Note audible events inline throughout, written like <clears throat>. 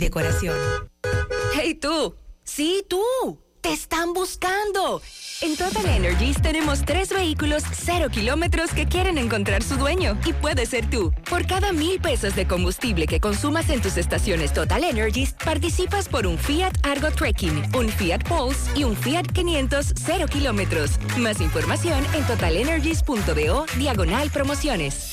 Decoración. ¡Hey tú! ¡Sí, tú! ¡Te están buscando! En Total Energies tenemos tres vehículos cero kilómetros que quieren encontrar su dueño y puede ser tú. Por cada mil pesos de combustible que consumas en tus estaciones Total Energies, participas por un Fiat Argo Trekking, un Fiat Pulse y un Fiat 500 cero kilómetros. Más información en totalenergies.do diagonal promociones.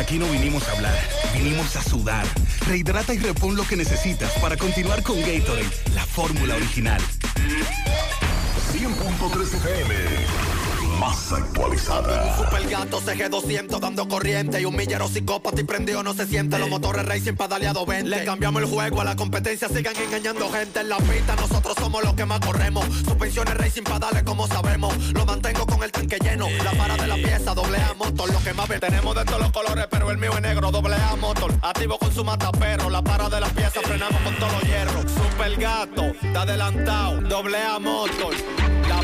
Aquí no vinimos a hablar, vinimos a sudar. Rehidrata y repon lo que necesitas para continuar con Gatorade, la fórmula original. 100.3 FM más actualizada. Super gato CG200 dando corriente y un millero psicópata y prendido no se siente. Los motores racing pedaleado 20. Le cambiamos el juego a la competencia, sigan engañando gente en la pista. Nosotros somos los que más corremos. Suspensiones racing pedales como sabemos. Lo mantengo con el tanque lleno. La para de la pieza, doble A motor, lo que más ven. Tenemos de todos los colores, pero el mío es negro, doble A motor. Activo con su mata perro. La para de la pieza, frenamos con todos los hierros. Super gato, está adelantado, doble A motor.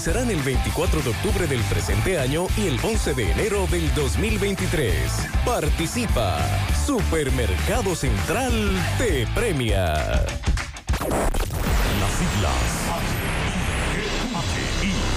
realizarán el 24 de octubre del presente año y el 11 de enero del 2023. Participa. Supermercado Central te premia. Las siglas.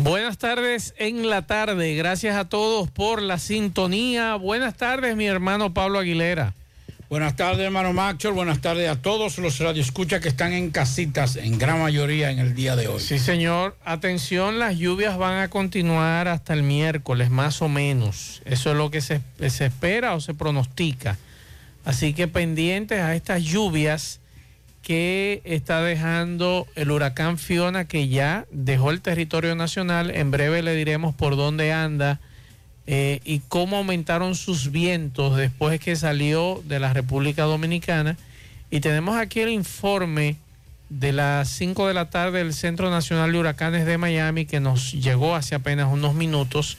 Buenas tardes en la tarde. Gracias a todos por la sintonía. Buenas tardes, mi hermano Pablo Aguilera. Buenas tardes, hermano Maxwell. Buenas tardes a todos los radioescuchas que están en casitas, en gran mayoría en el día de hoy. Sí, señor. Atención, las lluvias van a continuar hasta el miércoles, más o menos. Eso es lo que se, se espera o se pronostica. Así que pendientes a estas lluvias que está dejando el huracán Fiona, que ya dejó el territorio nacional. En breve le diremos por dónde anda eh, y cómo aumentaron sus vientos después que salió de la República Dominicana. Y tenemos aquí el informe de las 5 de la tarde del Centro Nacional de Huracanes de Miami, que nos llegó hace apenas unos minutos,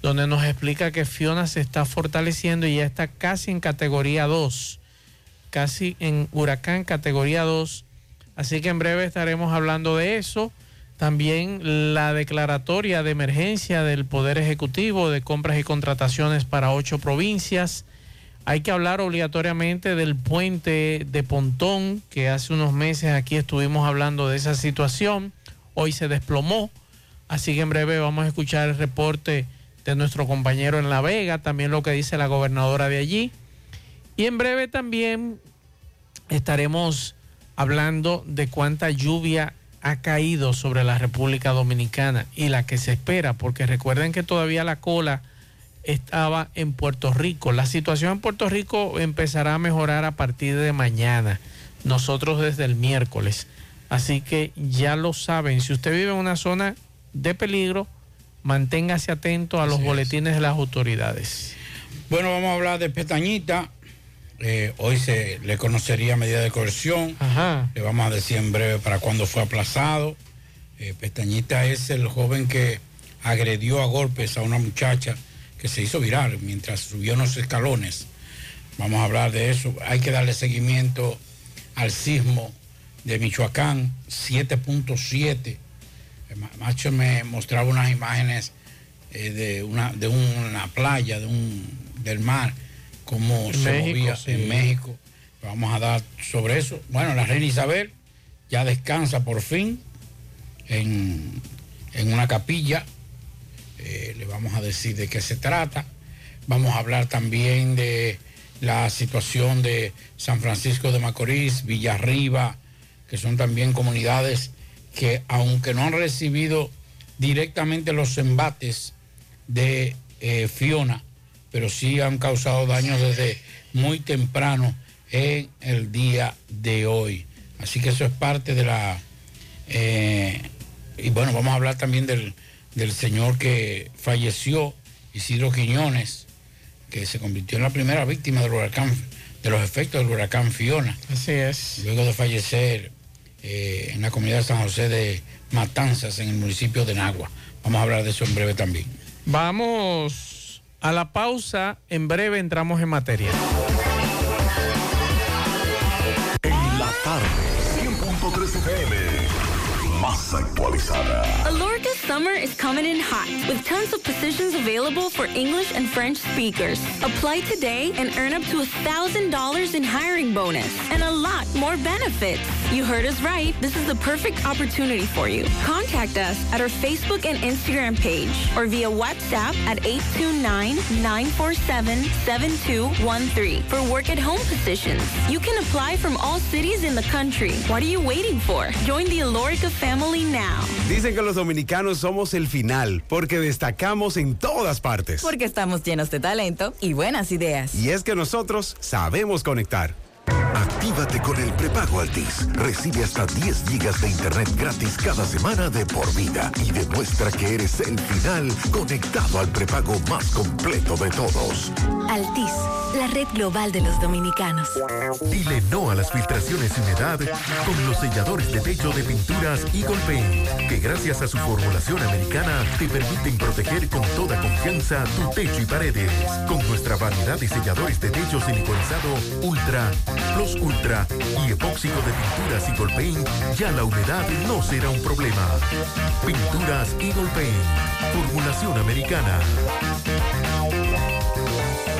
donde nos explica que Fiona se está fortaleciendo y ya está casi en categoría 2 casi en huracán categoría 2. Así que en breve estaremos hablando de eso. También la declaratoria de emergencia del Poder Ejecutivo de compras y contrataciones para ocho provincias. Hay que hablar obligatoriamente del puente de Pontón, que hace unos meses aquí estuvimos hablando de esa situación. Hoy se desplomó. Así que en breve vamos a escuchar el reporte de nuestro compañero en La Vega, también lo que dice la gobernadora de allí. Y en breve también estaremos hablando de cuánta lluvia ha caído sobre la República Dominicana y la que se espera, porque recuerden que todavía la cola estaba en Puerto Rico. La situación en Puerto Rico empezará a mejorar a partir de mañana, nosotros desde el miércoles. Así que ya lo saben, si usted vive en una zona de peligro, manténgase atento a los boletines de las autoridades. Bueno, vamos a hablar de Pestañita. Eh, hoy se le conocería medida de coerción. Le vamos a decir en breve para cuándo fue aplazado. Eh, Pestañita es el joven que agredió a golpes a una muchacha que se hizo viral mientras subió unos escalones. Vamos a hablar de eso. Hay que darle seguimiento al sismo de Michoacán, 7.7. Macho me mostraba unas imágenes eh, de, una, de una playa, de un, del mar, como se movía en México. Vamos a dar sobre eso. Bueno, la reina Isabel ya descansa por fin en, en una capilla eh, le vamos a decir de qué se trata. Vamos a hablar también de la situación de San Francisco de Macorís, Villarriba, que son también comunidades que aunque no han recibido directamente los embates de eh, Fiona, pero sí han causado daños desde muy temprano en el día de hoy. Así que eso es parte de la... Eh, y bueno, vamos a hablar también del, del señor que falleció, Isidro Quiñones, que se convirtió en la primera víctima del huracán, de los efectos del huracán Fiona. Así es. Luego de fallecer eh, en la comunidad de San José de Matanzas, en el municipio de Nagua. Vamos a hablar de eso en breve también. Vamos a la pausa, en breve entramos en materia. En la tarde, 100.3 FM más actualizada. Alorca summer is coming in hot with tons of positions available for English and French speakers. Apply today and earn up to $1,000 in hiring bonus and a lot more benefits. You heard us right. This is the perfect opportunity for you. Contact us at our Facebook and Instagram page or via WhatsApp at 829-947-7213 for work at home positions. You can apply from all cities in the country. What are you waiting for? Join the Alorica family now. Dicen que los dominicanos somos el final porque destacamos en todas partes. Porque estamos llenos de talento y buenas ideas. Y es que nosotros sabemos conectar. Actívate con el prepago Altis. Recibe hasta 10 gigas de internet gratis cada semana de por vida y demuestra que eres el final conectado al prepago más completo de todos. Altis, la red global de los dominicanos. Dile no a las filtraciones y humedad con los selladores de techo de pinturas Eagle Paint, que gracias a su formulación americana te permiten proteger con toda confianza tu techo y paredes. Con nuestra variedad de selladores de techo siliconizado Ultra Ultra y epóxico de pinturas Eagle Paint, ya la humedad no será un problema. Pinturas Eagle Paint, formulación americana.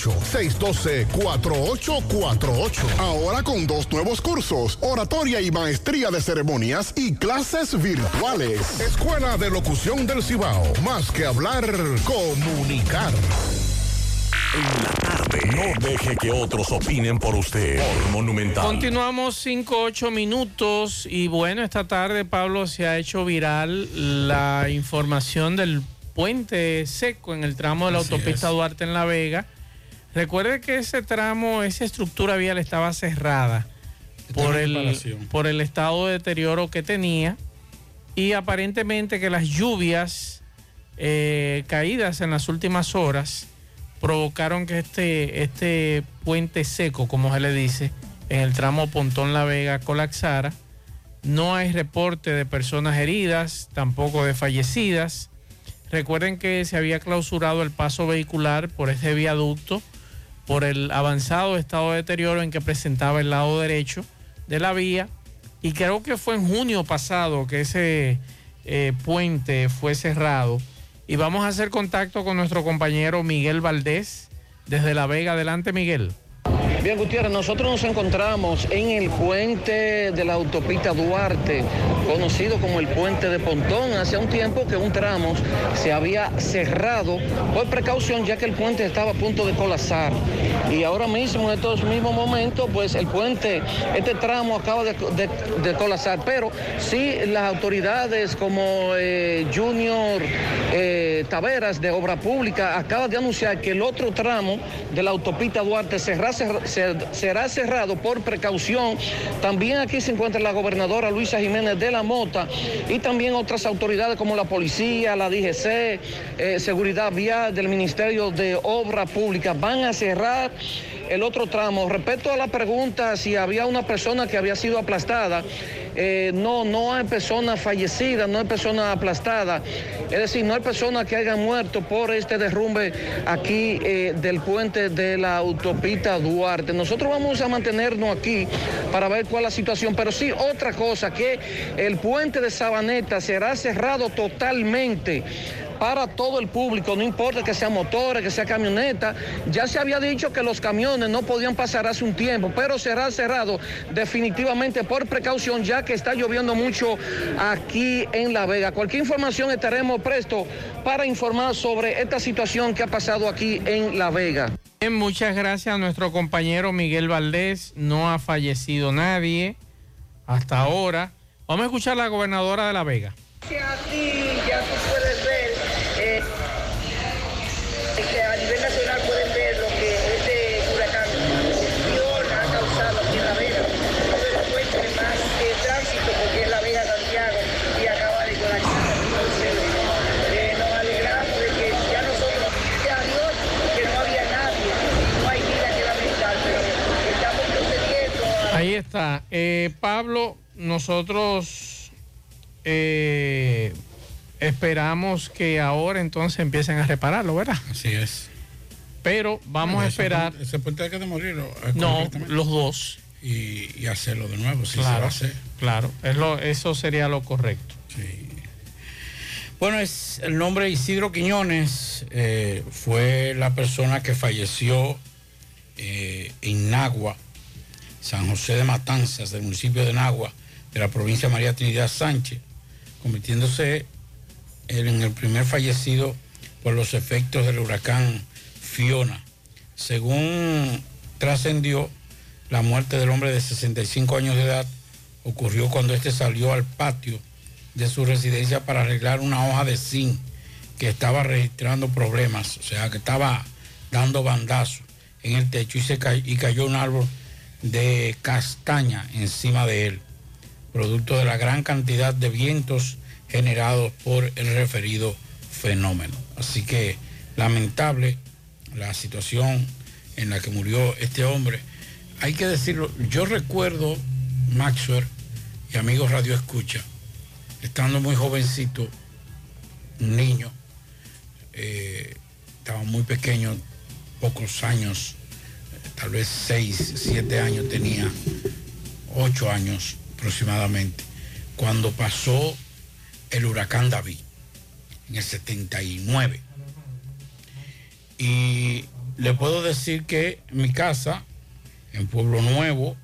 612-4848. Ahora con dos nuevos cursos, oratoria y maestría de ceremonias y clases virtuales. Escuela de Locución del Cibao. Más que hablar, comunicar. En la tarde. No deje que otros opinen por usted. Por Monumental. Continuamos 5, 8 minutos y bueno, esta tarde Pablo se ha hecho viral la información del puente seco en el tramo de la Así autopista es. Duarte en La Vega. Recuerde que ese tramo, esa estructura vial estaba cerrada por el, por el estado de deterioro que tenía y aparentemente que las lluvias eh, caídas en las últimas horas provocaron que este, este puente seco, como se le dice, en el tramo Pontón La Vega colapsara. No hay reporte de personas heridas, tampoco de fallecidas. Recuerden que se había clausurado el paso vehicular por este viaducto por el avanzado estado de deterioro en que presentaba el lado derecho de la vía y creo que fue en junio pasado que ese eh, puente fue cerrado y vamos a hacer contacto con nuestro compañero Miguel Valdés desde La Vega. Adelante Miguel. Bien, Gutiérrez, nosotros nos encontramos en el puente de la autopista Duarte, conocido como el puente de Pontón. Hace un tiempo que un tramo se había cerrado por precaución, ya que el puente estaba a punto de colapsar. Y ahora mismo, en estos mismos momentos, pues el puente, este tramo acaba de, de- colapsar. Pero sí, las autoridades como eh, Junior eh, Taveras de Obra Pública acaba de anunciar que el otro tramo de la autopista Duarte será, cer- será cerrado por precaución. También aquí se encuentra la gobernadora Luisa Jiménez de la Mota y también otras autoridades como la policía, la DGC, eh, Seguridad Vial del Ministerio de Obra Pública. Van a cerrar el otro tramo. Respecto a la pregunta si había una persona que había sido aplastada, eh, no, no hay personas fallecidas, no hay personas aplastadas. Es decir, no hay personas que hayan muerto por este derrumbe aquí eh, del puente de la autopista Duarte. Nosotros vamos a mantenernos aquí para ver cuál es la situación, pero sí otra cosa, que el puente de Sabaneta será cerrado totalmente para todo el público, no importa que sea motores, que sea camioneta. Ya se había dicho que los camiones no podían pasar hace un tiempo, pero será cerrado definitivamente por precaución, ya que está lloviendo mucho aquí en La Vega. Cualquier información estaremos prestos para informar sobre esta situación que ha pasado aquí en La Vega. Bien, muchas gracias a nuestro compañero Miguel Valdés. No ha fallecido nadie hasta ahora. Vamos a escuchar a la gobernadora de La Vega. a ti está. Eh, Pablo, nosotros eh, esperamos que ahora entonces empiecen a repararlo, ¿verdad? Así es. Pero vamos Bueno, a esperar. Ese puente hay que demolirlo. eh, No, los dos. Y, y hacerlo de nuevo, si se va claro, a hacer. claro. Es lo- eso sería lo correcto. Bueno, es el nombre Isidro Quiñones eh, fue la persona que falleció eh, en Nagua, San José de Matanzas, del municipio de Nagua, de la provincia de María Trinidad Sánchez, convirtiéndose en el primer fallecido por los efectos del huracán Fiona. Según trascendió, la muerte del hombre de 65 años de edad ocurrió cuando este salió al patio de su residencia para arreglar una hoja de zinc que estaba registrando problemas, o sea, que estaba dando bandazos en el techo y, se y cayó un árbol de castaña encima de él, producto de la gran cantidad de vientos generados por el referido fenómeno. Así que lamentable la situación en la que murió este hombre. Hay que decirlo, yo recuerdo, Maxwell y amigos Radio Escucha, estando muy jovencito, un niño, eh, estaba muy pequeño, pocos años, tal vez seis, siete años tenía, ocho años aproximadamente, cuando pasó el huracán David en el 79. Y le puedo decir que mi casa, en Pueblo Nuevo,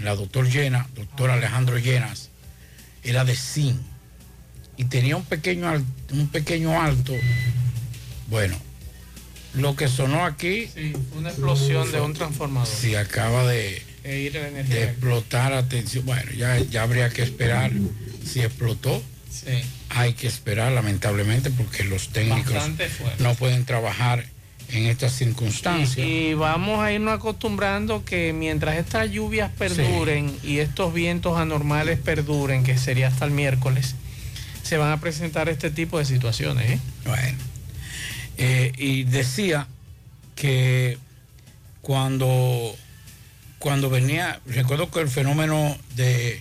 en la doctor Llena, doctor Alejandro Llenas, era de zinc y tenía un pequeño, un pequeño alto. Bueno, lo que sonó aquí... Sí, una explosión de un transformador. Sí, acaba de, E de explotar, atención. Bueno, ya, ya habría que esperar si explotó. Sí. Hay que esperar, lamentablemente, porque los técnicos no pueden trabajar en estas circunstancias. Y vamos a irnos acostumbrando que mientras estas lluvias perduren y estos vientos anormales perduren, que sería hasta el miércoles, se van a presentar este tipo de situaciones. ¿eh? Bueno. Eh, y decía que cuando, cuando venía, recuerdo que el fenómeno de,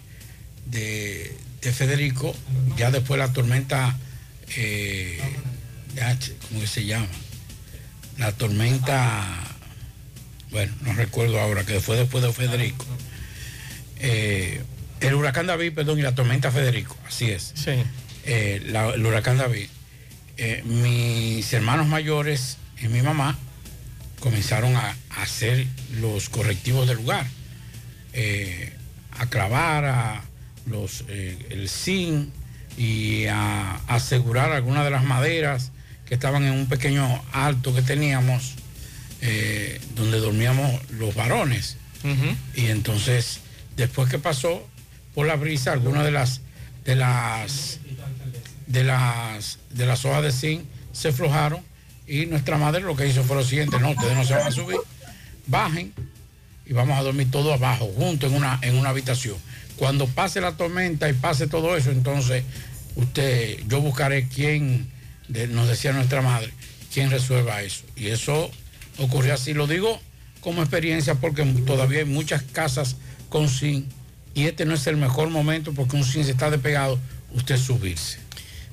de, de Federico, ya después la tormenta, eh, ¿cómo que se llama? La tormenta, bueno, no recuerdo ahora, que fue después de Federico. Eh, el huracán David, perdón, y la tormenta Federico, así es. Sí. Eh, la- el huracán David. Eh, mis hermanos mayores y mi mamá comenzaron a, a hacer los correctivos del lugar, Eh, a clavar a los, eh, el zinc y a asegurar algunas de las maderas que estaban en un pequeño alto que teníamos, donde dormíamos los varones. Y entonces, después que pasó por la brisa, algunas de las de las de las de las hojas de zinc se aflojaron y nuestra madre lo que hizo fue lo siguiente, no, ustedes no se van a subir, bajen y vamos a dormir todos abajo, juntos en una, en una habitación. Cuando pase la tormenta y pase todo eso, entonces usted, yo buscaré quién, nos decía nuestra madre, quién resuelva eso. Y eso ocurrió así, lo digo como experiencia porque todavía hay muchas casas con zinc y este no es el mejor momento porque un zinc se está despegado, usted subirse.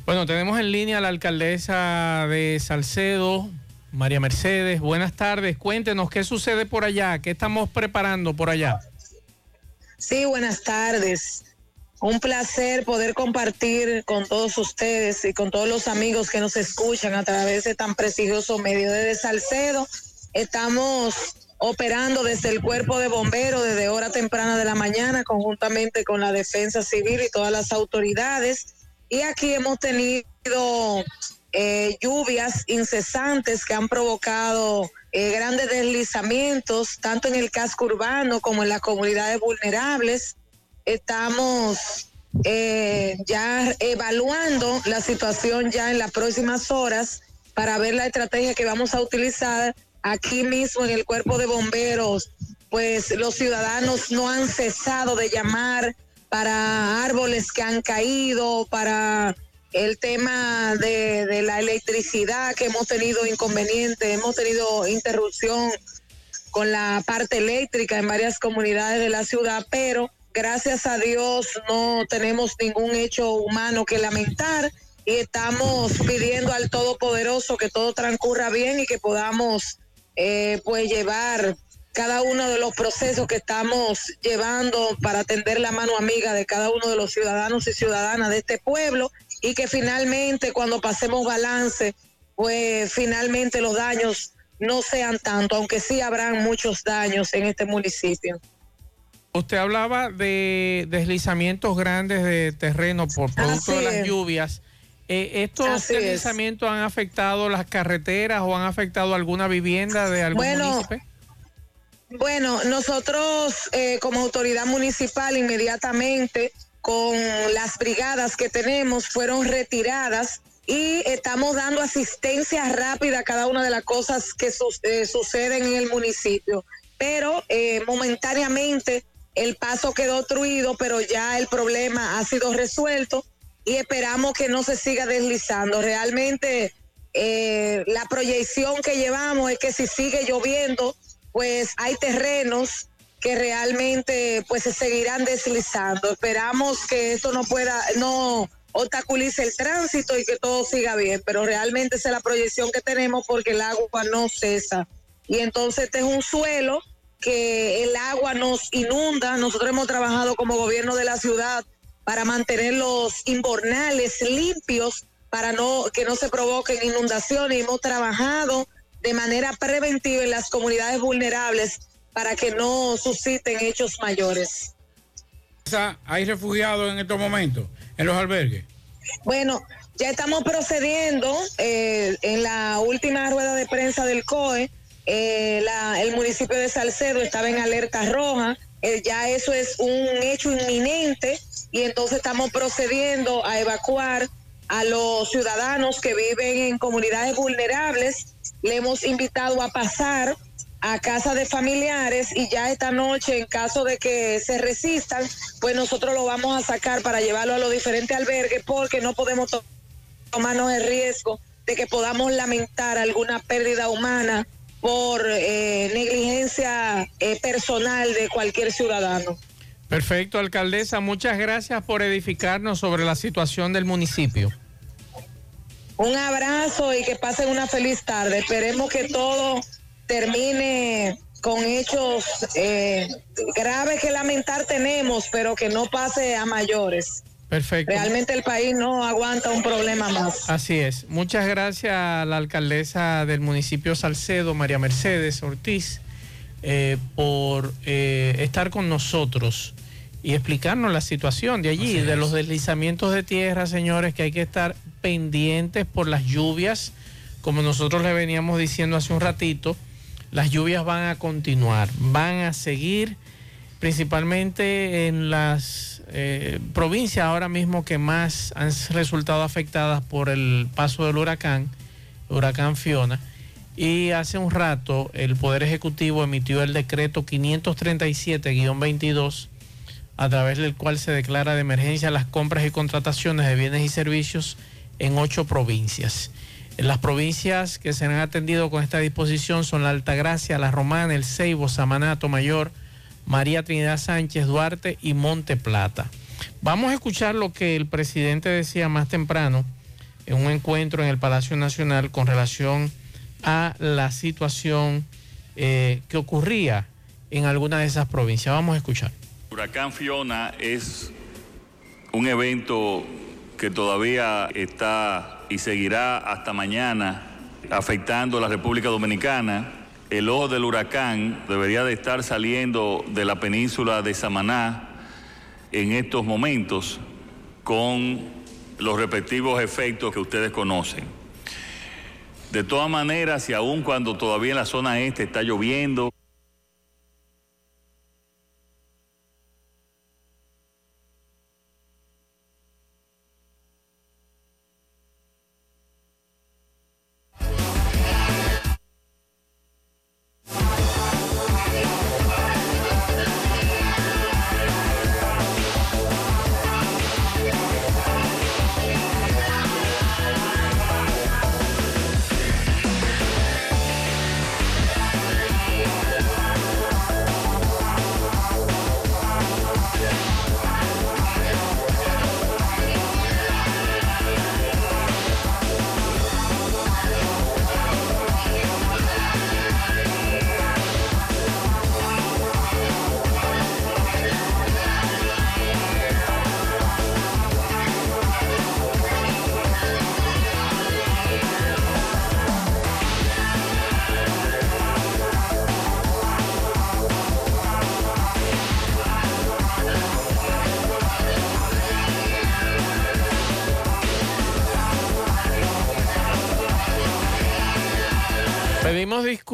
Bueno, tenemos en línea a la alcaldesa de Salcedo, María Mercedes. Buenas tardes. Cuéntenos qué sucede por allá, qué estamos preparando por allá. Sí, buenas tardes. Un placer poder compartir con todos ustedes y con todos los amigos que nos escuchan a través de tan prestigioso medio de Salcedo. Estamos operando desde el cuerpo de bomberos desde hora temprana de la mañana conjuntamente con la defensa civil y todas las autoridades. Y aquí hemos tenido eh, lluvias incesantes que han provocado eh, grandes deslizamientos, tanto en el casco urbano como en las comunidades vulnerables. Estamos eh, ya evaluando la situación ya en las próximas horas para ver la estrategia que vamos a utilizar aquí mismo en el cuerpo de bomberos. Pues los ciudadanos no han cesado de llamar para árboles que han caído, para el tema de, la electricidad que hemos tenido inconveniente, hemos tenido interrupción con la parte eléctrica en varias comunidades de la ciudad, pero gracias a Dios no tenemos ningún hecho humano que lamentar y estamos pidiendo al Todopoderoso que todo transcurra bien y que podamos eh, pues llevar cada uno de los procesos que estamos llevando para atender la mano amiga de cada uno de los ciudadanos y ciudadanas de este pueblo y que finalmente cuando pasemos balance, pues finalmente los daños no sean tanto, aunque sí habrán muchos daños en este municipio. Usted hablaba de deslizamientos grandes de terreno por producto Así de las es. lluvias. Eh, ¿Estos Así es. deslizamientos han afectado las carreteras o han afectado alguna vivienda de algún Bueno, municipio? Bueno, nosotros eh, como autoridad municipal inmediatamente con las brigadas que tenemos fueron retiradas y estamos dando asistencia rápida a cada una de las cosas que eh, suceden en el municipio. pero eh, momentáneamente el paso quedó obstruido, pero ya el problema ha sido resuelto y esperamos que no se siga deslizando. Realmente eh, la proyección que llevamos es que si sigue lloviendo, pues hay terrenos que realmente pues se seguirán deslizando. Esperamos que esto no pueda, no obstaculice el tránsito y que todo siga bien, pero realmente esa es la proyección que tenemos porque el agua no cesa. Y entonces este es un suelo que el agua nos inunda. Nosotros hemos trabajado como gobierno de la ciudad para mantener los inbornales limpios, para no que no se provoquen inundaciones. Hemos trabajado de manera preventiva en las comunidades vulnerables para que no susciten hechos mayores. ¿Hay refugiados en estos momentos en los albergues? Bueno, ya estamos procediendo eh, en la última rueda de prensa del COE eh, el municipio de Salcedo estaba en alerta roja, eh, ya eso es un hecho inminente y entonces estamos procediendo a evacuar a los ciudadanos que viven en comunidades vulnerables. Le hemos invitado a pasar a casa de familiares y ya esta noche, en caso de que se resistan, pues nosotros lo vamos a sacar para llevarlo a los diferentes albergues porque no podemos tomarnos el riesgo de que podamos lamentar alguna pérdida humana por eh, negligencia eh, personal de cualquier ciudadano. Perfecto, alcaldesa. Muchas gracias por edificarnos sobre la situación del municipio. Un abrazo y que pasen una feliz tarde. Esperemos que todo termine con hechos eh, graves que lamentar tenemos, pero que no pase a mayores. Perfecto. Realmente el país no aguanta un problema más. Así es. Muchas gracias a la alcaldesa del municipio Salcedo, María Mercedes Ortiz, eh, por eh, estar con nosotros y explicarnos la situación de allí, de los deslizamientos de tierra, señores, que hay que estar pendientes por las lluvias. Como nosotros le veníamos diciendo hace un ratito, las lluvias van a continuar, van a seguir principalmente en las eh, provincias ahora mismo que más han resultado afectadas por el paso del huracán, huracán Fiona. Y hace un rato el Poder Ejecutivo emitió el decreto 537-22, a través del cual se declara de emergencia las compras y contrataciones de bienes y servicios en ocho provincias. Las provincias que se han atendido con esta disposición son la Altagracia, la Romana, el Ceibo, Samanato Mayor, María Trinidad Sánchez Duarte y Monte Plata. Vamos a escuchar lo que el presidente decía más temprano en un encuentro en el Palacio Nacional con relación a la situación eh, que ocurría en alguna de esas provincias. Vamos a escuchar. Huracán Fiona es un evento que todavía está y seguirá hasta mañana afectando a la República Dominicana el ojo del huracán debería de estar saliendo de la península de Samaná en estos momentos con los respectivos efectos que ustedes conocen. De todas maneras, y aun cuando todavía en la zona este está lloviendo,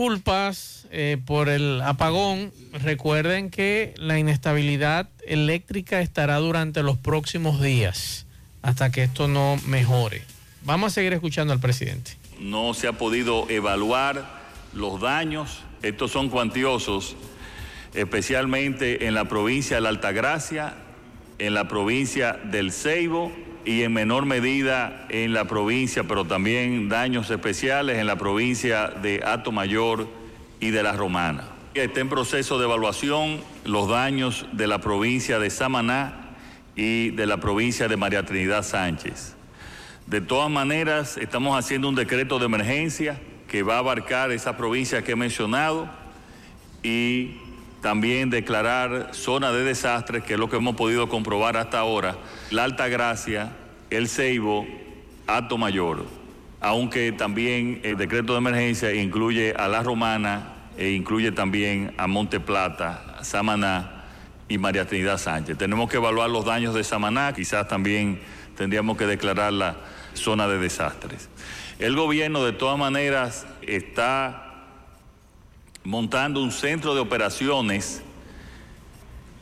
disculpas eh, por el apagón. Recuerden que la inestabilidad eléctrica estará durante los próximos días hasta que esto no mejore. Vamos a seguir escuchando al presidente. No se ha podido evaluar los daños. Estos son cuantiosos especialmente en la provincia de la Altagracia, en la provincia del Ceibo y en menor medida en la provincia, pero también daños especiales en la provincia de Ato Mayor y de la Romana. Está en proceso de evaluación los daños de la provincia de Samaná y de la provincia de María Trinidad Sánchez. De todas maneras, estamos haciendo un decreto de emergencia que va a abarcar esa provincia que he mencionado y también declarar zona de desastres, que es lo que hemos podido comprobar hasta ahora, la Alta Gracia, el Ceibo, Alto Mayor, aunque también el decreto de emergencia incluye a La Romana e incluye también a Monte Plata, Samaná y María Trinidad Sánchez. Tenemos que evaluar los daños de Samaná, quizás también tendríamos que declarar la zona de desastres. El gobierno de todas maneras está montando un centro de operaciones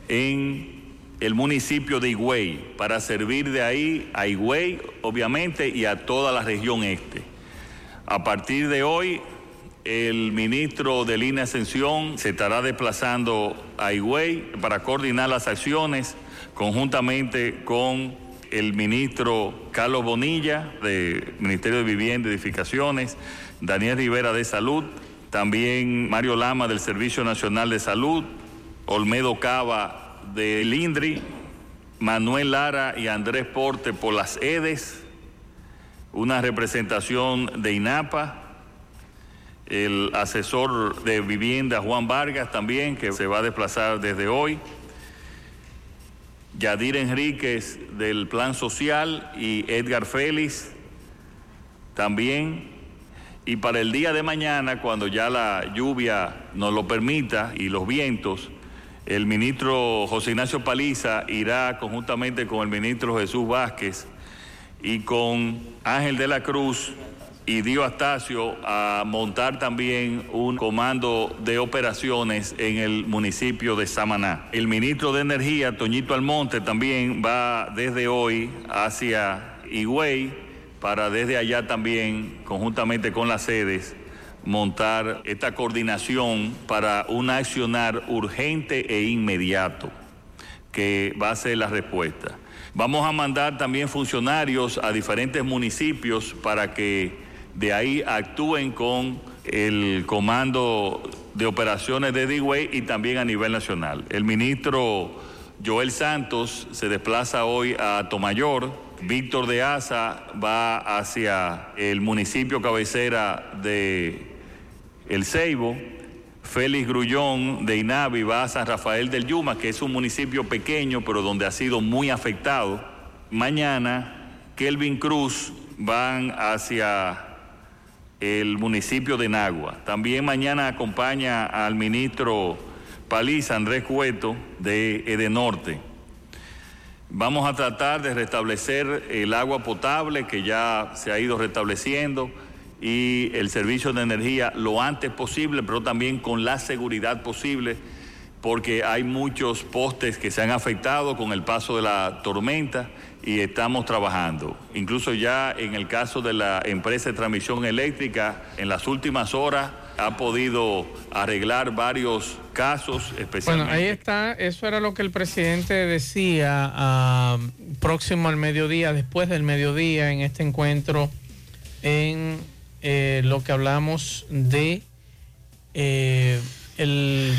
en el municipio de Higüey para servir de ahí a Higüey, obviamente, y a toda la región este. A partir de hoy, el ministro de Línea Ascensión se estará desplazando a Higüey para coordinar las acciones conjuntamente con el ministro Carlos Bonilla del Ministerio de Vivienda y Edificaciones, Daniel Rivera de Salud, también Mario Lama del Servicio Nacional de Salud, Olmedo Cava del INDRI, Manuel Lara y Andrés Porte por las EDES, una representación de INAPA, el asesor de vivienda Juan Vargas también, que se va a desplazar desde hoy, Yadir Enríquez del Plan Social y Edgar Félix también y para el día de mañana, cuando ya la lluvia nos lo permita y los vientos, el ministro José Ignacio Paliza irá conjuntamente con el ministro Jesús Vázquez y con Ángel de la Cruz y Dio Astacio a montar también un comando de operaciones en el municipio de Samaná. El ministro de Energía, Toñito Almonte, también va desde hoy hacia Higüey para desde allá también, conjuntamente con las sedes, montar esta coordinación para un accionar urgente e inmediato, que va a ser la respuesta. Vamos a mandar también funcionarios a diferentes municipios para que de ahí actúen con el comando de operaciones de D-Way y también a nivel nacional. El ministro Joel Santos se desplaza hoy a Tomayor Víctor de Asa va hacia el municipio cabecera de El Ceibo. Félix Grullón de Inavi va a San Rafael del Yuma, que es un municipio pequeño, pero donde ha sido muy afectado. Mañana, Kelvin Cruz van hacia el municipio de Nagua. También mañana acompaña al ministro Paliza, Andrés Cueto, de Edenorte. Vamos a tratar de restablecer el agua potable que ya se ha ido restableciendo y el servicio de energía lo antes posible, pero también con la seguridad posible, porque hay muchos postes que se han afectado con el paso de la tormenta y estamos trabajando. Incluso ya en el caso de la empresa de transmisión eléctrica, en las últimas horas ha podido arreglar varios casos, especialmente. Bueno, ahí está, eso era lo que el presidente decía ah, próximo al mediodía, después del mediodía, en este encuentro, en eh, lo que hablamos de eh, el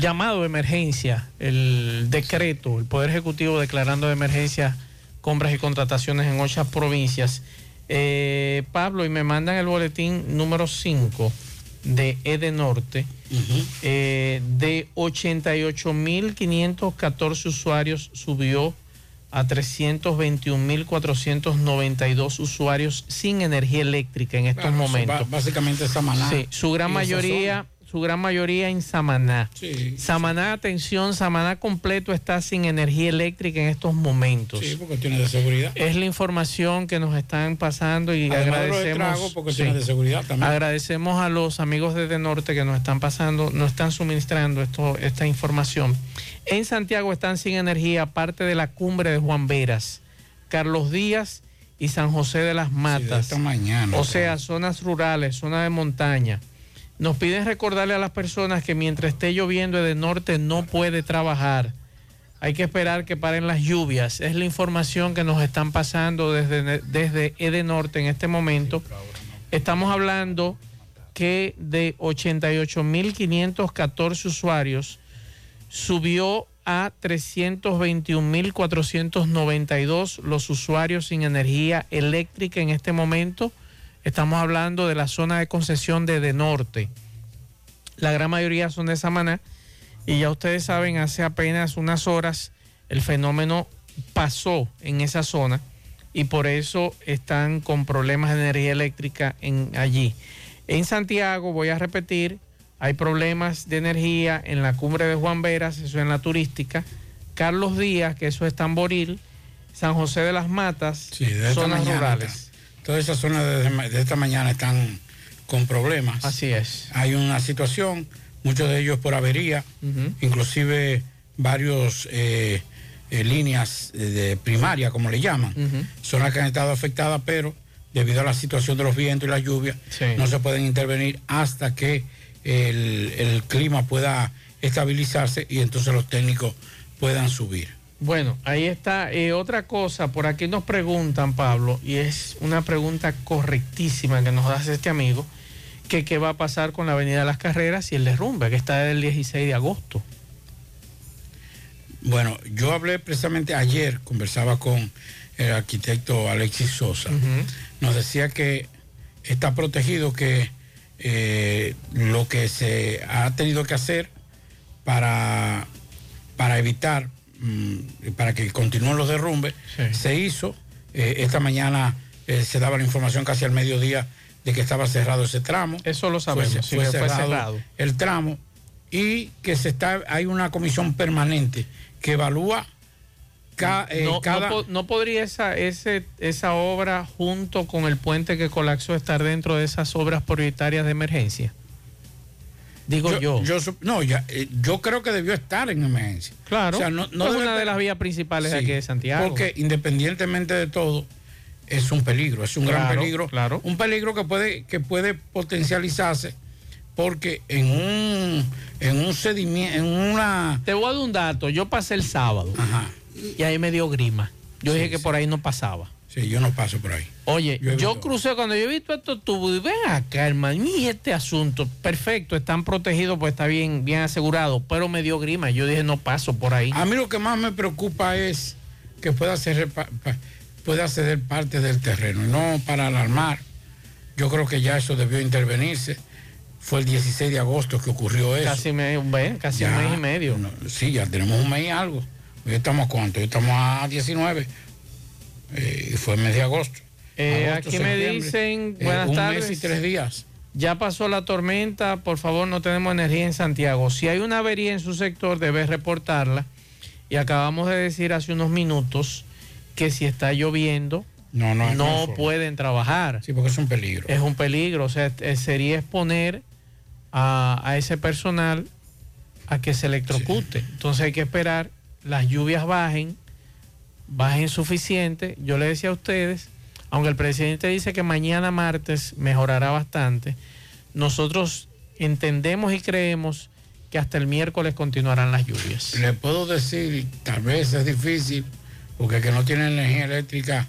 llamado de emergencia, el decreto, el Poder Ejecutivo declarando de emergencia compras y contrataciones en ocho provincias. Eh, Pablo, y me mandan el boletín número 5 de Edenorte, eh, de 88.514 usuarios subió a 321.492 usuarios sin energía eléctrica en estos momentos. básicamente esa manada. Sí, su gran mayoría su gran mayoría en Samaná. Samaná, atención, Samaná completo está sin energía eléctrica en estos momentos. Sí, porque tiene de seguridad. Es la información que nos están pasando y agradecemos. porque tiene de seguridad también. Agradecemos a los amigos desde Norte que nos están pasando, nos están suministrando esto, esta información. En Santiago están sin energía parte de la cumbre de Juan Veras, Carlos Díaz y San José de las Matas. esta mañana. O sea, zonas rurales, zonas de montaña Nos piden recordarle a las personas que mientras esté lloviendo de norte no puede trabajar. Hay que esperar que paren las lluvias. Es la información que nos están pasando desde, desde Edenorte en este momento. Estamos hablando que de 88.514 usuarios subió a 321.492 los usuarios sin energía eléctrica en este momento. Estamos hablando de la zona de concesión de, de norte. La gran mayoría son de Samaná. Y ya ustedes saben, hace apenas unas horas el fenómeno pasó en esa zona y por eso están con problemas de energía eléctrica en allí. En Santiago, voy a repetir, hay problemas de energía en la cumbre de Juan Veras, eso en la turística. Carlos Díaz, que eso es Tamboril. San José de las Matas, zonas rurales. Todas esas zonas de, esta mañana están con problemas. Así es. Hay una situación, muchos de ellos por avería, inclusive varios eh, eh, líneas de primaria, como le llaman, zonas que han estado afectadas, pero debido a la situación de los vientos y la lluvia, no se pueden intervenir hasta que el, clima pueda estabilizarse y entonces los técnicos puedan subir. Bueno, ahí está. Eh, otra cosa, por aquí nos preguntan, Pablo, y es una pregunta correctísima que nos hace este amigo, que qué va a pasar con la Avenida de las Carreras y el derrumbe, que está el 16 de agosto. Bueno, yo hablé precisamente ayer, conversaba con el arquitecto Alexis Sosa, nos decía que está protegido, que eh, lo que se ha tenido que hacer para, para evitar, para que continúen los derrumbes, se hizo. Eh, esta mañana eh, se daba la información casi al mediodía de que estaba cerrado ese tramo. Eso lo sabemos, fue, cerrado, el tramo y que se está, hay una comisión permanente que evalúa eh, no, podría esa, ese, esa obra junto con el puente que colapsó estar dentro de esas obras prioritarias de emergencia. Digo yo. Yo, no, ya, eh, yo creo que debió estar en emergencia. Claro. no, es una de las vías principales de aquí de Santiago. Porque independientemente de todo, es un peligro, es un gran peligro. Claro. Un peligro que puede, que puede potencializarse porque en un, en un sedimiento, en una... Te voy a dar un dato, yo pasé el sábado. Ajá y ahí me dio grima. Yo dije que por ahí no pasaba. Sí, yo no paso por ahí. Oye, yo, crucé cuando yo he visto estos tubos y ven acá, hermano, y este asunto, perfecto, están protegidos, pues está bien, bien asegurado, pero me dio grima. Yo dije, no paso por ahí. A mí lo que más me preocupa es que pueda ser, pueda ceder parte del terreno, no para alarmar. Yo creo que ya eso debió intervenirse. Fue el 16 de agosto que ocurrió eso. Casi, un mes y medio. sí, ya tenemos un mes y algo. Hoy estamos cuánto, hoy estamos a 19 eh, y fue el mes de agosto. Eh, aquí me dicen, eh, buenas un tardes. Mes y tres días. Ya pasó la tormenta, por favor no tenemos energía en Santiago. Si hay una avería en su sector, debe reportarla. Y acabamos de decir hace unos minutos que si está lloviendo, no, no, no pueden trabajar. Sí, porque es un peligro. Es un peligro, o sea, sería exponer a, ese personal a que se electrocute. Entonces hay que esperar las lluvias bajen, bajen suficiente. Yo le decía a ustedes, aunque el presidente dice que mañana martes mejorará bastante, nosotros entendemos y creemos que hasta el miércoles continuarán las lluvias. Le puedo decir, tal vez es difícil, porque el que no tiene energía eléctrica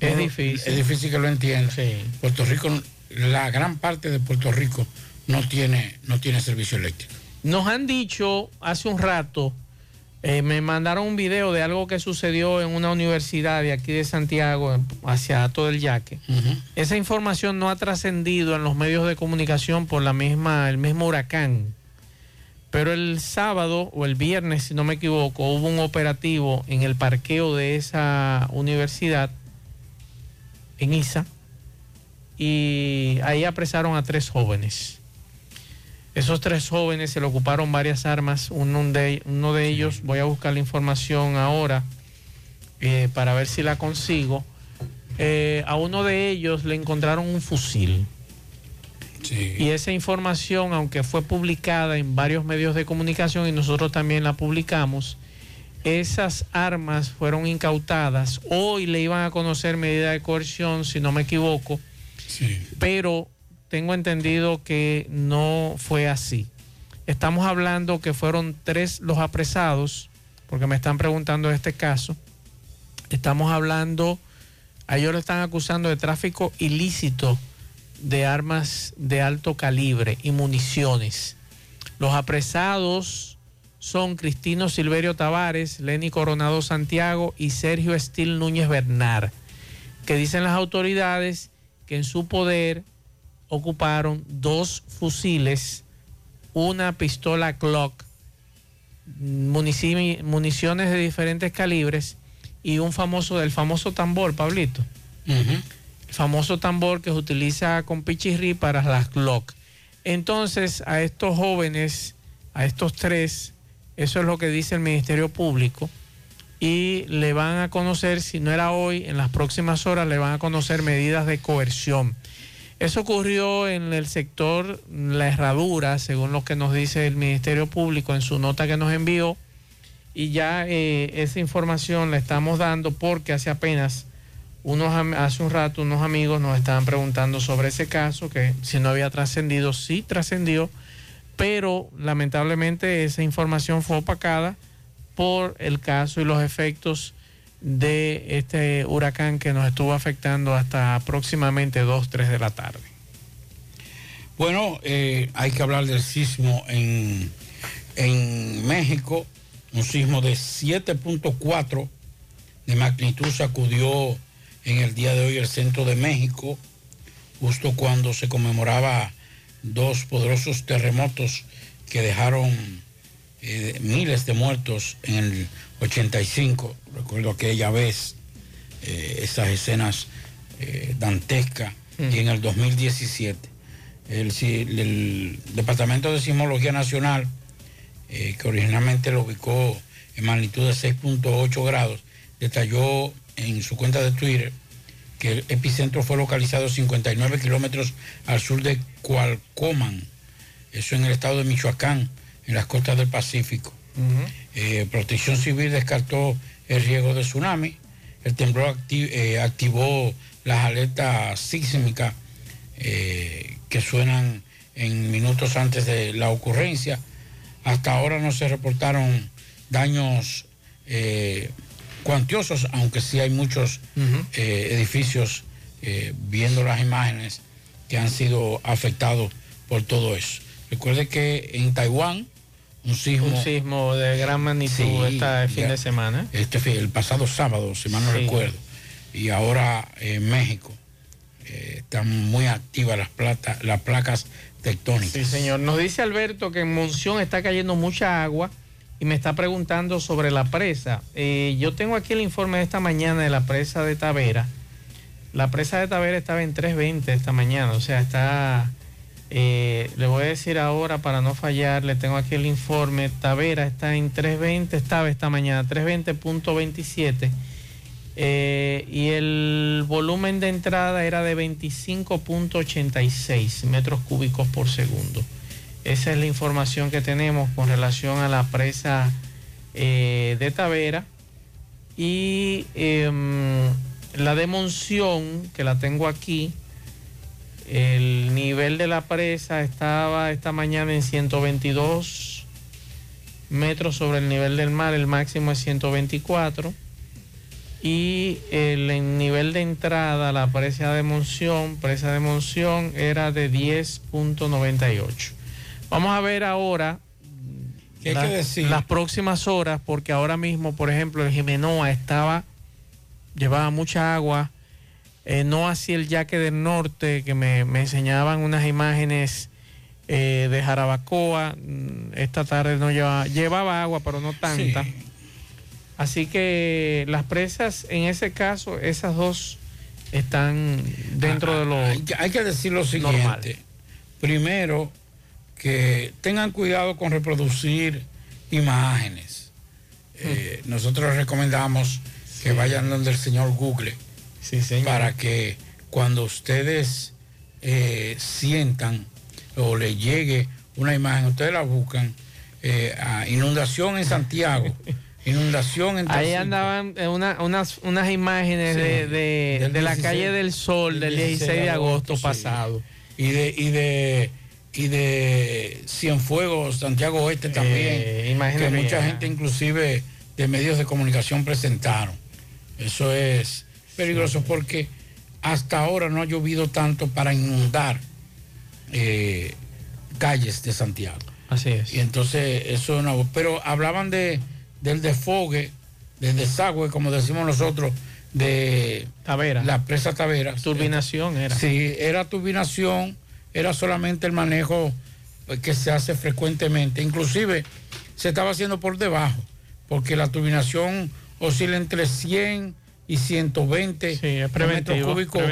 es difícil. Es difícil que lo entienda. Puerto Rico, la gran parte de Puerto Rico no tiene, no tiene servicio eléctrico. Nos han dicho hace un rato eh, me mandaron un video de algo que sucedió en una universidad de aquí de Santiago, hacia todo el yaque. Esa información no ha trascendido en los medios de comunicación por la misma, el mismo huracán. Pero el sábado o el viernes, si no me equivoco, hubo un operativo en el parqueo de esa universidad, en ISA, y ahí apresaron a tres jóvenes. Esos tres jóvenes se le ocuparon varias armas. Uno de, uno de ellos, voy a buscar la información ahora eh, para ver si la consigo. Eh, a uno de ellos le encontraron un fusil. Y esa información, aunque fue publicada en varios medios de comunicación y nosotros también la publicamos, esas armas fueron incautadas. Hoy le iban a conocer medida de coerción, si no me equivoco. Pero tengo entendido que no fue así. Estamos hablando que fueron tres los apresados, porque me están preguntando este caso. Estamos hablando, a ellos lo están acusando de tráfico ilícito de armas de alto calibre y municiones. Los apresados son Cristino Silverio Tavares, Lenny Coronado Santiago y Sergio Estil Núñez Bernard, que dicen las autoridades que en su poder ocuparon dos fusiles, una pistola Glock, municiones de diferentes calibres y un famoso del famoso tambor, Pablito. El famoso tambor que se utiliza con pichirri para las Glock. Entonces, a estos jóvenes, a estos tres, eso es lo que dice el Ministerio Público, y le van a conocer, si no era hoy, en las próximas horas le van a conocer medidas de coerción. Eso ocurrió en el sector La Herradura, según lo que nos dice el Ministerio Público en su nota que nos envió, y ya eh, esa información la estamos dando porque hace apenas unos, hace un rato unos amigos nos estaban preguntando sobre ese caso, que si no había trascendido, sí trascendió, pero lamentablemente esa información fue opacada por el caso y los efectos de este huracán que nos estuvo afectando hasta aproximadamente 2, 3 de la tarde. Bueno, eh, hay que hablar del sismo en, en México, un sismo de 7.4 de magnitud sacudió en el día de hoy el centro de México, justo cuando se conmemoraba dos poderosos terremotos que dejaron eh, miles de muertos en el 85. Recuerdo aquella vez eh, esas escenas eh, dantescas y en el 2017 el, el, Departamento de Sismología Nacional, que originalmente lo ubicó en magnitud de 6.8 grados, detalló en su cuenta de Twitter que el epicentro fue localizado 59 kilómetros al sur de Cualcoman, eso en el estado de Michoacán, en las costas del Pacífico. Eh, Protección Civil descartó el riesgo de tsunami. El temblor eh, activó las alertas sísmicas eh, que suenan en minutos antes de la ocurrencia. Hasta ahora no se reportaron daños cuantiosos, aunque sí hay muchos edificios viendo las imágenes que han sido afectados por todo eso. Recuerde que en Taiwán un sismo, de gran magnitud este fin de semana. Este el pasado sábado, si mal no recuerdo. Y ahora en México eh, están muy activas las, plata, las placas tectónicas. Sí, señor. Nos dice Alberto que en Monción está cayendo mucha agua y me está preguntando sobre la presa. Eh, yo tengo aquí el informe de esta mañana de la presa de Tavera. La presa de Tavera estaba en 320 esta mañana, o sea, está eh, le voy a decir ahora para no fallar, le tengo aquí el informe. Tavera está en 320, estaba esta mañana 320.27 eh, y el volumen de entrada era de 25.86 metros cúbicos por segundo. Esa es la información que tenemos con relación a la presa eh, de Tavera y em, la de Monción, que la tengo aquí el nivel de la presa estaba esta mañana en 122 metros sobre el nivel del mar, el máximo es 124. Y el, nivel de entrada, la presa de Monción, presa de Monción era de 10.98. Vamos a ver ahora las próximas horas, porque ahora mismo, por ejemplo, el Jimenoa estaba, llevaba mucha agua eh, no así el yaque del norte, que me, enseñaban unas imágenes eh, de Jarabacoa. Mm, esta tarde no llevaba, llevaba agua, pero no tanta. Así que las presas, en ese caso, esas dos están dentro de lo. Hay, que decir lo siguiente. Primero, que tengan cuidado con reproducir imágenes. Eh, nosotros recomendamos que vayan donde el señor Google para que cuando ustedes eh, sientan o le llegue una imagen, ustedes la buscan, eh, a inundación en Santiago. <laughs> Inundación en Ahí andaban eh, unas, unas imágenes de, la calle del Sol del 16 de agosto, pasado. y de, y de, y de Cienfuegos, Santiago Oeste también, Eh, que mucha gente inclusive de medios de comunicación presentaron. Eso es peligroso porque hasta ahora no ha llovido tanto para inundar eh, calles de Santiago. Así es. Y entonces eso es una... Pero hablaban de, del desfogue, del desagüe, como decimos nosotros, de Tavera. la presa Tavera. Turbinación era. Sí, era turbinación, era solamente el manejo eh, que se hace frecuentemente. Inclusive se estaba haciendo por debajo, porque la turbinación oscila entre 100 y 120 metros preventivo, cúbicos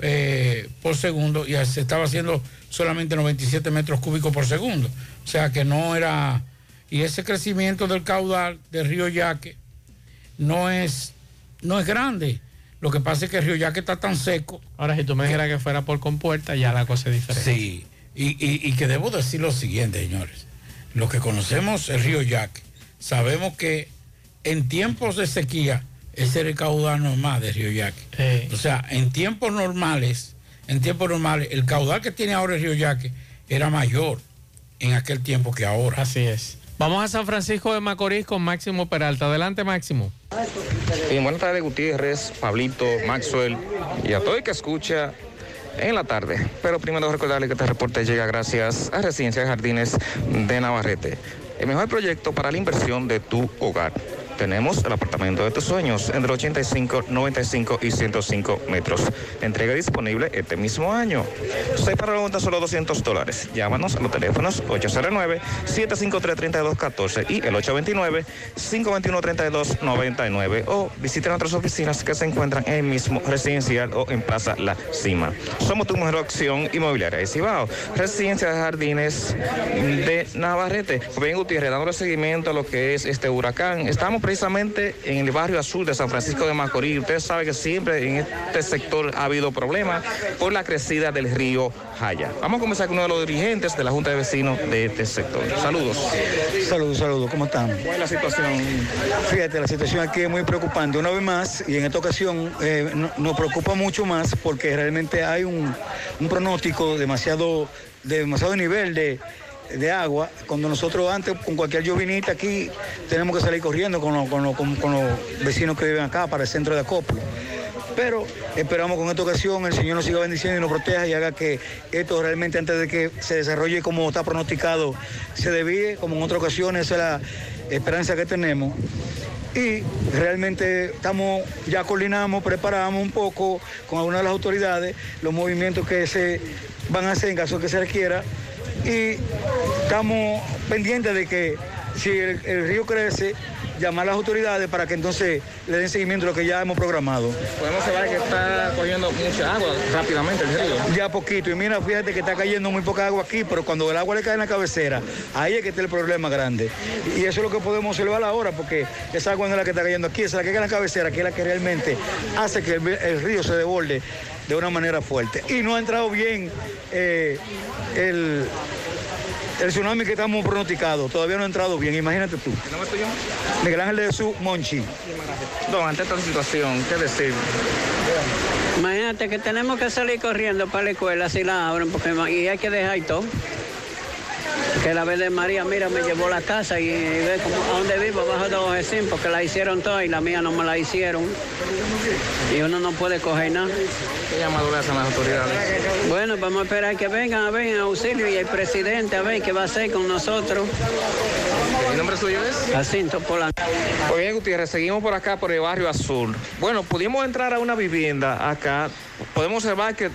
eh, por segundo y se estaba haciendo solamente 97 metros cúbicos por segundo. O sea que no era... Y ese crecimiento del caudal del río Yaque no es, no es grande. Lo que pasa es que el río Yaque está tan seco. Ahora, si tú me dijeras que fuera por compuerta, ya la cosa es diferente. Sí, y, y- y que debo decir lo siguiente, señores. Los que conocemos el río Yaque, sabemos que en tiempos de sequía, ese era el caudal normal del río Yaque. O sea, en tiempos normales, en tiempos normales, el caudal que tiene ahora el río Yaque era mayor en aquel tiempo que ahora. Así es. Vamos a San Francisco de Macorís con Máximo Peralta. Adelante, Máximo. Bien, buenas tardes, Gutiérrez, Pablito, Maxwell y a todo el que escucha en la tarde. Pero primero recordarle que este reporte llega gracias a Residencia de Jardines de Navarrete, el mejor proyecto para la inversión de tu hogar. Tenemos el apartamento de tus sueños entre 85, 95 y 105 metros. Entrega disponible este mismo año. Seis para la solo 200 dólares. Llámanos a los teléfonos 809-753-3214 y el 829-521-3299 o visiten nuestras oficinas que se encuentran en el mismo residencial o en Plaza La Cima. Somos tu mejor opción inmobiliaria de Cibao. Residencia de Jardines de Navarrete. Bien, Gutiérrez, dándole seguimiento a lo que es este huracán. Estamos precisamente en el barrio azul de San Francisco de Macorís. Ustedes saben que siempre en este sector ha habido problemas por la crecida del río Jaya. Vamos a comenzar con uno de los dirigentes de la Junta de Vecinos de este sector. Saludos. Saludos, saludos, ¿cómo están? ¿Cuál es la situación? Fíjate, la situación aquí es muy preocupante. Una vez más, y en esta ocasión eh, no- nos preocupa mucho más porque realmente hay un, un pronóstico demasiado, de demasiado nivel de, de agua. Cuando nosotros antes, con cualquier llovinita aquí, tenemos que salir corriendo con, los- con los- con- los vecinos que viven acá para el centro de acopio. Pero esperamos con esta ocasión el Señor nos siga bendiciendo y nos proteja y haga que esto realmente antes de que se desarrolle como está pronosticado, se desvíe, como en otras ocasiones, esa es la esperanza que tenemos. Y realmente estamos, ya coordinamos, preparamos un poco con algunas de las autoridades los movimientos que se van a hacer en caso que se requiera. Y estamos pendientes de que si el, el río crece, llamar a las autoridades para que entonces le den seguimiento a lo que ya hemos programado. Podemos observar que está cogiendo mucha agua rápidamente el río. Ya poquito. Y mira, fíjate que está cayendo muy poca agua aquí, pero cuando el agua le cae en la cabecera, ahí es que está el problema grande. Y eso es lo que podemos observar ahora, porque esa agua no es la que está cayendo aquí, es la que cae en la cabecera, que es la que realmente hace que el, el río se desborde de una manera fuerte. Y no ha entrado bien eh, el, el tsunami que estamos pronosticados. Todavía no ha entrado bien, imagínate tú. ¿El nombre tuyo? Miguel Ángel de Jesús Monchi. Don, ante esta situación, ¿qué decir? Imagínate que tenemos que salir corriendo para la escuela si la abren, porque y hay que dejar y todo. Que la vez de María, mira, me llevó la casa y, y ve a donde vivo, bajo de Ojesín, porque la hicieron toda y la mía no me la hicieron. Y uno no puede coger nada. ¿Qué llamado le hacen las autoridades? Bueno, vamos a esperar que vengan a ver en auxilio y el presidente a ver qué va a hacer con nosotros. ¿El nombre suyo es? Jacinto Polanco. Pues bien, Gutiérrez, seguimos por acá, por el barrio azul. Bueno, pudimos entrar a una vivienda acá. Podemos observar que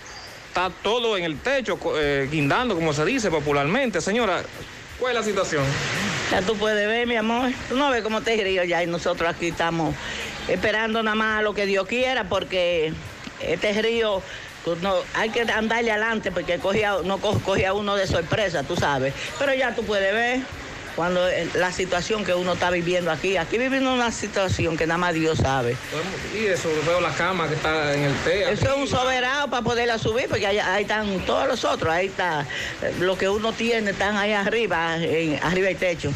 está todo en el techo, eh, guindando, como se dice popularmente. Señora, ¿cuál es la situación? Ya tú puedes ver, mi amor. Tú no ves cómo te río ya y nosotros aquí estamos esperando nada más lo que Dios quiera porque este río no, hay que andarle adelante porque cogía, no co- cogía uno de sorpresa, tú sabes. Pero ya tú puedes ver cuando eh, la situación que uno está viviendo aquí. Aquí viviendo una situación que nada más Dios sabe. Y eso, veo la cama que está en el techo. Eso es un soberano para poderla subir, porque ahí, ahí están todos los otros, ahí está, eh, lo que uno tiene, están ahí arriba, en- arriba del techo.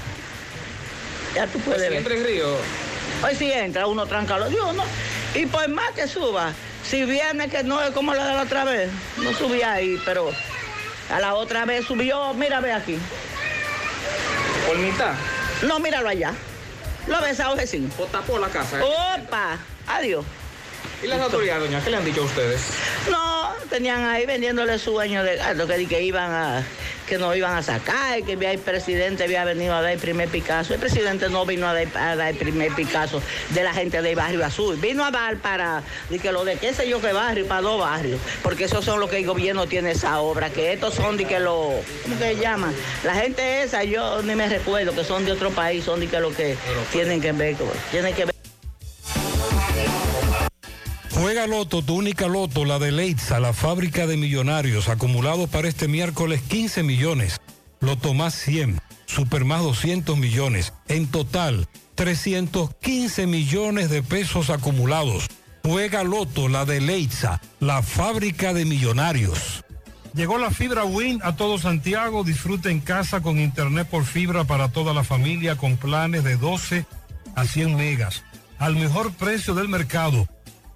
Ya tú puedes Si ver. entra el río, Hoy sí entra, uno tranca los Dios, ¿no? Y por más que suba, si viene que no es como la de la otra vez, no subía ahí, pero A la otra vez subió, mira, ve aquí. ¿Por mitad? No, míralo allá. Lo ves a sí. ¿O tapó la casa? Opa, adiós. ¿Y las autoridades, doña? ¿Qué le han dicho a ustedes? No, tenían ahí vendiéndole sueño de gato, que, que iban a, que no iban a sacar, que el presidente había venido a dar el primer Picasso. El presidente no vino a dar, el primer Picasso de la gente del barrio azul. Vino a dar para, de que lo de qué sé yo qué barrio, para dos barrios. Porque esos son los que el gobierno tiene esa obra, que estos son de que lo, ¿cómo que se llaman? La gente esa, yo ni me recuerdo, que son de otro país, son de que lo que tienen que ver, tienen que ver. Juega Loto, tu única Loto, la de Leitza, la fábrica de millonarios, acumulado para este miércoles 15 millones. Loto más 100, Super más 200 millones. En total, 315 millones de pesos acumulados. Juega Loto, la de Leitza, la fábrica de millonarios. Llegó la fibra Win a todo Santiago. Disfruta en casa con internet por fibra para toda la familia con planes de 12 a 100 megas. Al mejor precio del mercado.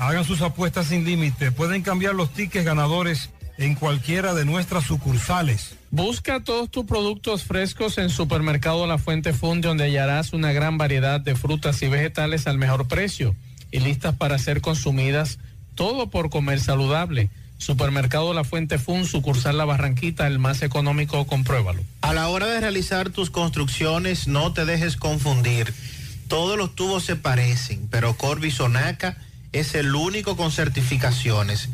Hagan sus apuestas sin límite. Pueden cambiar los tickets ganadores en cualquiera de nuestras sucursales. Busca todos tus productos frescos en Supermercado La Fuente Fund, donde hallarás una gran variedad de frutas y vegetales al mejor precio y listas para ser consumidas, todo por comer saludable. Supermercado La Fuente Fun, sucursal La Barranquita, el más económico, compruébalo. A la hora de realizar tus construcciones, no te dejes confundir. Todos los tubos se parecen, pero Corby Sonaca es el único con certificaciones.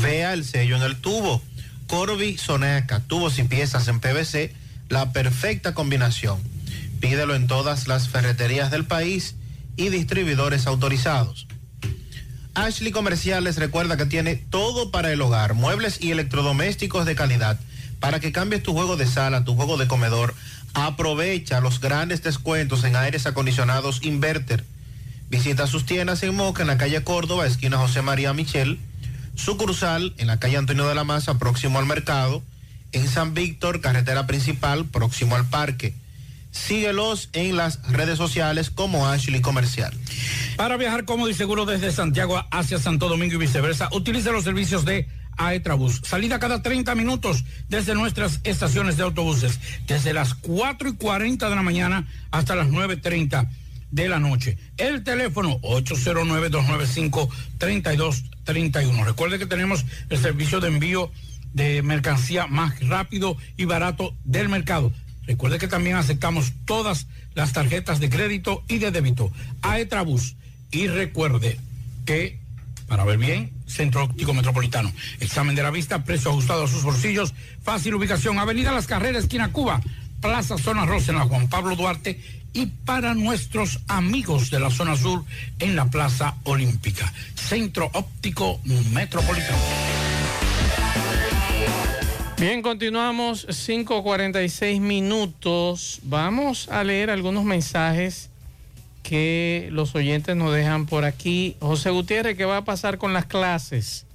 Vea el sello en el tubo. Corby Soneca, tubos y piezas en PVC, la perfecta combinación. Pídelo en todas las ferreterías del país y distribuidores autorizados. Ashley Comerciales recuerda que tiene todo para el hogar, muebles y electrodomésticos de calidad. Para que cambies tu juego de sala, tu juego de comedor, aprovecha los grandes descuentos en aires acondicionados Inverter Visita sus tiendas en Moca, en la calle Córdoba, esquina José María Michel, sucursal en la calle Antonio de la Maza, próximo al mercado, en San Víctor, carretera principal, próximo al parque. Síguelos en las redes sociales como Ashley Comercial. Para viajar cómodo y seguro desde Santiago hacia Santo Domingo y viceversa, utilice los servicios de Aetrabús. Salida cada 30 minutos desde nuestras estaciones de autobuses, desde las 4 y 40 de la mañana hasta las 9.30 de la noche. El teléfono 809-295-3231. Recuerde que tenemos el servicio de envío de mercancía más rápido y barato del mercado. Recuerde que también aceptamos todas las tarjetas de crédito y de débito. Aetrabus. Y recuerde que, para ver bien, Centro Óptico Metropolitano. Examen de la vista, precio ajustado a sus bolsillos, fácil ubicación, Avenida Las Carreras, esquina Cuba, Plaza Zona Rosa Juan Pablo Duarte y para nuestros amigos de la zona sur en la Plaza Olímpica. Centro Óptico Metropolitano. Bien, continuamos 5.46 minutos. Vamos a leer algunos mensajes que los oyentes nos dejan por aquí. José Gutiérrez, ¿qué va a pasar con las clases?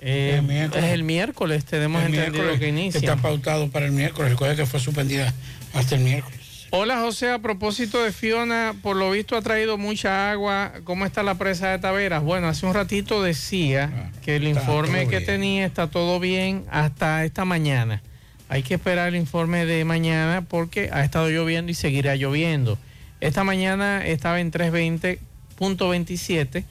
Eh, es el miércoles, tenemos entendido que inicia. Está pautado para el miércoles. Recuerda que fue suspendida hasta el miércoles. Hola José, a propósito de Fiona, por lo visto ha traído mucha agua. ¿Cómo está la presa de Taveras? Bueno, hace un ratito decía ah, que el informe que tenía está todo bien hasta esta mañana. Hay que esperar el informe de mañana porque ha estado lloviendo y seguirá lloviendo. Esta mañana estaba en 320.27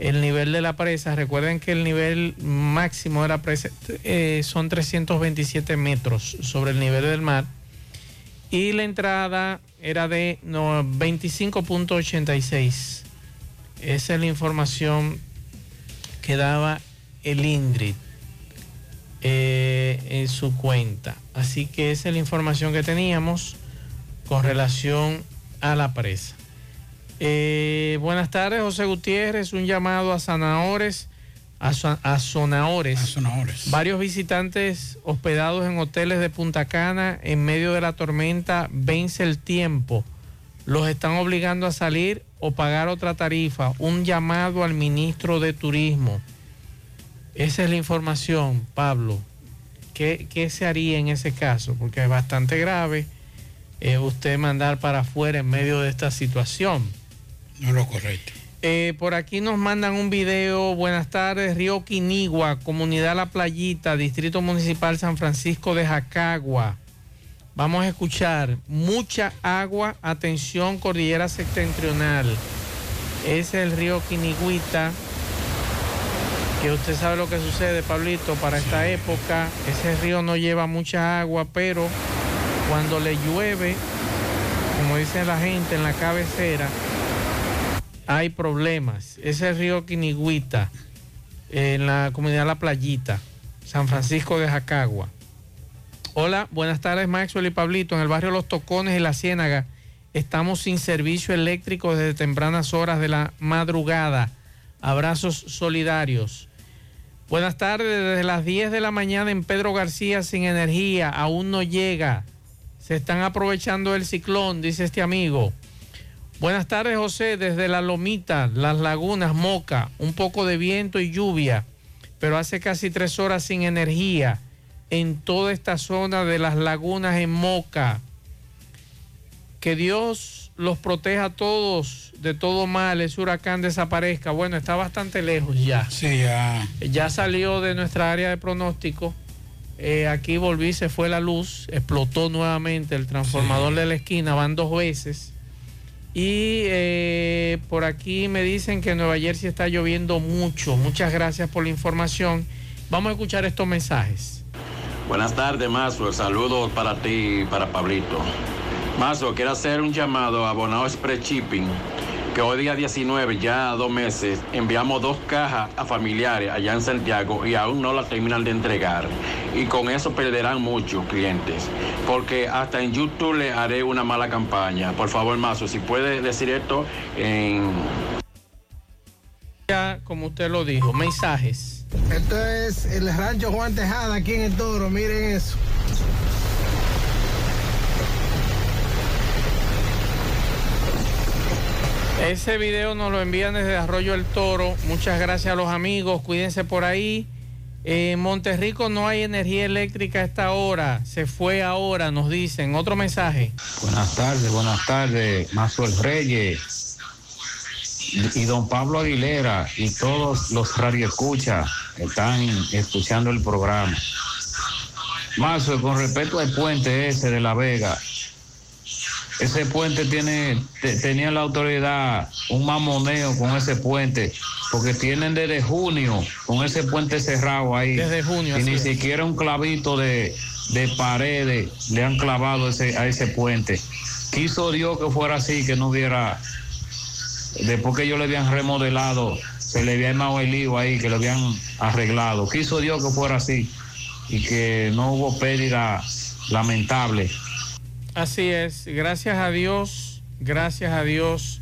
el nivel de la presa. Recuerden que el nivel máximo de la presa eh, son 327 metros sobre el nivel del mar y la entrada era de 25.86. Esa es la información que daba el INDRIT eh, en su cuenta. Así que esa es la información que teníamos con relación a la presa. Eh, buenas tardes, José Gutiérrez. Un llamado a Zanahores a, Zo- a Zonaores. Zonaores. Varios visitantes hospedados en hoteles de Punta Cana en medio de la tormenta vence el tiempo. Los están obligando a salir o pagar otra tarifa. Un llamado al ministro de Turismo. Esa es la información, Pablo. ¿Qué, qué se haría en ese caso? Porque es bastante grave eh, usted mandar para afuera en medio de esta situación. No es lo correcto. Eh, por aquí nos mandan un video. Buenas tardes, Río Quinigua, Comunidad La Playita, Distrito Municipal San Francisco de Jacagua. Vamos a escuchar mucha agua, atención, cordillera septentrional. Ese es el río Quinigüita, que usted sabe lo que sucede, Pablito, para esta época. Ese río no lleva mucha agua, pero cuando le llueve, como dice la gente en la cabecera, hay problemas. Ese río Quinigüita, en la comunidad La Playita, San Francisco de Jacagua. Hola, buenas tardes Maxwell y Pablito. En el barrio Los Tocones y La Ciénaga estamos sin servicio eléctrico desde tempranas horas de la madrugada. Abrazos solidarios. Buenas tardes, desde las 10 de la mañana en Pedro García sin energía, aún no llega. Se están aprovechando el ciclón, dice este amigo. Buenas tardes, José, desde La Lomita, Las Lagunas, Moca, un poco de viento y lluvia, pero hace casi tres horas sin energía en toda esta zona de las lagunas en Moca. Que Dios los proteja a todos de todo mal, ese huracán desaparezca. Bueno, está bastante lejos ya. Sí, ya. Ya salió de nuestra área de pronóstico. Eh, aquí volví, se fue la luz, explotó nuevamente el transformador de la esquina, van dos veces. Y eh, por aquí me dicen que en Nueva Jersey está lloviendo mucho. Muchas gracias por la información. Vamos a escuchar estos mensajes. Buenas tardes, Mazo. Saludos para ti y para Pablito. Mazo, quiero hacer un llamado a Bonao Express Shipping, que hoy día 19, ya dos meses, enviamos dos cajas a familiares allá en Santiago y aún no las terminan de entregar. Y con eso perderán muchos clientes, porque hasta en YouTube le haré una mala campaña. Por favor, Mazo, si puede decir esto en... Ya, como usted lo dijo, mensajes. Esto es el rancho Juan Tejada aquí en el Toro, miren eso. Ese video nos lo envían desde Arroyo El Toro. Muchas gracias a los amigos. Cuídense por ahí. En Monterrico no hay energía eléctrica a esta hora. Se fue ahora, nos dicen. Otro mensaje. Buenas tardes, buenas tardes, Mazuel Reyes y don Pablo Aguilera y todos los radioescuchas que están escuchando el programa. Mazo, con respecto al puente ese de La Vega, ese puente tiene, te- tenía la autoridad un mamoneo con ese puente, porque tienen desde junio con ese puente cerrado ahí. Desde junio, Y ni es. siquiera un clavito de, de paredes le han clavado ese, a ese puente. Quiso Dios que fuera así, que no hubiera, después que ellos le habían remodelado, se le había armado el lío ahí, que lo habían arreglado. Quiso Dios que fuera así y que no hubo pérdida lamentable. Así es, gracias a Dios, gracias a Dios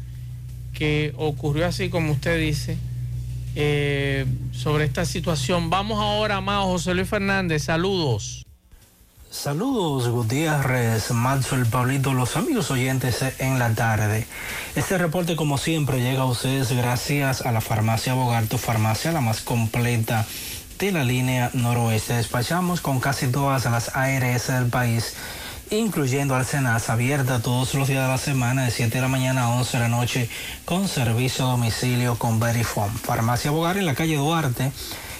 que ocurrió así como usted dice eh, sobre esta situación. Vamos ahora, Mao José Luis Fernández, saludos. Saludos Gutiérrez, Maxwell, Pablito, los amigos oyentes en la tarde. Este reporte como siempre llega a ustedes gracias a la farmacia Bogarto, farmacia la más completa de la línea noroeste. Despachamos con casi todas las ARS del país, incluyendo Alcenas, abierta todos los días de la semana de 7 de la mañana a 11 de la noche con servicio a domicilio con Verifone. Farmacia Bogar en la calle Duarte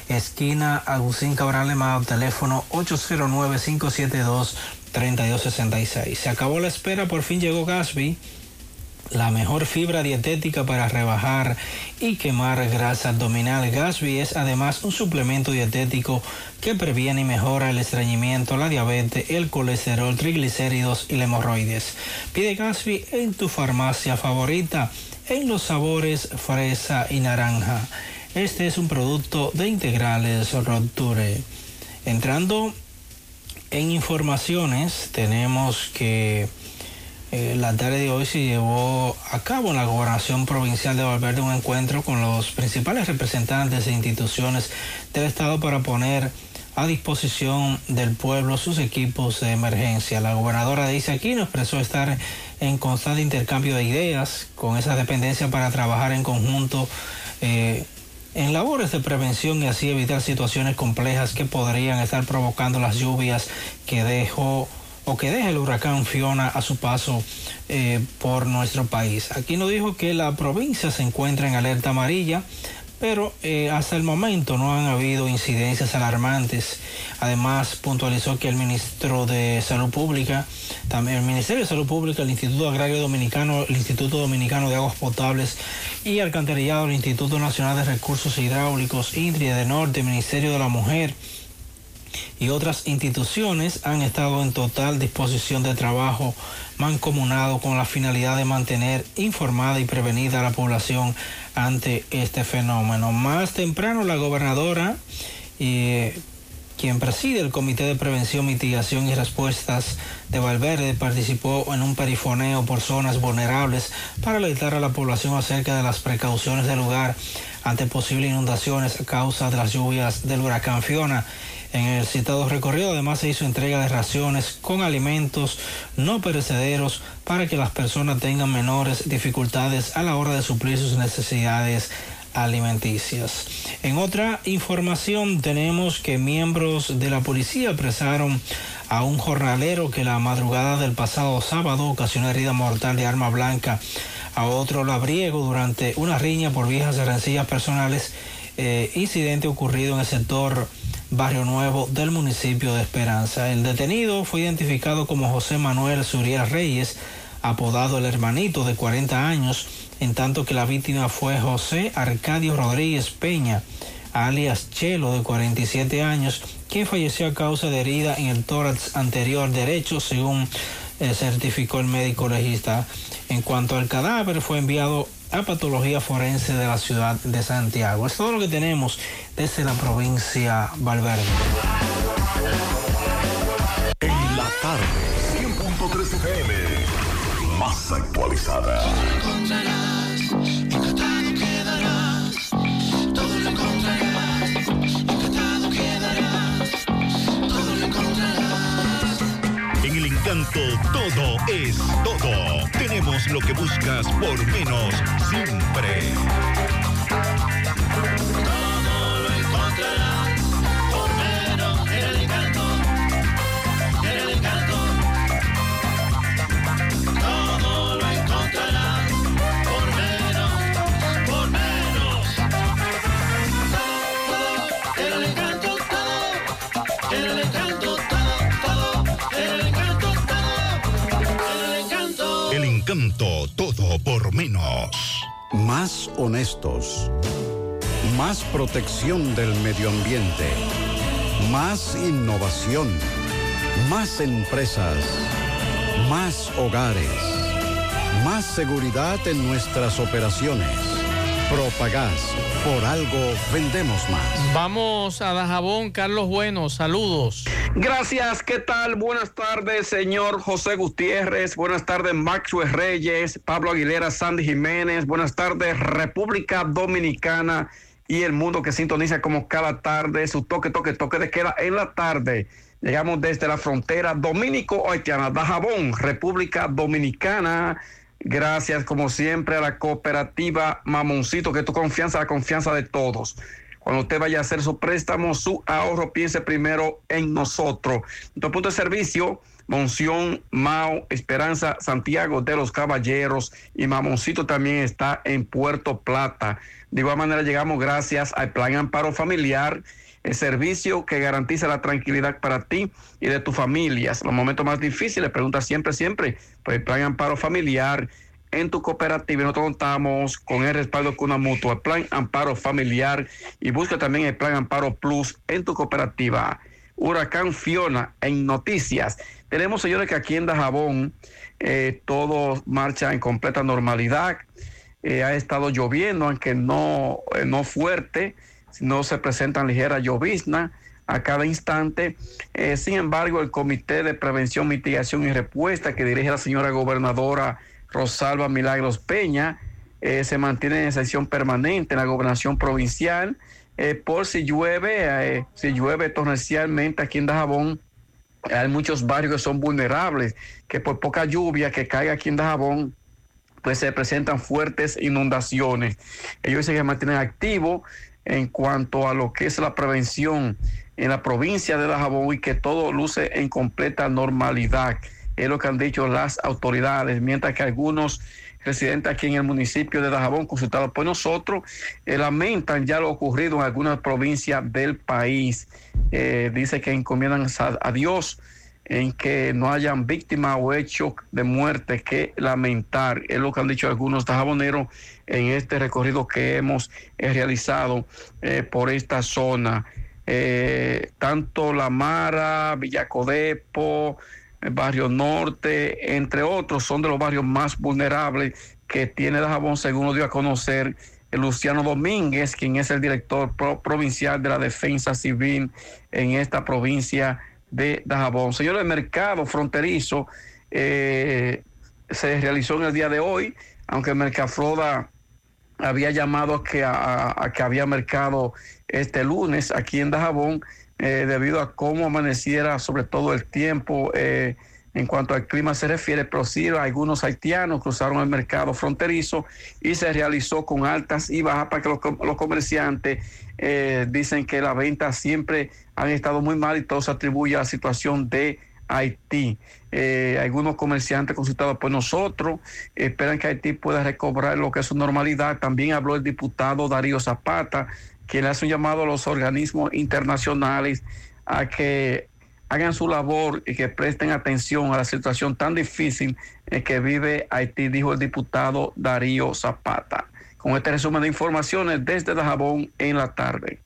esquina Agustín Cabral Lemao, teléfono 809-572-3266. Se acabó la espera, por fin llegó Gasby, la mejor fibra dietética para rebajar y quemar grasa abdominal. Gasby es además un suplemento dietético que previene y mejora el estreñimiento, la diabetes, el colesterol, triglicéridos y la hemorroides. Pide Gasby en tu farmacia favorita en los sabores fresa y naranja. Este es un producto de integrales Roture. Entrando en informaciones, tenemos que Eh, la tarde de hoy se llevó a cabo en la gobernación provincial de Valverde un encuentro con los principales representantes e instituciones del Estado para poner a disposición del pueblo sus equipos de emergencia. La gobernadora dice aquí nos expresó estar en constante intercambio de ideas con esa dependencia para trabajar en conjunto eh, en labores de prevención y así evitar situaciones complejas que podrían estar provocando las lluvias que dejó o que deja el huracán Fiona a su paso eh, por nuestro país. Aquí nos dijo que la provincia se encuentra en alerta amarilla pero eh, hasta el momento no han habido incidencias alarmantes. Además, puntualizó que el ministro de Salud Pública, también el Ministerio de Salud Pública, el Instituto Agrario Dominicano, el Instituto Dominicano de Aguas Potables y Alcantarillado, el Instituto Nacional de Recursos Hidráulicos, INDRI de Norte, Ministerio de la Mujer, y otras instituciones han estado en total disposición de trabajo mancomunado con la finalidad de mantener informada y prevenida a la población ante este fenómeno. Más temprano la gobernadora, eh, quien preside el Comité de Prevención, Mitigación y Respuestas de Valverde, participó en un perifoneo por zonas vulnerables para alertar a la población acerca de las precauciones del lugar ante posibles inundaciones a causa de las lluvias del huracán Fiona. En el citado recorrido además se hizo entrega de raciones con alimentos no perecederos para que las personas tengan menores dificultades a la hora de suplir sus necesidades alimenticias. En otra información tenemos que miembros de la policía apresaron a un jornalero que la madrugada del pasado sábado ocasionó herida mortal de arma blanca a otro labriego durante una riña por viejas rencillas personales, eh, incidente ocurrido en el sector Barrio Nuevo del municipio de Esperanza. El detenido fue identificado como José Manuel Suriel Reyes, apodado el hermanito de 40 años, en tanto que la víctima fue José Arcadio Rodríguez Peña, alias Chelo de 47 años, quien falleció a causa de herida en el tórax anterior derecho, según eh, certificó el médico legista. En cuanto al cadáver, fue enviado a patología forense de la ciudad de Santiago. Es todo lo que tenemos desde la provincia Valverde. En la tarde, 100.3 FM, más actualizada. Encanto todo es todo. Tenemos lo que buscas por menos siempre. Todo por menos. Más honestos. Más protección del medio ambiente. Más innovación. Más empresas. Más hogares. Más seguridad en nuestras operaciones. Propagás. Por algo vendemos más. Vamos a Dajabón, Carlos Bueno, saludos. Gracias, ¿qué tal? Buenas tardes, señor José Gutiérrez. Buenas tardes, Maxwell Reyes, Pablo Aguilera, Sandy Jiménez. Buenas tardes, República Dominicana y el mundo que sintoniza como cada tarde su toque, toque, toque de queda en la tarde. Llegamos desde la frontera dominico-haitiana, Dajabón, República Dominicana. Gracias, como siempre, a la cooperativa Mamoncito, que tu confianza, la confianza de todos. Cuando usted vaya a hacer su préstamo, su ahorro, piense primero en nosotros. Nuestro punto de servicio, Monción, Mao, Esperanza, Santiago de los Caballeros y Mamoncito también está en Puerto Plata. De igual manera llegamos gracias al Plan Amparo Familiar, el servicio que garantiza la tranquilidad para ti y de tus familias. Los momentos más difíciles, pregunta siempre, siempre, pues Plan Amparo Familiar en tu cooperativa. Nosotros contamos con el respaldo de una mutua, el Plan Amparo Familiar y busca también el Plan Amparo Plus en tu cooperativa. Huracán Fiona en noticias. Tenemos, señores, que aquí en Dajabón eh, todo marcha en completa normalidad. Eh, ha estado lloviendo, aunque no, eh, no fuerte, no se presentan ligeras lloviznas. a cada instante. Eh, sin embargo, el Comité de Prevención, Mitigación y Respuesta que dirige la señora gobernadora Rosalba Milagros Peña eh, se mantiene en sesión permanente en la gobernación provincial. Eh, por si llueve, si llueve torrencialmente aquí en Dajabón, hay muchos barrios que son vulnerables, que por poca lluvia que caiga aquí en Dajabón, pues se presentan fuertes inundaciones. Ellos se mantienen activos en cuanto a lo que es la prevención en la provincia de Dajabón y que todo luce en completa normalidad. Es lo que han dicho las autoridades, mientras que algunos residentes aquí en el municipio de Dajabón, consultados por nosotros, eh, lamentan ya lo ocurrido en algunas provincias del país. Eh, dice que encomiendan a, Dios en que no hayan víctimas o hechos de muerte que lamentar. Es lo que han dicho algunos dajaboneros en este recorrido que hemos eh, realizado eh, por esta zona. Eh, tanto La Mara, Villacodepo, Barrio Norte, entre otros, son de los barrios más vulnerables que tiene Dajabón, según lo dio a conocer Luciano Domínguez, quien es el director provincial de la Defensa Civil en esta provincia de Dajabón. Señor, el mercado fronterizo se realizó en el día de hoy, aunque Mercafroda había llamado a que, a, que había mercado este lunes aquí en Dajabón eh, debido a cómo amaneciera sobre todo el tiempo eh, en cuanto al clima se refiere, pero sí algunos haitianos cruzaron el mercado fronterizo y se realizó con altas y bajas para que los, comerciantes eh, dicen que las ventas siempre han estado muy mal y todo se atribuye a la situación de Haití. Eh, algunos comerciantes consultados por nosotros esperan que Haití pueda recobrar lo que es su normalidad. También habló el diputado Darío Zapata, quien le hace un llamado a los organismos internacionales a que hagan su labor y que presten atención a la situación tan difícil en que vive Haití, dijo el diputado Darío Zapata. Con este resumen de informaciones desde Dajabón en la tarde.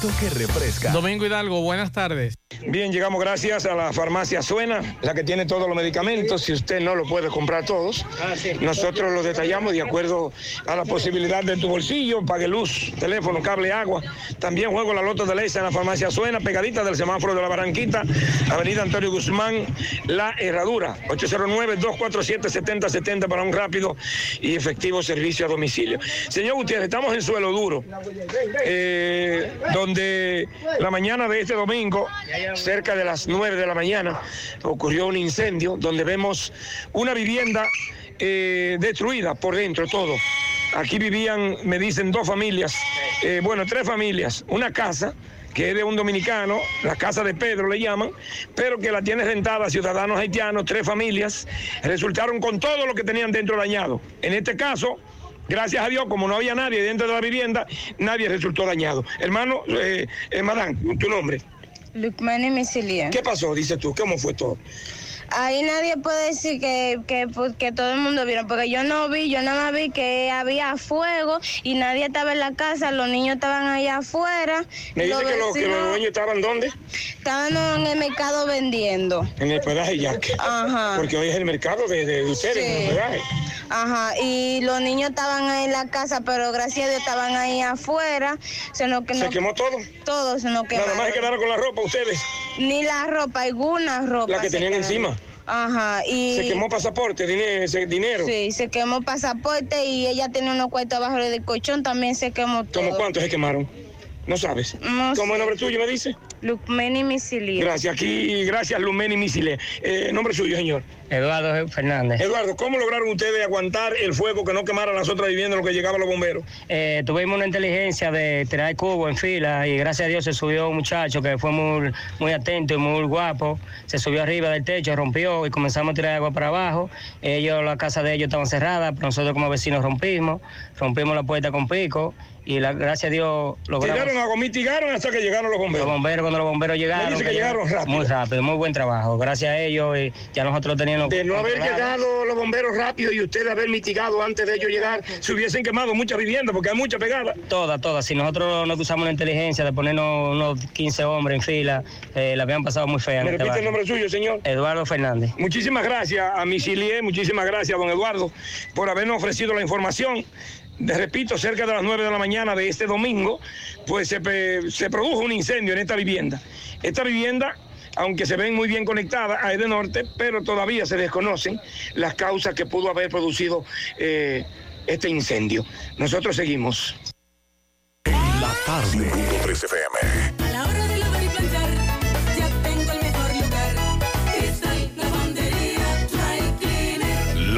Alimento que refresca. Domingo Hidalgo, buenas tardes. Bien, llegamos gracias a la farmacia Suena, la que tiene todos los medicamentos. Si usted no lo puede comprar todos, nosotros los detallamos de acuerdo a la posibilidad de tu bolsillo. Pague luz, teléfono, cable, agua. También juego la loto de Leisa en la farmacia Suena, pegadita del semáforo de la Barranquita, Avenida Antonio Guzmán, La Herradura. 809-247-7070 para un rápido y efectivo servicio a domicilio. Señor Gutiérrez, estamos en suelo duro, eh, donde la mañana de este domingo cerca de las 9 de la mañana, ocurrió un incendio donde vemos una vivienda eh, destruida por dentro, todo. Aquí vivían, me dicen, dos familias, eh, bueno, tres familias, una casa que es de un dominicano, la casa de Pedro le llaman, pero que la tiene rentada a ciudadanos haitianos, tres familias, resultaron con todo lo que tenían dentro dañado. En este caso, gracias a Dios, como no había nadie dentro de la vivienda, nadie resultó dañado. Hermano, eh, eh Madame, tu nombre. Lucmani Misilia. ¿Qué pasó, dices tú? ¿Cómo fue todo? Ahí nadie puede decir que, que, pues, que todo el mundo vieron, porque yo no vi, yo nada más vi que había fuego y nadie estaba en la casa, los niños estaban allá afuera. ¿Me dice los que, lo- que los dueños estaban dónde? Estaban en el mercado vendiendo. En el pedaje Yaque. Ajá. Porque hoy es el mercado de, de ustedes, en el pedaje. Ajá, y los niños estaban ahí en la casa, pero gracias a Dios estaban ahí afuera. Se, nos, ¿Se nos- quemó todo? Todo se nos quemó. Nada más se quedaron con la ropa ustedes, Ni la ropa, alguna ropa. la que tenían quedaron. encima. Ajá, y... Se quemó pasaporte, dinero. Sí, se quemó pasaporte y ella tenía unos cuartos abajo del colchón, también se quemó todo. ¿Cómo cuántos se quemaron? No sabes. No ¿Cómo es el sé. nombre tuyo, me dice? Lucmeni Misilia. Gracias, aquí, gracias Lumeni Misile. Eh, nombre suyo, señor. Eduardo Fernández. Eduardo, ¿cómo lograron ustedes aguantar el fuego que no quemara las otras viviendas lo que llegaban los bomberos? Eh, tuvimos una inteligencia de tirar el cubo en fila y gracias a Dios se subió un muchacho que fue muy, muy atento y muy guapo. Se subió arriba del techo, rompió y comenzamos a tirar agua para abajo. Ellos, la casa de ellos estaba cerrada, pero nosotros como vecinos rompimos, rompimos la puerta con pico y la, gracias a Dios logramos. Tiraron agua, mitigaron hasta que llegaron los bomberos. Los bomberos, cuando los bomberos llegaron. dice que llegaron rápido. Muy rápido, muy buen trabajo. Gracias a ellos y ya nosotros teníamos. De no haber llegado los bomberos rápido y ustedes haber mitigado antes de ellos llegar, se hubiesen quemado muchas viviendas porque hay muchas pegadas. Todas, todas. Si nosotros no usamos la inteligencia de ponernos unos 15 hombres en fila, eh, la habían pasado muy fea. ¿Me este repite el nombre suyo, señor? Eduardo Fernández. Muchísimas gracias a Misilie, muchísimas gracias a don Eduardo por habernos ofrecido la información. Repito, cerca de las 9 de la mañana de este domingo, pues se, se produjo un incendio en esta vivienda. Esta vivienda, aunque se ven muy bien conectadas a Edenorte, pero todavía se desconocen las causas que pudo haber producido eh, este incendio. Nosotros seguimos. La tarde.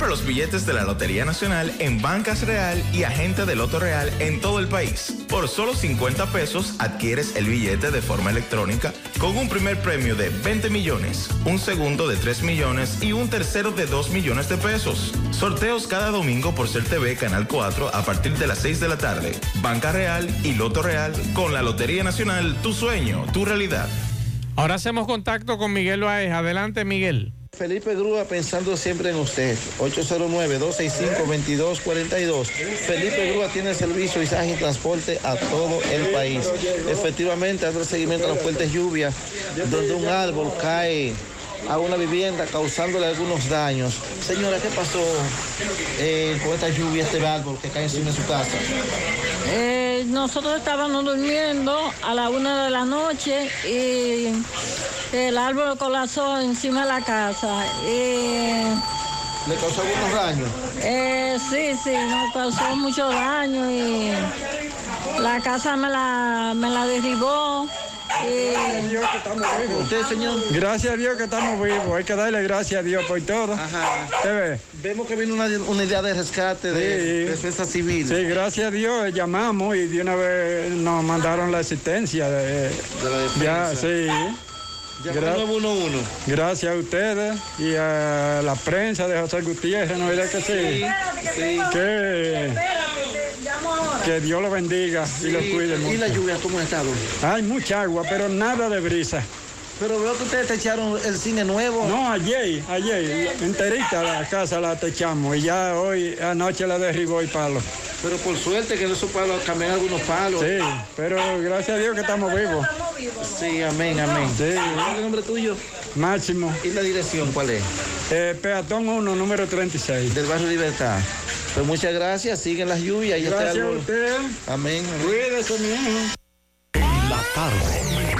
Compra los billetes de la Lotería Nacional en Bancas Real y Agente de Loto Real en todo el país. Por solo 50 pesos adquieres el billete de forma electrónica con un primer premio de 20 millones, un segundo de 3 millones y un tercero de 2 millones de pesos. Sorteos cada domingo por Ser Canal 4 a partir de las 6 de la tarde. Banca Real y Loto Real con la Lotería Nacional, tu sueño, tu realidad. Ahora hacemos contacto con Miguel Baez. Adelante, Miguel. Felipe Grúa pensando siempre en usted. 809-265-2242. Felipe Grúa tiene servicio, izaje y transporte a todo el país. Efectivamente, hace seguimiento a las fuertes lluvias, donde un árbol cae a una vivienda causándole algunos daños. Señora, ¿qué pasó eh, con esta lluvia, este árbol que cae encima de su casa? Eh, nosotros estábamos durmiendo a la una de la noche y el árbol colapsó encima de la casa. Y, ¿Le causó algunos daños? eh, sí, sí, nos causó mucho daño y la casa me la, me la derribó. Y, ¿Usted, señor? Gracias a Dios que estamos vivos. Hay que darle gracias a Dios por todo. ¿Te ve? Vemos que viene una, una idea de rescate de Sí. defensa civil. Sí, gracias a Dios llamamos y de una vez nos mandaron la asistencia. De, Ya, sí. Ya Gra- fue 911. Gracias a ustedes y a la prensa de José Gutiérrez, ¿no es que sí? sí. Que, que Dios lo bendiga y lo cuide mucho. ¿Y la lluvia cómo ha estado? Hay mucha agua, pero nada de brisa. Pero veo que ustedes te echaron el cine nuevo. No, ayer, ayer, enterita la casa la techamos y ya hoy, anoche la derribó el palo. Pero por suerte que esos palos cambian algunos palos. Sí, pero gracias a Dios que estamos vivos. Sí, amén, amén. Sí. ¿Cuál es el nombre tuyo? Máximo. ¿Y la dirección cuál es? Eh, Peatón 1, número 36. Del barrio Libertad. Pues muchas gracias, siguen las lluvias. y este Gracias a usted. Amén. Cuídese, mi hijo. La tarde.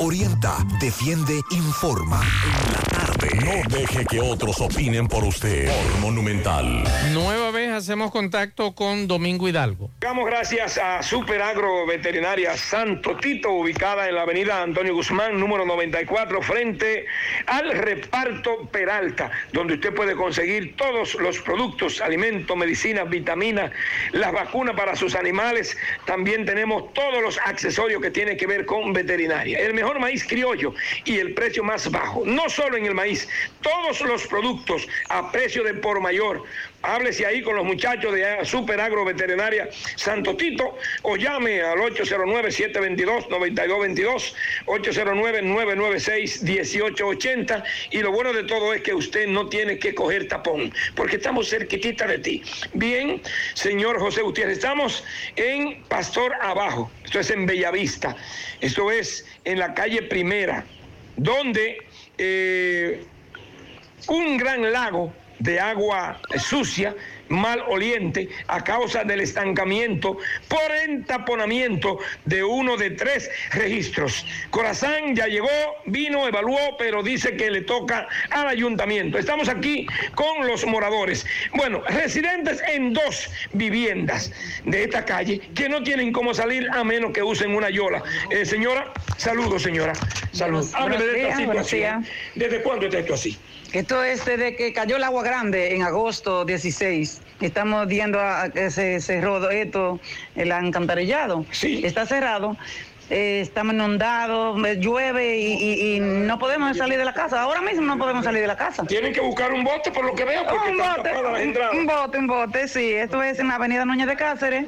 Orienta, defiende, informa. En la tarde. No deje que otros opinen por usted. Por Monumental. Nueva vez hacemos contacto con Domingo Hidalgo. Damos gracias a Super Agro Veterinaria Santo Tito, ubicada en la avenida Antonio Guzmán, número 94, frente al reparto Peralta, donde usted puede conseguir todos los productos, alimentos, medicinas, vitaminas, las vacunas para sus animales. También tenemos todos los accesorios que tienen que ver con veterinaria. El mejor maíz criollo y el precio más bajo. No solo en el maíz, todos los productos a precio de por mayor. Háblese ahí con los muchachos de Super Agro Veterinaria Santo Tito o llame al 809-722-9222, 809-996-1880 y lo bueno de todo es que usted no tiene que coger tapón porque estamos cerquitita de ti. Bien, señor José Gutiérrez, estamos en Pastor Abajo, esto es en Bellavista, esto es en la calle Primera, donde eh, un gran lago de agua sucia, mal oliente, a causa del estancamiento por entaponamiento de uno de tres registros. Corazán ya llegó, vino, evaluó, pero dice que le toca al ayuntamiento. Estamos aquí con los moradores. Bueno, residentes en dos viviendas de esta calle que no tienen cómo salir a menos que usen una yola. Eh, señora, saludos, señora. Saludos. Hábleme de esta situación. ¿Desde cuándo está esto así? Esto es desde que cayó el agua grande en agosto 16. Estamos viendo a, que se cerró esto, el alcantarillado. Sí. Está cerrado. eh, estamos inundados, eh, llueve y, y- y no podemos salir de la casa. Ahora mismo no podemos salir de la casa. Tienen que buscar un bote por lo que veo, porque un bote, las entradas. un bote, un bote, sí. Esto es en la avenida Núñez de Cáceres,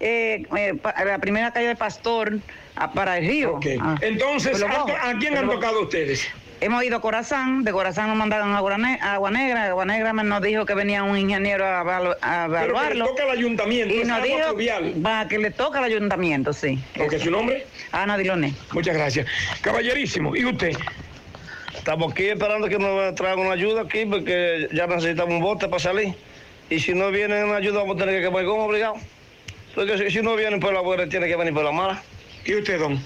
eh, eh, la primera calle de Pastor para el río. Ah. Entonces, lo ¿a, quién Por han tocado ustedes? Hemos ido a Corazán, de Corazán nos mandaron a Agua, Negra, Agua Negra nos dijo que venía un ingeniero a, evalu- a Pero que le evaluarlo. toca al ayuntamiento, y es nos dijo va, que le toca al ayuntamiento, sí. ¿Ok, su nombre? Ana Diloné. Muchas gracias. Caballerísimo, ¿y usted? Estamos aquí esperando que nos traigan una ayuda aquí porque ya necesitamos un bote para salir. Y si no viene una ayuda vamos a tener que quemar con obligado. Porque si, si no vienen por la buena tiene que venir por la mala. ¿Y usted, don?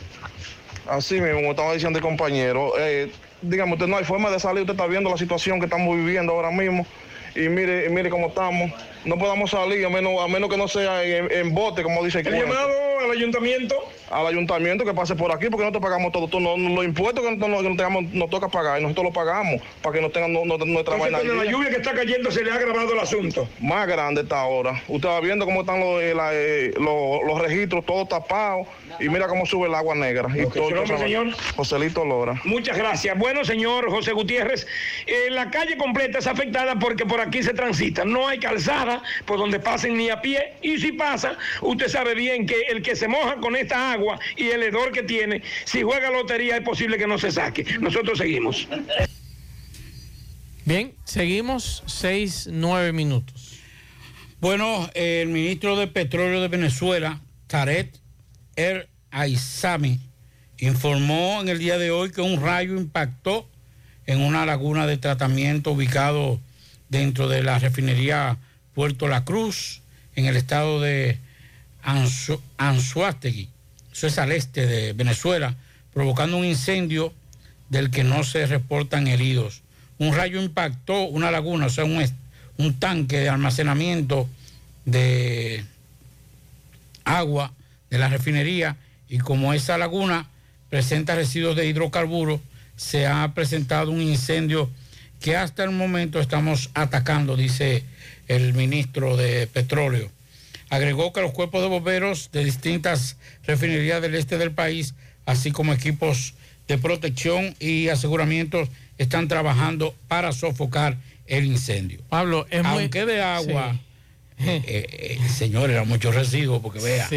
Así mismo, como estaba diciendo el compañero, eh, digamos, usted no hay forma de salir, usted está viendo la situación que estamos viviendo ahora mismo y mire, y mire cómo estamos. No podamos salir a menos, a menos que no sea en, en bote, como dice el ¿El cuento. llamado al ayuntamiento? Al ayuntamiento que pase por aquí porque nosotros pagamos todo, todo, no- no- los impuestos que nosotros, nos, tengamos- nos toca pagar y nosotros los pagamos para que no tengan no- no- nuestra vaina. con la lluvia que está cayendo se le ha agravado el asunto. Más grande está ahora. Usted va viendo cómo están los, eh, la, eh, los, los registros todos tapados y mira cómo sube el agua negra. Y Ok, ¿su nombre, esa- señor? Joselito Lora. Muchas gracias. Bueno, señor José Gutiérrez, eh, la calle completa es afectada porque por aquí se transita. No hay calzada por donde pasen ni a pie. Y si pasa, usted sabe bien que el que se moja con esta agua y el hedor que tiene, si juega lotería es posible que no se saque. Nosotros seguimos. Bien, seguimos seis, nueve minutos. Bueno, el ministro de Petróleo de Venezuela, Tarek El Aizami, informó en el día de hoy que un rayo impactó en una laguna de tratamiento ubicado dentro de la refinería Puerto La Cruz, en el estado de Anzu- Anzuategui. Eso es al este de Venezuela, provocando un incendio del que no se reportan heridos. Un rayo impactó una laguna, o sea, un, tanque de almacenamiento de agua de la refinería y como esa laguna presenta residuos de hidrocarburos, se ha presentado un incendio que hasta el momento estamos atacando, dice el ministro de Petróleo. Agregó que los cuerpos de bomberos de distintas refinerías del este del país, así como equipos de protección y aseguramientos, están trabajando para sofocar el incendio. Pablo, es muy- Aunque de agua, eh, eh, señor, era mucho residuo, porque vea,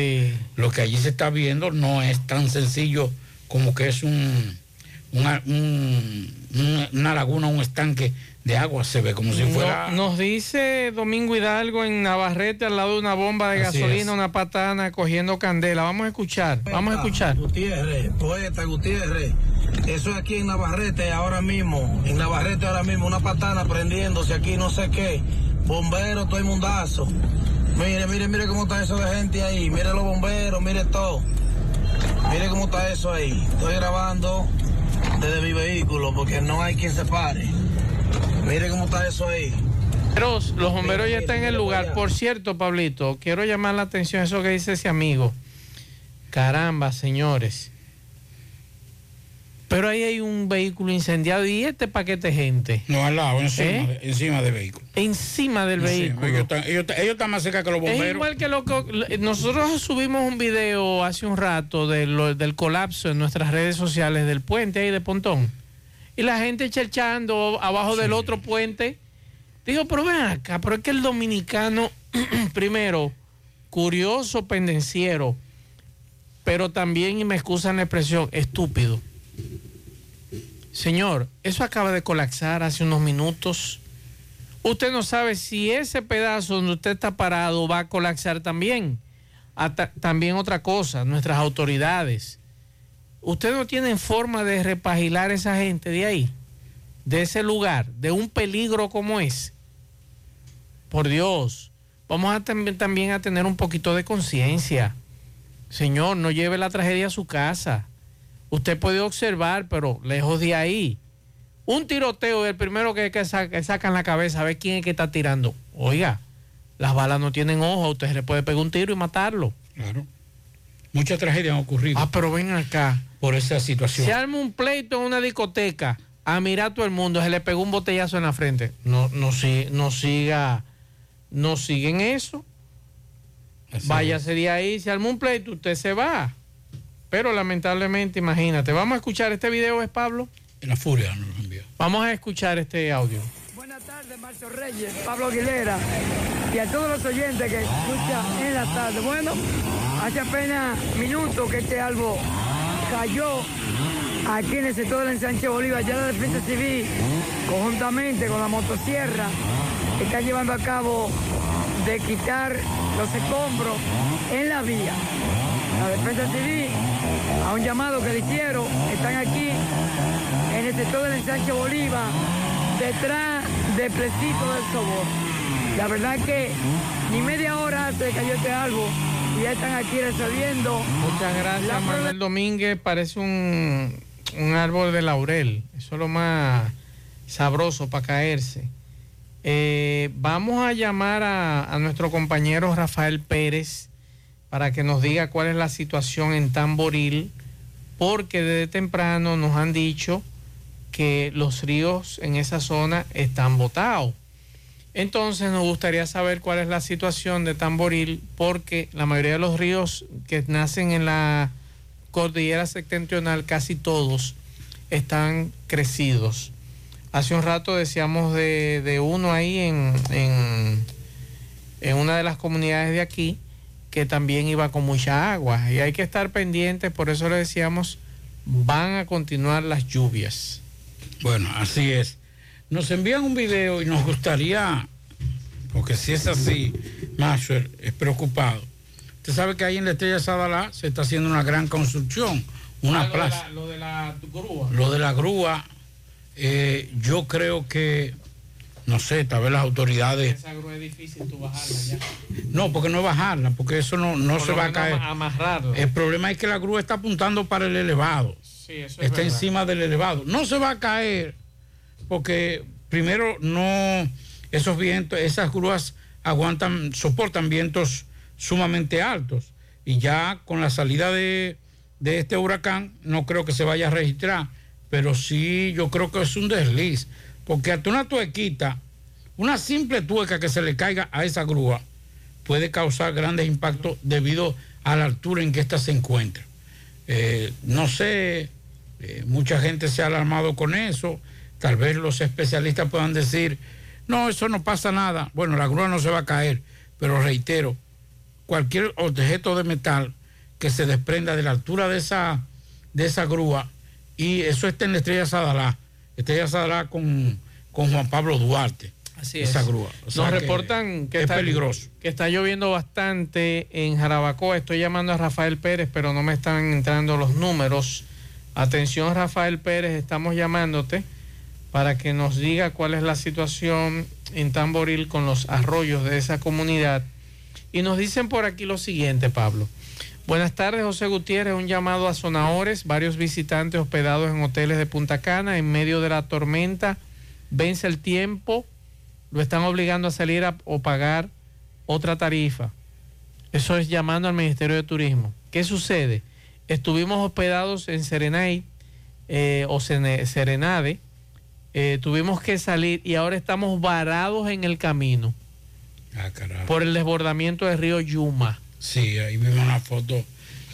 lo que allí se está viendo no es tan sencillo como que es un, una, un- un- una laguna, un estanque de agua, se ve como si No- fuera... nos dice Domingo Hidalgo en Navarrete al lado de una bomba de Así gasolina, es. una patana cogiendo candela. Vamos a escuchar, vamos a escuchar. Gutiérrez, poeta Gutiérrez. Eso es aquí en Navarrete ahora mismo. En Navarrete ahora mismo, una patana prendiéndose aquí, no sé qué. Bomberos, todo el mundazo. Mire, mire, mire cómo está eso de gente ahí. Mire los bomberos, mire todo. Mire cómo está eso ahí. Estoy grabando desde mi vehículo porque no hay quien se pare. Mire cómo está eso ahí. Pero los bomberos ya están en el lugar. Por cierto, Pablito, quiero llamar la atención a eso que dice ese amigo. Caramba, señores. Pero ahí hay un vehículo incendiado y este paquete de gente. No, al lado, encima, ¿Eh? de- encima del vehículo. Encima del Encima. vehículo. Ellos están, ellos están- ellos están más cerca que los Es bomberos. igual que lo que nosotros subimos un video hace un rato de lo- del colapso en nuestras redes sociales del puente ahí de Pontón. Y la gente cherchando abajo del otro puente. Digo, pero ven acá, pero es que el dominicano, <clears throat> primero, curioso, pendenciero, pero también, y me excusan la expresión, estúpido. Señor, eso acaba de colapsar hace unos minutos. Usted no sabe si ese pedazo donde usted está parado va a colapsar también. Ata- también otra cosa, nuestras autoridades. Usted no tiene forma de repagilar a esa gente de ahí, de ese lugar, de un peligro como es. Por Dios, vamos a también a tener un poquito de conciencia. Señor, no lleve la tragedia a su casa. Usted puede observar, pero lejos de ahí. Un tiroteo el primero que, que sa- que sacan la cabeza a ver quién es que está tirando. Oiga, las balas no tienen ojo, usted se le puede pegar un tiro y matarlo. Claro. Muchas tragedias han ocurrido. Ah, pero ven acá. Por esa situación. Se arma un pleito en una discoteca, a mirar a todo el mundo, se le pegó un botellazo en la frente. No, no, si- no siga, no siguen eso. Váyase de ahí, se arma un pleito, usted se va. Pero lamentablemente, imagínate, vamos a escuchar este video, ¿es Pablo? En la furia nos lo envió. Vamos a escuchar este audio. Buenas tardes, Marcio Reyes, Pablo Aguilera y a todos los oyentes que escuchan en la tarde. Bueno, hace apenas minutos que este árbol cayó aquí en el sector del ensanche Bolívar. Ya la Defensa Civil, conjuntamente con la motosierra, está llevando a cabo de quitar los escombros en la vía. La Defensa Civil, a un llamado que le hicieron, están aquí en el sector del ensanche Bolívar, detrás del plecito del Sobor. La verdad que ni media hora se cayó este árbol y ya están aquí resolviendo. Muchas gracias, Manuel Domínguez. Parece un, un árbol de laurel. Eso es lo más sabroso para caerse. Eh, vamos a llamar a, a nuestro compañero Rafael Pérez para que nos diga cuál es la situación en Tamboril, porque desde temprano nos han dicho que los ríos en esa zona están botados. Entonces nos gustaría saber cuál es la situación de Tamboril, porque la mayoría de los ríos que nacen en la cordillera septentrional, casi todos, están crecidos. Hace un rato decíamos de, de uno ahí en, en, en una de las comunidades de aquí, que también iba con mucha agua. Y hay que estar pendientes, por eso le decíamos, van a continuar las lluvias. Bueno, así es. Nos envían un video y nos gustaría, porque si es así, Maxwell es preocupado. Usted sabe que ahí en la Estrella Sadalá se está haciendo una gran construcción, una Ah, lo de plaza. la- lo de la grúa. Lo de la grúa, eh, yo creo que, no sé, tal vez las autoridades... Esa grúa es difícil tú bajarla ya. No, porque no es bajarla, porque eso no, no Por se va a caer. amarrarla. El problema es que la grúa está apuntando para el elevado. Sí, eso es está encima del elevado. No se va a caer porque primero no esos vientos, esas grúas aguantan, soportan vientos sumamente altos y ya con la salida de, de este huracán no creo que se vaya a registrar, pero sí yo creo que es un desliz, porque hasta una tuequita, una simple tueca que se le caiga a esa grúa puede causar grandes impactos debido a la altura en que ésta se encuentra. Eh, no sé, eh, mucha gente se ha alarmado con eso. Tal vez los especialistas puedan decir, no, eso no pasa nada. Bueno, la grúa no se va a caer, pero reitero, cualquier objeto de metal que se desprenda de la altura de esa, de esa grúa, y eso está en la Estrella Sadalá, Estrella Sadalá con, con Juan Pablo Duarte. Así esa es. grúa. O sea Nos que reportan que es está, peligroso. que está lloviendo bastante en Jarabacoa. Estoy llamando a Rafael Pérez, pero no me están entrando los números. Atención, Rafael Pérez, estamos llamándote para que nos diga cuál es la situación en Tamboril con los arroyos de esa comunidad. Y nos dicen por aquí lo siguiente, Pablo. Buenas tardes, José Gutiérrez. Un llamado a Sonahores. Varios visitantes hospedados en hoteles de Punta Cana en medio de la tormenta. Vence el tiempo. Lo están obligando a salir a, o pagar otra tarifa. Eso es llamando al Ministerio de Turismo. ¿Qué sucede? Estuvimos hospedados en Serenade eh, o Serenade. Eh, tuvimos que salir y ahora estamos varados en el camino Ah, por el desbordamiento del río Yuma. Sí, ahí vimos una foto.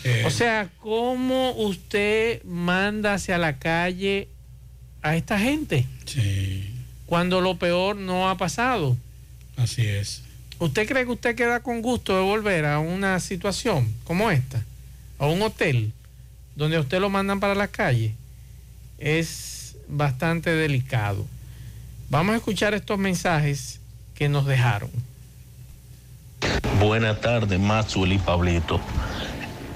eh, O sea, ¿cómo usted manda hacia la calle a esta gente? Sí. Cuando lo peor no ha pasado. Así es. ¿Usted cree que usted queda con gusto de volver a una situación como esta? A un hotel donde a usted lo mandan para la calle. Es bastante delicado. Vamos a escuchar estos mensajes que nos dejaron. Buenas tardes, Maxwell y Pablito.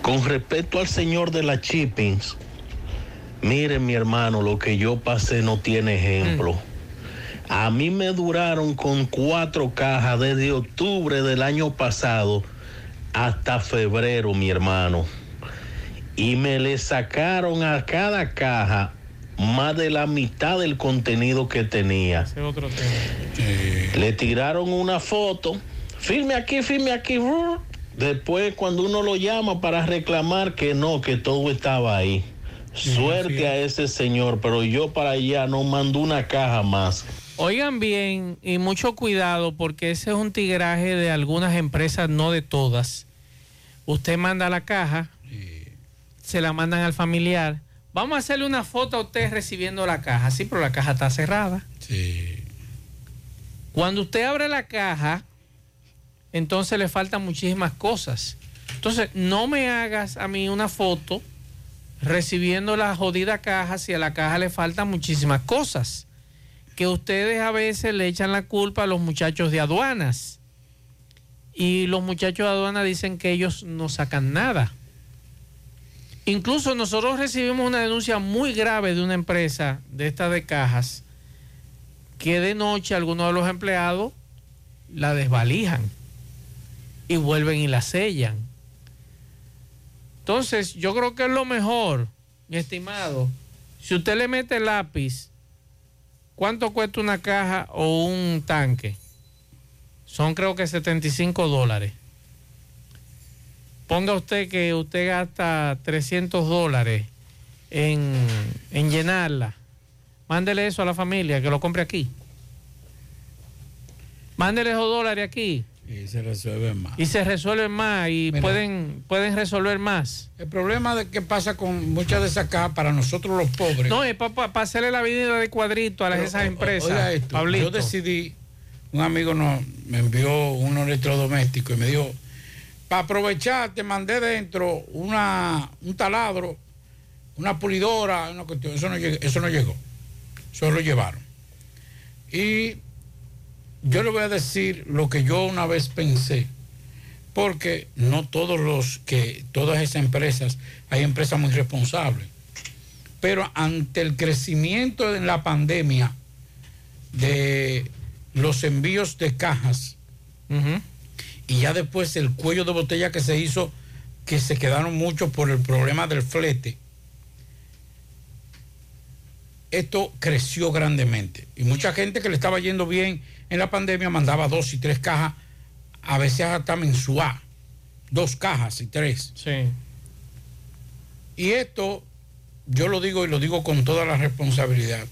Con respecto al señor de la Chippings, miren mi hermano, lo que yo pasé no tiene ejemplo. A mí me duraron con cuatro cajas desde octubre del año pasado hasta febrero, mi hermano. Y me le sacaron a cada caja más de la mitad del contenido que tenía. Otro tema. Le tiraron una foto. Firme aquí, firme aquí. Después, cuando uno lo llama para reclamar que no, que todo estaba ahí. Suerte a ese señor, pero yo para allá no mando una caja más. Oigan bien y mucho cuidado porque ese es un tigraje de algunas empresas, no de todas. Usted manda la caja, se la mandan al familiar. Vamos a hacerle una foto a usted recibiendo la caja. Sí, pero la caja está cerrada. Sí. Cuando usted abre la caja, entonces le faltan muchísimas cosas. Entonces, no me hagas a mí una foto recibiendo la jodida caja si a la caja le faltan muchísimas cosas. Que ustedes a veces le echan la culpa a los muchachos de aduanas. Y los muchachos de aduanas dicen que ellos no sacan nada. Incluso nosotros recibimos una denuncia muy grave de una empresa de estas de cajas que de noche algunos de los empleados la desvalijan y vuelven y la sellan. Entonces, yo creo que es lo mejor, mi estimado. Si usted le mete lápiz, ¿cuánto cuesta una caja o un tanque? Son creo que 75 dólares. Ponga usted que usted gasta 300 dólares en, en llenarla. Mándele eso a la familia, que lo compre aquí. Mándele esos dólares aquí Y se resuelve más. y se resuelven más y Mira. pueden, pueden resolver más. El problema de que pasa con muchas de esas cajas para nosotros los pobres. No, es para hacerle la vida de cuadrito a las, Pero, esas o- empresas. oiga esto, Pablito. yo decidí, un amigo nos, me envió un electrodoméstico y me dijo, para aprovechar, te mandé dentro una, un taladro, una pulidora, una cuestión. Eso no, eso no llegó. Eso lo llevaron. Y yo le voy a decir lo que yo una vez pensé, porque no todos los que, todas esas empresas, hay empresas muy responsables. Pero ante el crecimiento en la pandemia de los envíos de cajas y ya después el cuello de botella que se hizo, que se quedaron muchos por el problema del flete, esto creció grandemente. Y mucha gente que le estaba yendo bien en la pandemia mandaba dos y tres cajas, a veces hasta mensual, dos cajas y tres. Sí. Y esto, yo lo digo y lo digo con toda la responsabilidad.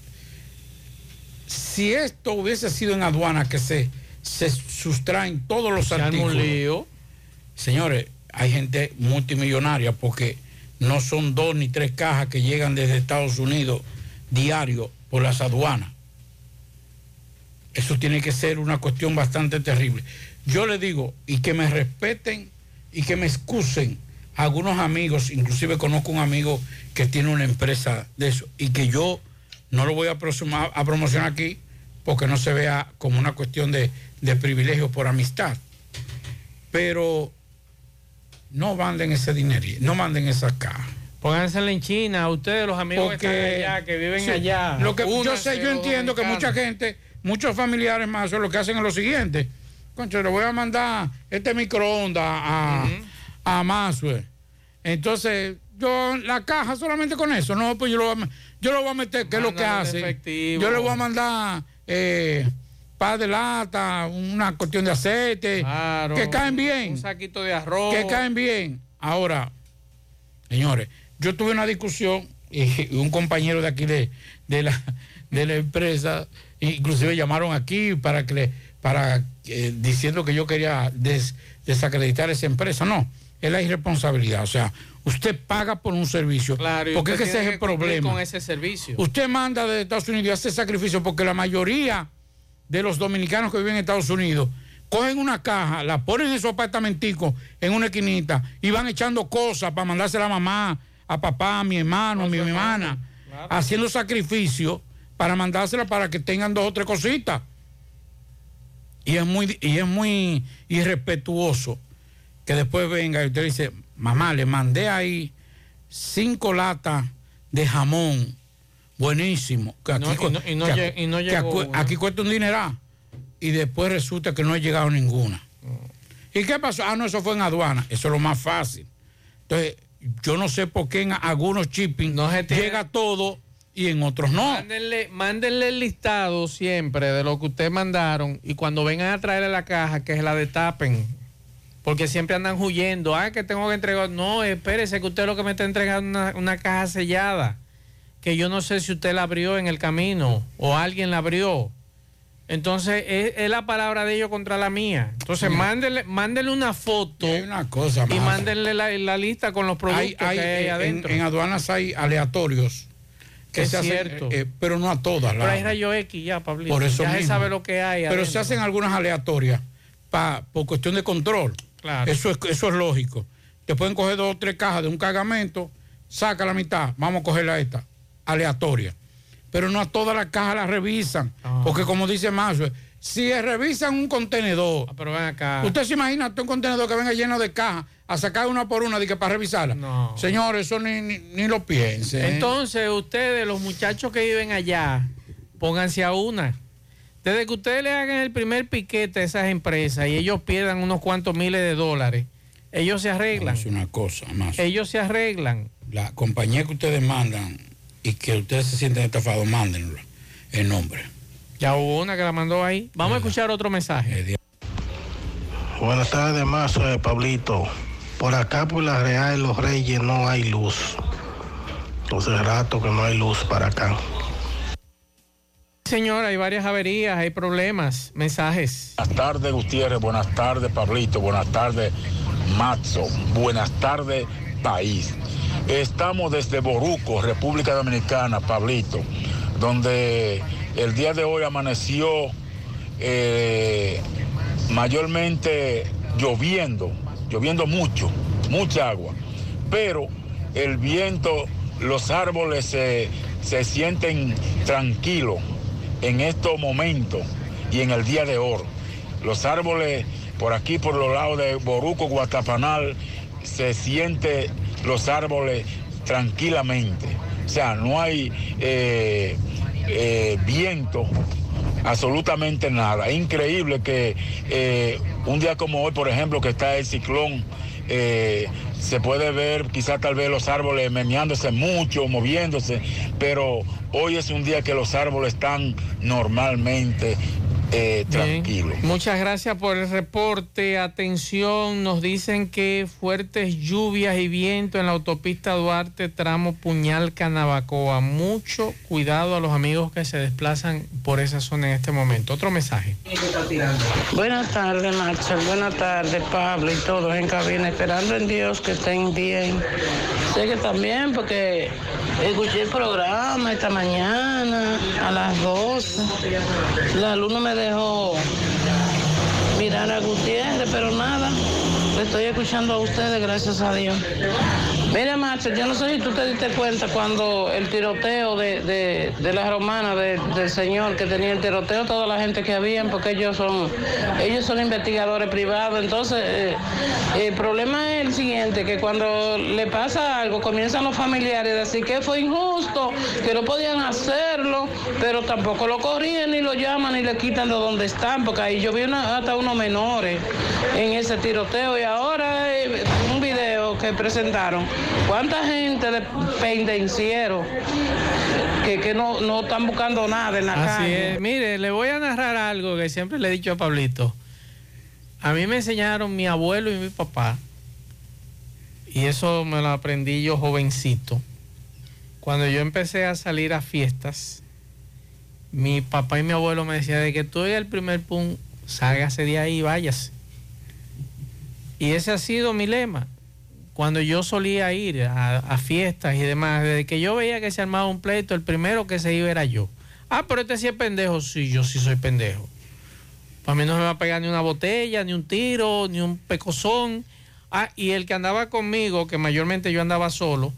Si esto hubiese sido en aduana que se, se sustraen todos los Se artículos. lío. Señores, hay gente multimillonaria porque no son dos ni tres cajas que llegan desde Estados Unidos diario por las aduanas. Eso tiene que ser una cuestión bastante terrible. Yo le digo, y que me respeten y que me excusen a algunos amigos, inclusive conozco un amigo que tiene una empresa de eso, y que yo no lo voy a, prosuma- a promocionar aquí porque no se vea como una cuestión de, de privilegio por amistad. Pero no manden ese dinero, no manden esa caja. Póngansela en China, ustedes los amigos que están allá, que viven Sí, allá. Lo que, yo sé, yo entiendo que mucha gente, muchos familiares más, lo que hacen es lo siguiente. Concho, le voy a mandar este microondas a, a Mazue. Entonces, yo la caja solamente con eso, no, pues yo lo voy a, yo lo voy a meter, ¿qué es lo que hace? efectivo. Yo le voy a mandar eh, par de lata, una cuestión de aceite, Claro. que caen bien. Un saquito de arroz. que caen bien. Ahora, señores, yo tuve una discusión <laughs> y un compañero de aquí de, de la, de la empresa, inclusive llamaron aquí para que le, para eh, diciendo que yo quería des- desacreditar esa empresa. No, es la irresponsabilidad. O sea, usted paga por un servicio. Claro, porque es que ese es el problema. con ese servicio. Usted manda de Estados Unidos y hace sacrificio porque la mayoría de los dominicanos que viven en Estados Unidos cogen una caja, la ponen en su apartamentico, en una esquinita, y van echando cosas para mandársela a mamá, a papá, a mi hermano, a mi hermana, haciendo sacrificio para mandársela para que tengan dos o tres cositas. Y es muy, y es muy irrespetuoso que después venga y usted dice, mamá, le mandé ahí cinco latas de jamón, buenísimo. Que aquí, No, y no- y no que y no llegó aquí cuesta un dineral. Y después resulta que no ha llegado ninguna. ¿Y qué pasó? Ah, no, eso fue en aduana. Eso es lo más fácil. Entonces, yo no sé por qué en algunos shipping llega todo y en otros no. Mándenle, mándenle el listado siempre de lo que ustedes mandaron y cuando vengan a traerle la caja, que se la destapen. Porque siempre andan huyendo. Ah, que tengo que entregar. No, espérese, que usted lo que me está entregando una, una caja sellada. Que yo no sé si usted la abrió en el camino o alguien la abrió. Entonces, es, es la palabra de ellos contra la mía. Entonces, Sí. mándele una foto. una cosa Y más. mándenle la, la lista con los productos Hay- hay, que hay eh, en, adentro. en aduanas hay aleatorios. Que Es se hacen, cierto. eh, pero no a todas. Pero la- hay rayo X ya, Pablito. Por eso ya mismo. sabe lo que hay. Pero se hacen algunas aleatorias pa- por cuestión de control. Claro. Eso es, eso es lógico. Te pueden coger dos o tres cajas de un cargamento, saca la mitad, vamos a cogerla esta, aleatoria. Pero no a todas las cajas las revisan. Ah. Porque como dice Mazo, si revisan un contenedor, Ah, Pero ven acá. usted se imagina un contenedor que venga lleno de cajas a sacar una por una de que para revisarla. No. Señor, eso ni, ni, ni lo piense. Entonces, ustedes, los muchachos que viven allá, pónganse a una. Desde que ustedes le hagan el primer piquete a esas empresas y ellos pierdan unos cuantos miles de dólares, ellos se arreglan. Es una cosa más. Ellos se arreglan. La compañía que ustedes mandan y que ustedes se sienten estafados, mándenlo. El nombre. Ya hubo una que la mandó ahí. Vamos a escuchar otro mensaje. Buenas tardes, Mazo de Pablito. Por acá, por la Real Los Reyes, no hay luz. Hace rato que no hay luz para acá. Señor, hay varias averías, hay problemas. Mensajes. Buenas tardes, Gutiérrez. Buenas tardes, Pablito. Buenas tardes, Matzo. Buenas tardes, país. Estamos desde Boruco, República Dominicana, Pablito, donde el día de hoy amaneció eh, mayormente lloviendo, lloviendo mucho, mucha agua. Pero el viento, los árboles se, se sienten tranquilos en estos momentos y en el día de hoy. Los árboles por aquí, por los lados de Boruco, Guatapanal, se siente los árboles tranquilamente. O sea, no hay eh, eh, viento, absolutamente nada. Increíble que eh, un día como hoy, por ejemplo, que está el ciclón, eh, se puede ver quizás tal vez los árboles meneándose mucho, moviéndose, pero hoy es un día que los árboles están normalmente eh, Bien. tranquilos. Muchas gracias por el reporte. Atención, nos dicen que fuertes lluvias y viento en la autopista Duarte, tramo Puñal Canabacoa. Mucho cuidado a los amigos que se desplazan por esa zona en este momento. Otro mensaje. Buenas tardes, Nacho. Buenas tardes, Pablo y todos en cabina, esperando en Dios que estén bien. Sé que también, porque escuché el programa esta mañana a las 12. La luz me dejó mirar a Gutiérrez, pero nada. Le estoy escuchando a ustedes, gracias a Dios. Mira, Macho, yo no sé si tú te diste cuenta cuando el tiroteo de, de, de la romana de- del señor que tenía el tiroteo, toda la gente que habían, porque ellos son, ellos son investigadores privados. Entonces, eh, el problema es el siguiente, que cuando le pasa algo, comienzan los familiares a decir que fue injusto, que no podían hacerlo, pero tampoco lo corrían, ni lo llaman, ni le quitan de donde están, porque ahí yo vi hasta unos menores en ese tiroteo y ahora que presentaron, ¿cuánta gente de pendenciero que, que no, no están buscando nada en la Así calle? es. Mire, le voy a narrar algo que siempre le he dicho a Pablito. A mí me enseñaron mi abuelo y mi papá, y eso me lo aprendí yo jovencito. Cuando yo empecé a salir a fiestas, mi papá y mi abuelo me decían de que tú eres el primer pum, sálgase de ahí y váyase. Y ese ha sido mi lema. Cuando yo solía ir a, fiestas y demás, desde que yo veía que se armaba un pleito, el primero que se iba era yo. Ah, pero este sí es pendejo. Sí, yo sí soy pendejo. Para mí no me va a pegar ni una botella, ni un tiro, ni un pecozón. Ah, y el que andaba conmigo, que mayormente yo andaba solo,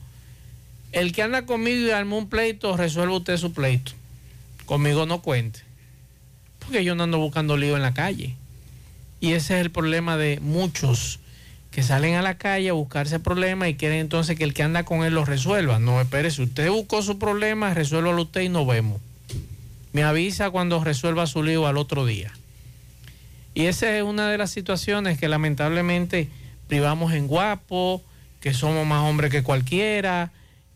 el que anda conmigo y armó un pleito, resuelva usted su pleito. Conmigo no cuente. Porque yo no ando buscando lío en la calle. Y ese es el problema de muchos que salen a la calle a buscarse problemas y quieren entonces que el que anda con él lo resuelva. No, espérese, usted buscó su problema, resuélvalo usted y nos vemos. Me avisa cuando resuelva su lío al otro día. Y esa es una de las situaciones que lamentablemente privamos en guapo, que somos más hombres que cualquiera,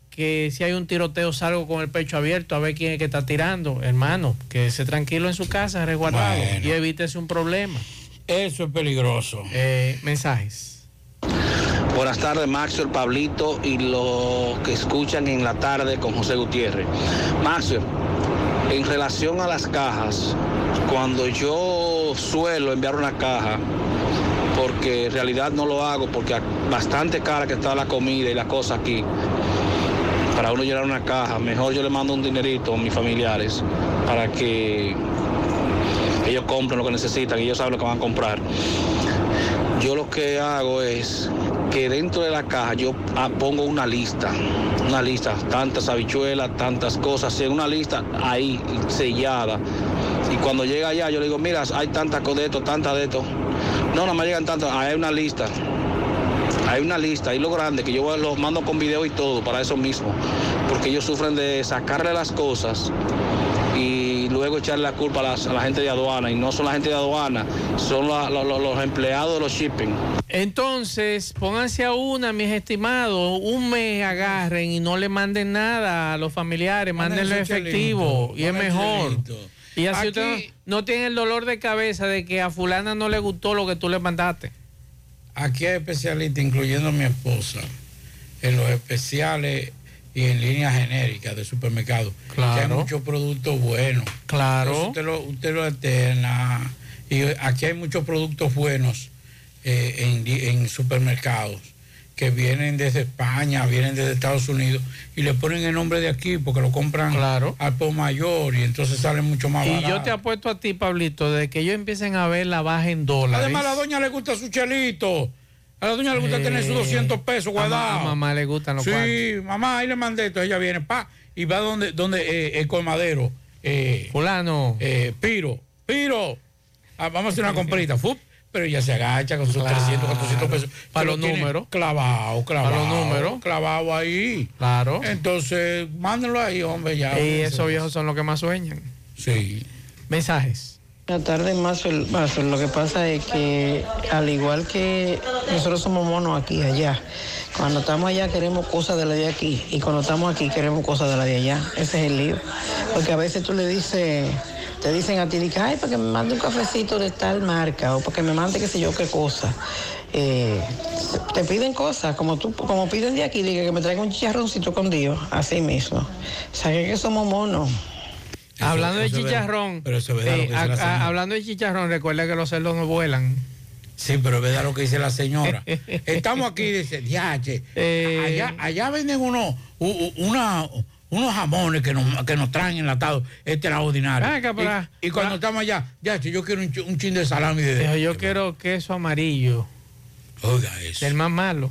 que si hay un tiroteo salgo con el pecho abierto a ver quién es que está tirando. Hermano, quédese tranquilo en su casa, resguardado Bueno. y evítese un problema. Eso es peligroso. Eh, mensajes. Buenas tardes, Maxio, el Pablito y los que escuchan en la tarde con José Gutiérrez. Maxio, en relación a las cajas, cuando yo suelo enviar una caja, porque en realidad no lo hago, porque bastante cara que está la comida y la cosa aquí, para uno llenar una caja, mejor yo le mando un dinerito a mis familiares para que ellos compren lo que necesitan y ellos saben lo que van a comprar. Yo lo que hago es que dentro de la caja yo ah, pongo una lista, una lista, tantas habichuelas, tantas cosas, sí, una lista ahí sellada. Y cuando llega allá yo le digo, mira, hay tantas de esto, tantas de esto. No, no me llegan tantas, hay una lista. Hay una lista, y lo grande, que yo los mando con video y todo para eso mismo. Porque ellos sufren de sacarle las cosas luego echarle la culpa a, las- a la gente de aduana. Y no son la gente de aduana, son la- lo- lo- los empleados de los shipping. Entonces, pónganse a una, mis estimados, un mes agarren y no le manden nada a los familiares, mándenle efectivo chelito, y es mejor. chelito. Y así Aquí- usted no, no tiene el dolor de cabeza de que a fulana no le gustó lo que tú le mandaste. Aquí hay especialistas, incluyendo mi esposa, en los especiales y en líneas genéricas de supermercados. Claro. Que hay muchos productos buenos. Claro. Entonces usted lo, usted lo alterna. Y aquí hay muchos productos buenos eh, en, en supermercados que vienen desde España, vienen desde Estados Unidos y le ponen el nombre de aquí porque lo compran al por mayor y entonces sale mucho más Y barato. yo te apuesto a ti, Pablito, de que ellos empiecen a ver la baja en dólares. Además, a la doña le gusta su chelito. A la doña le gusta Eh, tener sus 200 pesos a ma- guardados. a mamá le gustan los Sí, cuartos. mamá, ahí le mandé esto. Ella viene, pa, y va donde, donde eh, el colmadero. Eh, Fulano. Eh, Piro, Piro. Ah, vamos a hacer una comprita. Fup, pero ella se agacha con sus 300, 400 pesos. Para los números. Clavado, clavado. Para los números. Clavado ahí. Claro. Entonces, mándenlo ahí, hombre, ya. Y esos viejos son los que más sueñan. Sí. Mensajes. Tardes, Mazo. Mazo, Lo que pasa es que, al igual que nosotros somos monos aquí allá, cuando estamos allá queremos cosas de la de aquí y cuando estamos aquí queremos cosas de la de allá. Ese es el lío. Porque a veces tú le dices, te dicen a ti, ay, para que me mande un cafecito de tal marca o para que me mande qué sé yo qué cosa. Eh, te piden cosas, como tú, como piden de aquí, diga que me traiga un chicharroncito con Dios, así mismo. ¿Sabes que somos monos? Hablando de chicharrón. Eh, a- a- hablando de chicharrón, recuerda que los cerdos no vuelan. Sí, pero es verdad lo que dice la señora. <laughs> Estamos aquí, dice, diache. Eh. allá, allá venden unos, una- unos jamones que nos, que nos traen enlatados extraordinarios. Ven acá, pero- y, y cuando estamos allá, diache, yo quiero un, un chin de salami de yo quiero queso amarillo. Oiga eso. El más malo.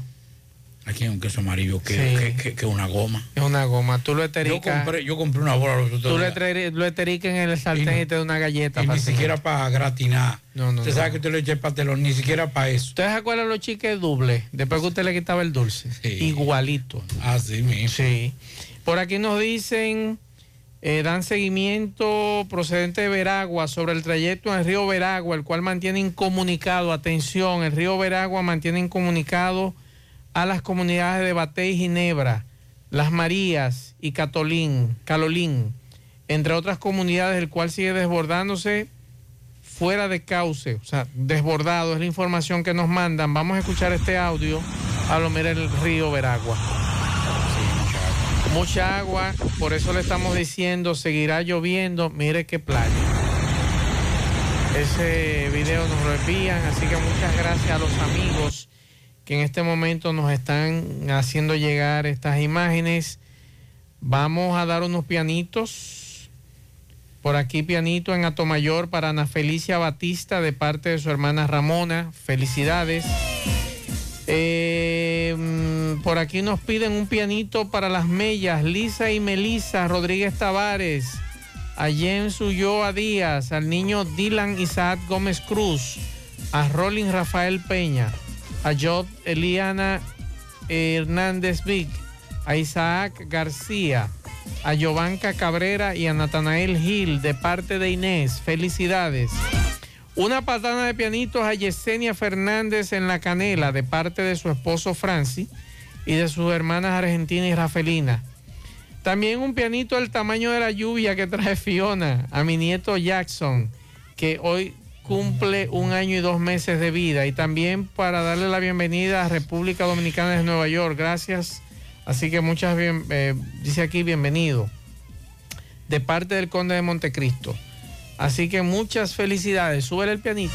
Aquí hay un queso amarillo que Sí. que- que- una goma. Es una goma. Tú lo Yo estericas. compré, yo compré una bola Tú lo, lo estericas en el sartén y, te da una galleta. Y ni siquiera para gratinar. No, no, Usted no. sabe que usted le echa el pastelón, ni siquiera para eso. ¿Ustedes se acuerdan los chiques dobles? Después que usted le quitaba el dulce. Igualito. Así mismo. Sí. Por aquí nos dicen, eh, dan seguimiento procedente de Veragua sobre el trayecto en el río Veragua, el cual mantiene incomunicado, atención, el río Veragua mantiene incomunicado a las comunidades de Batey y Ginebra, Las Marías y Catolín, Calolín, entre otras comunidades, el cual sigue desbordándose fuera de cauce, o sea, desbordado, es la información que nos mandan. Vamos a escuchar este audio a lo mira el río Veragua. Mucha agua, por eso le estamos diciendo, seguirá lloviendo, mire qué playa. Ese video nos lo envían, así que muchas gracias a los amigos que en este momento nos están haciendo llegar estas imágenes. Vamos a dar unos pianitos. Por aquí pianito en Atomayor para Ana Felicia Batista de parte de su hermana Ramona. Felicidades. Eh, mm, por aquí nos piden un pianito para las mellas, Lisa y Melisa Rodríguez Tavares, a Jens Ulloa Díaz, al niño Dylan Isaac Gómez Cruz, a Rolling Rafael Peña, a Eliana Hernández Vic, a Isaac García, a Giovanca Cabrera y a Natanael Gil de parte de Inés. Felicidades. Una patana de pianitos a Yesenia Fernández en la canela de parte de su esposo Franci y de sus hermanas Argentina y Rafelina. También un pianito del tamaño de la lluvia que trae Fiona a mi nieto Jackson, que hoy cumple un año y dos meses de vida. Y también para darle la bienvenida a República Dominicana de Nueva York. Gracias. Así que muchas bien, eh, dice aquí bienvenido. De parte del Conde de Montecristo. Así que muchas felicidades. Súbele el pianito.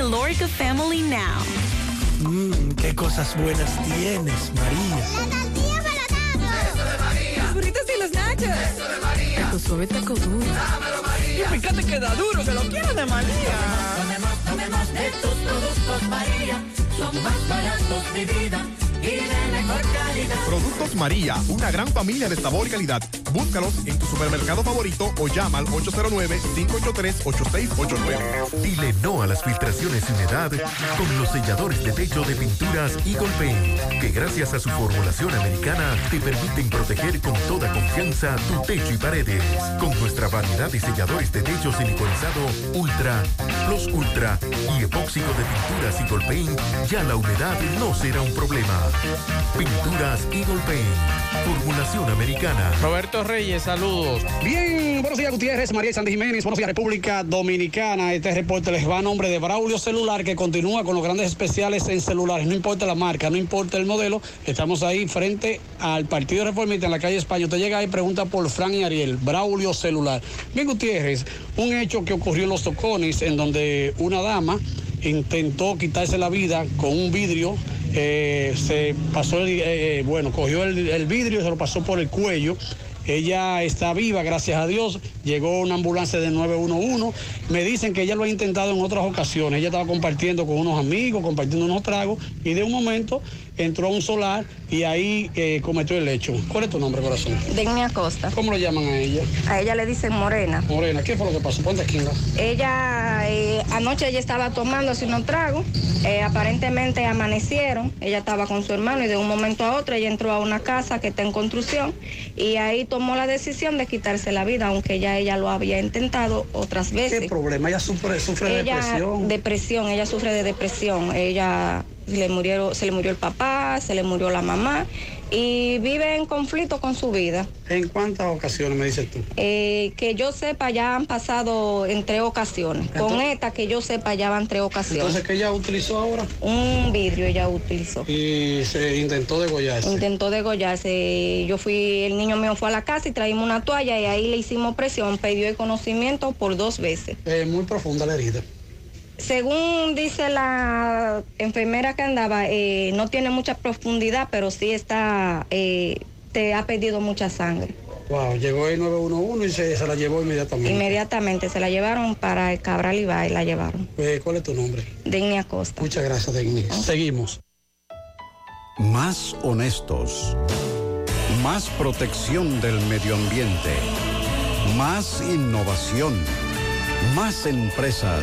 Alorica family now. Mmm, qué cosas buenas tienes, María. Los burritos y los nachos. Eso de María. Taco suave, taco duro. Y fíjate que da duro, que lo quiero de María. Tomemos, tomemos de tus productos María. Son más baratos de vida Productos María, una gran familia de sabor y calidad. Búscalos en tu supermercado favorito o llama al 809-583-8689. Dile no a las filtraciones y humedad con los selladores de techo de pinturas Eagle Paint, que gracias a su formulación americana te permiten proteger con toda confianza tu techo y paredes. Con nuestra variedad de selladores de techo siliconizado Ultra, Plus Ultra y epóxico de pinturas Eagle Paint, ya la humedad no será un problema. Pinturas Eagle Paint, formulación americana. Roberto Reyes, saludos. Bien, buenos días Gutiérrez, María Sandy Jiménez, buenos días República Dominicana. Este reporte les va a nombre de Braulio Celular que continúa con los grandes especiales en celulares, no importa la marca, no importa el modelo. Estamos ahí frente al Partido Reformista en la calle España. Usted llega ahí y pregunta por Fran y Ariel, Braulio Celular. Bien Gutiérrez, un hecho que ocurrió en Los Tocones en donde una dama intentó quitarse la vida con un vidrio eh, se pasó, el, eh, bueno, cogió el, el vidrio, se lo pasó por el cuello. Ella está viva, gracias a Dios. Llegó una ambulancia de 911. Me dicen que ella lo ha intentado en otras ocasiones. Ella estaba compartiendo con unos amigos, compartiendo unos tragos, y de un momento entró a un solar y ahí eh, cometió el hecho. ¿Cuál es tu nombre, corazón? Denny Acosta. ¿Cómo lo llaman a ella? A ella le dicen Morena. Morena, ¿qué fue lo que pasó? Ponte aquí. ¿no? Ella, eh, anoche ella estaba tomándose unos tragos, eh, aparentemente amanecieron, ella estaba con su hermano y de un momento a otro ella entró a una casa que está en construcción y ahí tomó la decisión de quitarse la vida, aunque ya ella lo había intentado otras veces. ¿Qué problema? Ella sufre, sufre Ella, depresión. depresión, ella sufre de depresión. Ella le murieron, se le murió el papá, se le murió la mamá y vive en conflicto con su vida. ¿En cuántas ocasiones me dices tú? Eh, que yo sepa, ya han pasado en tres ocasiones. Con esta que yo sepa, ya van tres ocasiones. Entonces, ¿qué ella utilizó ahora? Un vidrio ella utilizó. Y se intentó degollarse. Intentó degollarse. Yo fui, el niño mío fue a la casa y traímos una toalla y ahí le hicimos presión. Pidió el conocimiento por dos veces. Eh, muy profunda la herida. Según dice la enfermera que andaba, eh, no tiene mucha profundidad, pero sí está, eh, te ha perdido mucha sangre. Wow, llegó el 911 y se, se la llevó inmediatamente. Inmediatamente se la llevaron para el Cabral y la llevaron. Eh, ¿Cuál es tu nombre? Denny Acosta. Muchas gracias, Denny. Seguimos. Más honestos. Más protección del medio ambiente. Más innovación. Más empresas.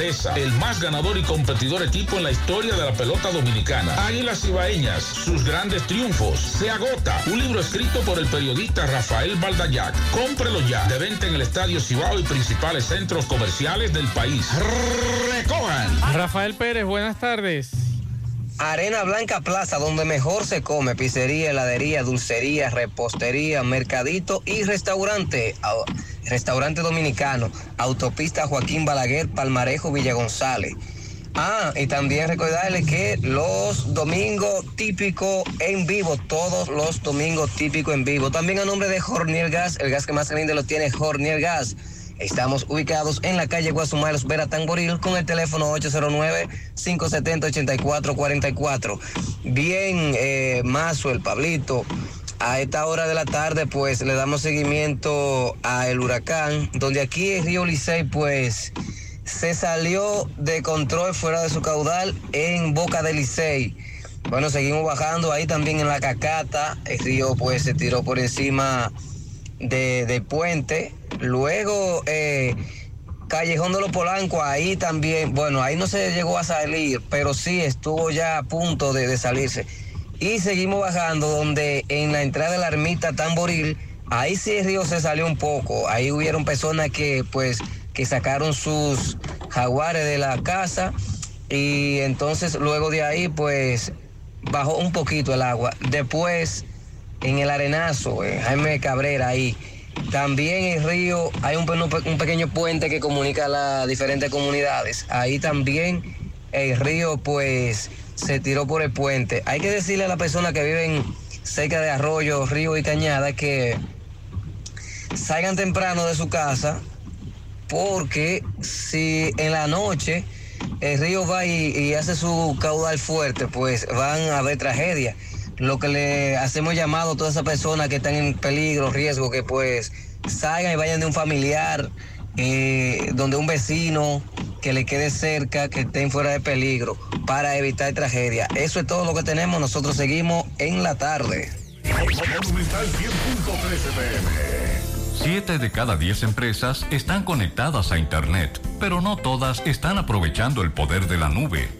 grandeza, el más ganador y competidor equipo en la historia de la pelota dominicana. Águilas Ibaeñas, sus grandes triunfos. Se agota. Un libro escrito por el periodista Rafael Baldayac. Cómprelo ya. De venta en el Estadio Cibao y principales centros comerciales del país. Recojan. Rafael Pérez, buenas tardes. Arena Blanca Plaza, donde mejor se come, pizzería, heladería, dulcería, repostería, mercadito y restaurante. Au- Restaurante dominicano, autopista Joaquín Balaguer, Palmarejo, Villa González. Ah, y también recordarle que los domingos típicos en vivo, todos los domingos típicos en vivo. También a nombre de Jornier Gas, el gas que más lindo lo tiene Jornier Gas. Estamos ubicados en la calle Guasumalos, Vera Tamboril, con el teléfono 809-570-8444. Bien, eh, Mazo, el Pablito. A esta hora de la tarde, pues le damos seguimiento a el huracán, donde aquí en Río Licey, pues se salió de control fuera de su caudal en Boca de Licey. Bueno, seguimos bajando ahí también en la cacata. El río pues se tiró por encima de, del puente. Luego, eh, Callejón de los Polancos, ahí también, bueno, ahí no se llegó a salir, pero sí estuvo ya a punto de, de salirse. Y seguimos bajando donde en la entrada de la ermita Tamboril, ahí sí el río se salió un poco. Ahí hubieron personas que pues que sacaron sus jaguares de la casa y entonces luego de ahí pues bajó un poquito el agua. Después en el arenazo, en Jaime Cabrera ahí. También el río, hay un, un pequeño puente que comunica las diferentes comunidades. Ahí también el río pues se tiró por el puente. Hay que decirle a las personas que viven cerca de arroyos, ríos y cañadas que salgan temprano de su casa porque si en la noche el río va y, y hace su caudal fuerte, pues van a haber tragedias. Lo que le hacemos llamado a todas esas personas que están en peligro, riesgo, que pues salgan y vayan de un familiar, eh, donde un vecino que le quede cerca, que estén fuera de peligro, para evitar tragedia. Eso es todo lo que tenemos. Nosotros seguimos en la tarde. Monumental 100.13 pm. Siete de cada diez empresas están conectadas a Internet, pero no todas están aprovechando el poder de la nube.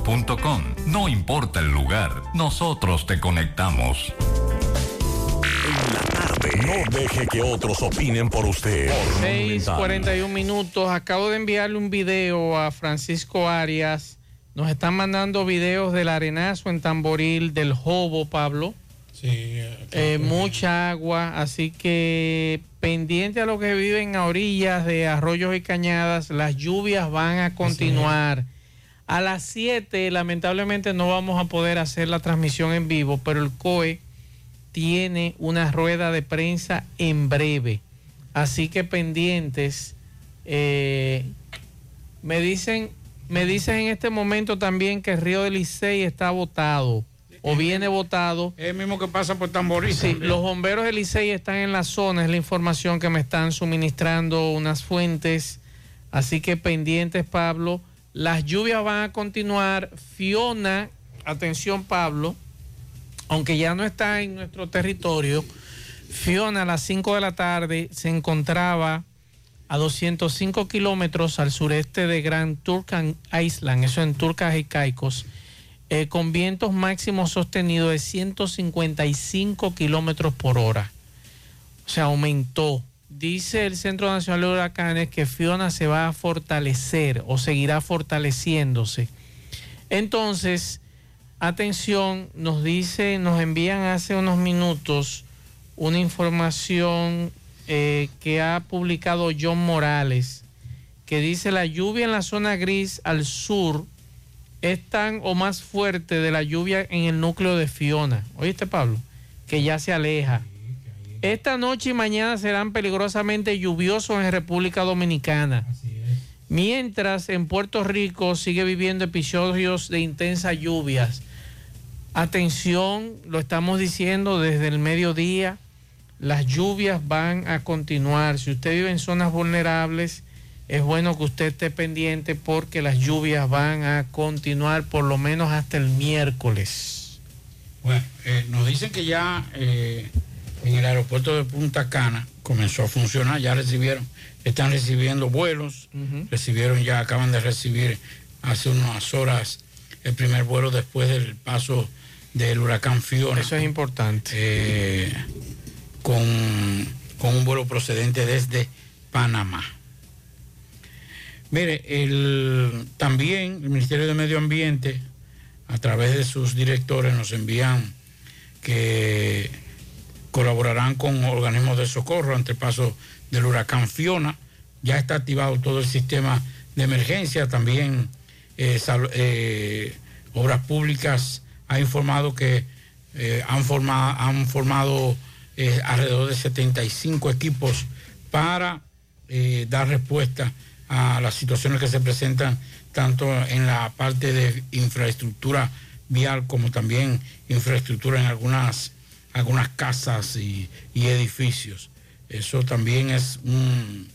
No importa el lugar, nosotros te conectamos. No deje que otros opinen por usted. Por 6:41 minutos. Acabo de enviarle un video a Francisco Arias. Nos están mandando videos del arenazo en Tamboril, del Jobo, Pablo. Eh, mucha agua, así que pendiente a los que viven a orillas de arroyos y cañadas, las lluvias van a continuar. A las 7 lamentablemente no vamos a poder hacer la transmisión en vivo, pero el COE tiene una rueda de prensa en breve. Así que pendientes. eh, me dicen, me dicen en este momento también que río del Licey está votado o viene votado. Es el mismo que pasa por Tamboril. Sí, también. los bomberos del Licey están en la zona, es la información que me están suministrando unas fuentes. Así que pendientes, Pablo. Las lluvias van a continuar. Fiona, atención, Pablo, aunque ya no está en nuestro territorio, Fiona a las 5 de la tarde se encontraba a 205 kilómetros al sureste de Grand Turkan Island, eso en Turcas y Caicos, eh, con vientos máximos sostenidos de 155 kilómetros por hora. O sea, aumentó. Dice el Centro Nacional de Huracanes que Fiona se va a fortalecer o seguirá fortaleciéndose. Entonces, atención, nos dice, nos envían hace unos minutos una información eh, que ha publicado John Morales, que dice la lluvia en la zona gris al sur es tan o más fuerte de la lluvia en el núcleo de Fiona. ¿Oíste, Pablo? Que ya se aleja. Esta noche y mañana serán peligrosamente lluviosos en República Dominicana. Mientras en Puerto Rico sigue viviendo episodios de intensas lluvias. Atención, lo estamos diciendo desde el mediodía, las lluvias van a continuar. Si usted vive en zonas vulnerables, es bueno que usted esté pendiente porque las lluvias van a continuar por lo menos hasta el miércoles. Bueno, eh, nos dicen que ya eh, en el aeropuerto de Punta Cana comenzó a funcionar, ya recibieron, están recibiendo vuelos, recibieron ya, acaban de recibir hace unas horas el primer vuelo después del paso del huracán Fiona. Eso es importante. Eh, con, con un vuelo procedente desde Panamá. Mire, el, también el Ministerio de Medio Ambiente, a través de sus directores, nos envían que colaborarán con organismos de socorro ante el paso del huracán Fiona. Ya está activado todo el sistema de emergencia. También eh, eh, Obras Públicas ha informado que eh, han, forma- han formado alrededor de 75 equipos para dar respuesta a las situaciones que se presentan tanto en la parte de infraestructura vial como también infraestructura en algunas, algunas casas y, edificios. Eso también es un-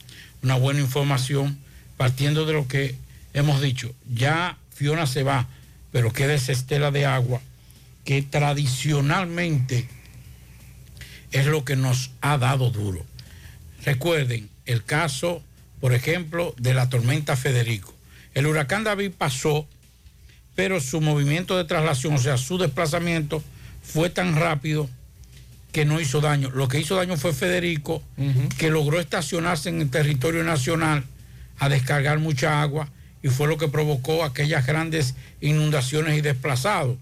una buena información partiendo de lo que hemos dicho. Ya Fiona se va, pero queda esa estela de agua que tradicionalmente es lo que nos ha dado duro. Recuerden el caso, por ejemplo, de la tormenta Federico. El huracán David pasó, pero su movimiento de traslación, o sea, su desplazamiento, fue tan rápido que no hizo daño. Lo que hizo daño fue Federico, que logró estacionarse en el territorio nacional a descargar mucha agua y fue lo que provocó aquellas grandes inundaciones y desplazados.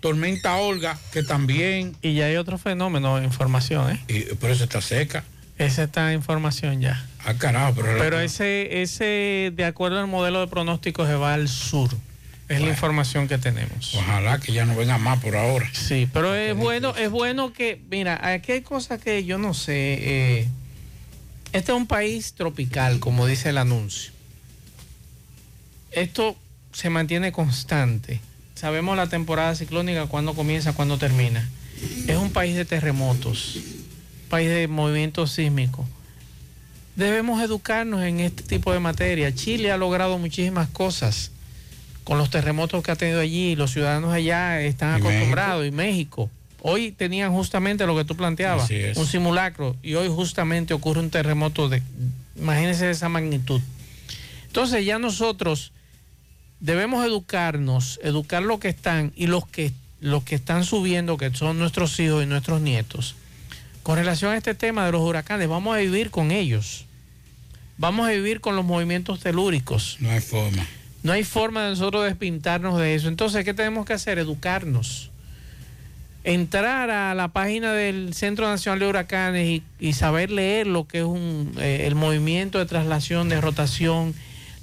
Tormenta Olga, que también... Y ya hay otro fenómeno de información, ¿eh? Y por eso está seca. Esa está en información ya. Ah, carajo, pero... Pero ese, ese, de acuerdo al modelo de pronóstico, se va al sur. Es la información que tenemos. Ojalá que ya no venga más por ahora. Sí, pero es bueno, es bueno que, mira, aquí hay cosas que yo no sé. eh, este es un país tropical, como dice el anuncio. Esto se mantiene constante. Sabemos la temporada ciclónica, cuándo comienza, cuándo termina. Es un país de terremotos, país de movimientos sísmicos. Debemos educarnos en este tipo de materia. Chile ha logrado muchísimas cosas con los terremotos que ha tenido allí. Los ciudadanos allá están ¿Y acostumbrados. Y México. Hoy tenían justamente lo que tú planteabas, un simulacro. Y hoy justamente ocurre un terremoto de, imagínense de esa magnitud. Entonces ya nosotros debemos educarnos, educar los que están y los que, los que están subiendo, que son nuestros hijos y nuestros nietos. Con relación a este tema de los huracanes, vamos a vivir con ellos. Vamos a vivir con los movimientos telúricos. No hay forma. No hay forma de nosotros despintarnos de eso. Entonces, ¿qué tenemos que hacer? Educarnos. entrar a la página del Centro Nacional de Huracanes y, saber leer lo que es un, eh, el movimiento de traslación, de rotación,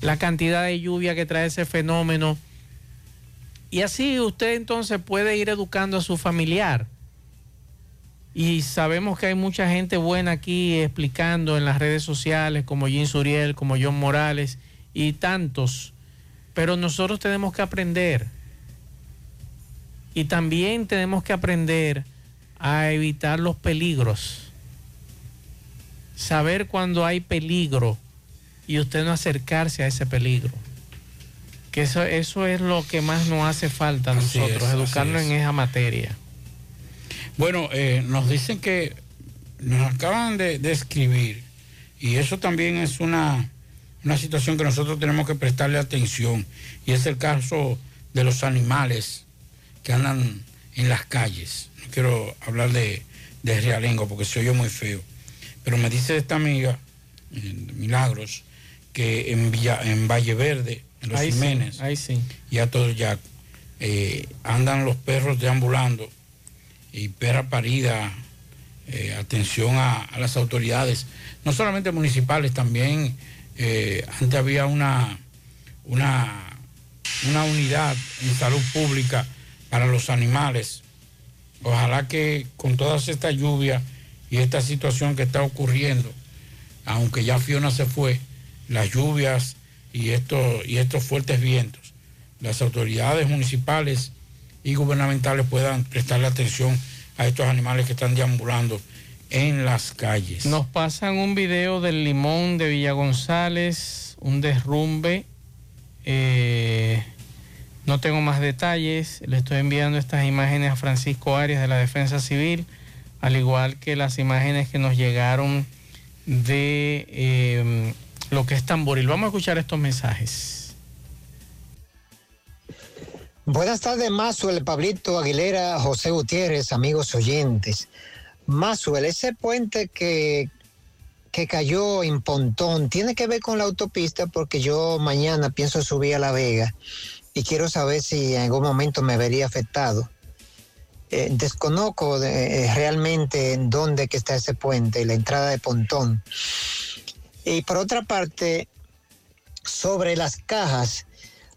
la cantidad de lluvia que trae ese fenómeno. Y así usted entonces puede ir educando a su familiar. Y sabemos que hay mucha gente buena aquí explicando en las redes sociales, como Jim Suriel, como John Morales y tantos. Pero nosotros tenemos que aprender. Y también tenemos que aprender a evitar los peligros. Saber cuando hay peligro y usted no acercarse a ese peligro. Que eso, eso es lo que más nos hace falta a Así nosotros, es, educarnos es. en esa materia. Bueno, eh, nos dicen que nos acaban de, de escribir y eso también es una, una situación que nosotros tenemos que prestarle atención y es el caso de los animales que andan en las calles. No quiero hablar de, de Realengo porque se oye muy feo, pero me dice esta amiga, eh, Milagros, que en, Villa, en Valle Verde, en los Ahí sí, Jiménez, ahí sí. y a todo ya eh, andan los perros deambulando y perra parida, eh, atención a, a las autoridades, no solamente municipales, también eh, antes había una, una, una unidad en salud pública para los animales. Ojalá que con todas estas lluvias y esta situación que está ocurriendo, aunque ya Fiona se fue, las lluvias y estos, y estos fuertes vientos, las autoridades municipales y gubernamentales puedan prestarle atención a estos animales que están deambulando en las calles. Nos pasan un video del limón de Villa González, un derrumbe. eh, no tengo más detalles. Le estoy enviando estas imágenes a Francisco Arias de la Defensa Civil, al igual que las imágenes que nos llegaron de eh, lo que es Tamboril. Vamos a escuchar estos mensajes. Buenas tardes, Mazuel, Pablito Aguilera, José Gutiérrez, amigos oyentes. Mazuel, ese puente que, que cayó en Pontón tiene que ver con la autopista porque yo mañana pienso subir a La Vega y quiero saber si en algún momento me vería afectado. Eh, desconozco de- eh, realmente en dónde está ese puente y la entrada de Pontón. Y por otra parte, sobre las cajas,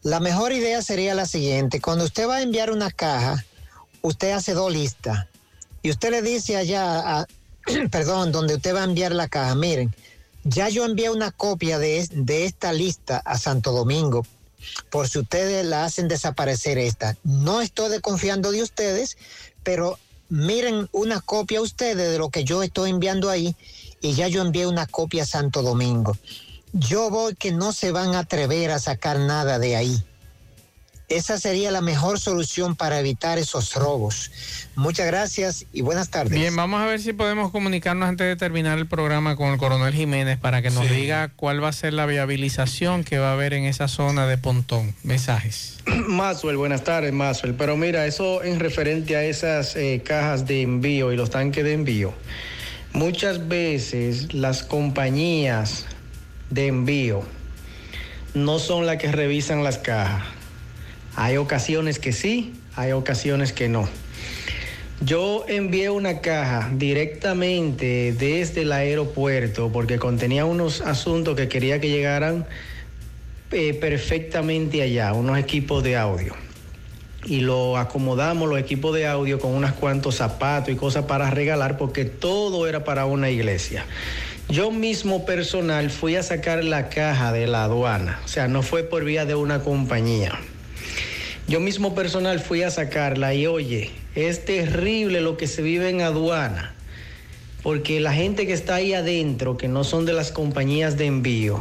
la mejor idea sería la siguiente. Cuando usted va a enviar una caja, usted hace dos listas. Y usted le dice allá, a- <clears throat> perdón, donde usted va a enviar la caja, miren, ya yo envié una copia de, de esta lista a Santo Domingo, por si ustedes la hacen desaparecer esta. No estoy desconfiando de ustedes, pero miren una copia ustedes de lo que yo estoy enviando ahí y ya yo envié una copia a Santo Domingo. Yo voy que no se van a atrever a sacar nada de ahí. Esa sería la mejor solución para evitar esos robos. Muchas gracias y buenas tardes. Bien, vamos a ver si podemos comunicarnos antes de terminar el programa con el coronel Jiménez para que nos Sí. diga cuál va a ser la viabilización que va a haber en esa zona de Pontón. Mensajes. <clears throat> Maxwell, buenas tardes, Maxwell. Pero mira, eso en referente a esas eh, cajas de envío y los tanques de envío. Muchas veces las compañías de envío no son las que revisan las cajas. Hay ocasiones que sí, hay ocasiones que no. Yo envié una caja directamente desde el aeropuerto porque contenía unos asuntos que quería que llegaran eh, perfectamente allá, unos equipos de audio. Y lo acomodamos los equipos de audio con unos cuantos zapatos y cosas para regalar porque todo era para una iglesia. Yo mismo personal fui a sacar la caja de la aduana, o sea, no fue por vía de una compañía. Yo mismo personal fui a sacarla y oye, es terrible lo que se vive en aduana, porque la gente que está ahí adentro, que no son de las compañías de envío,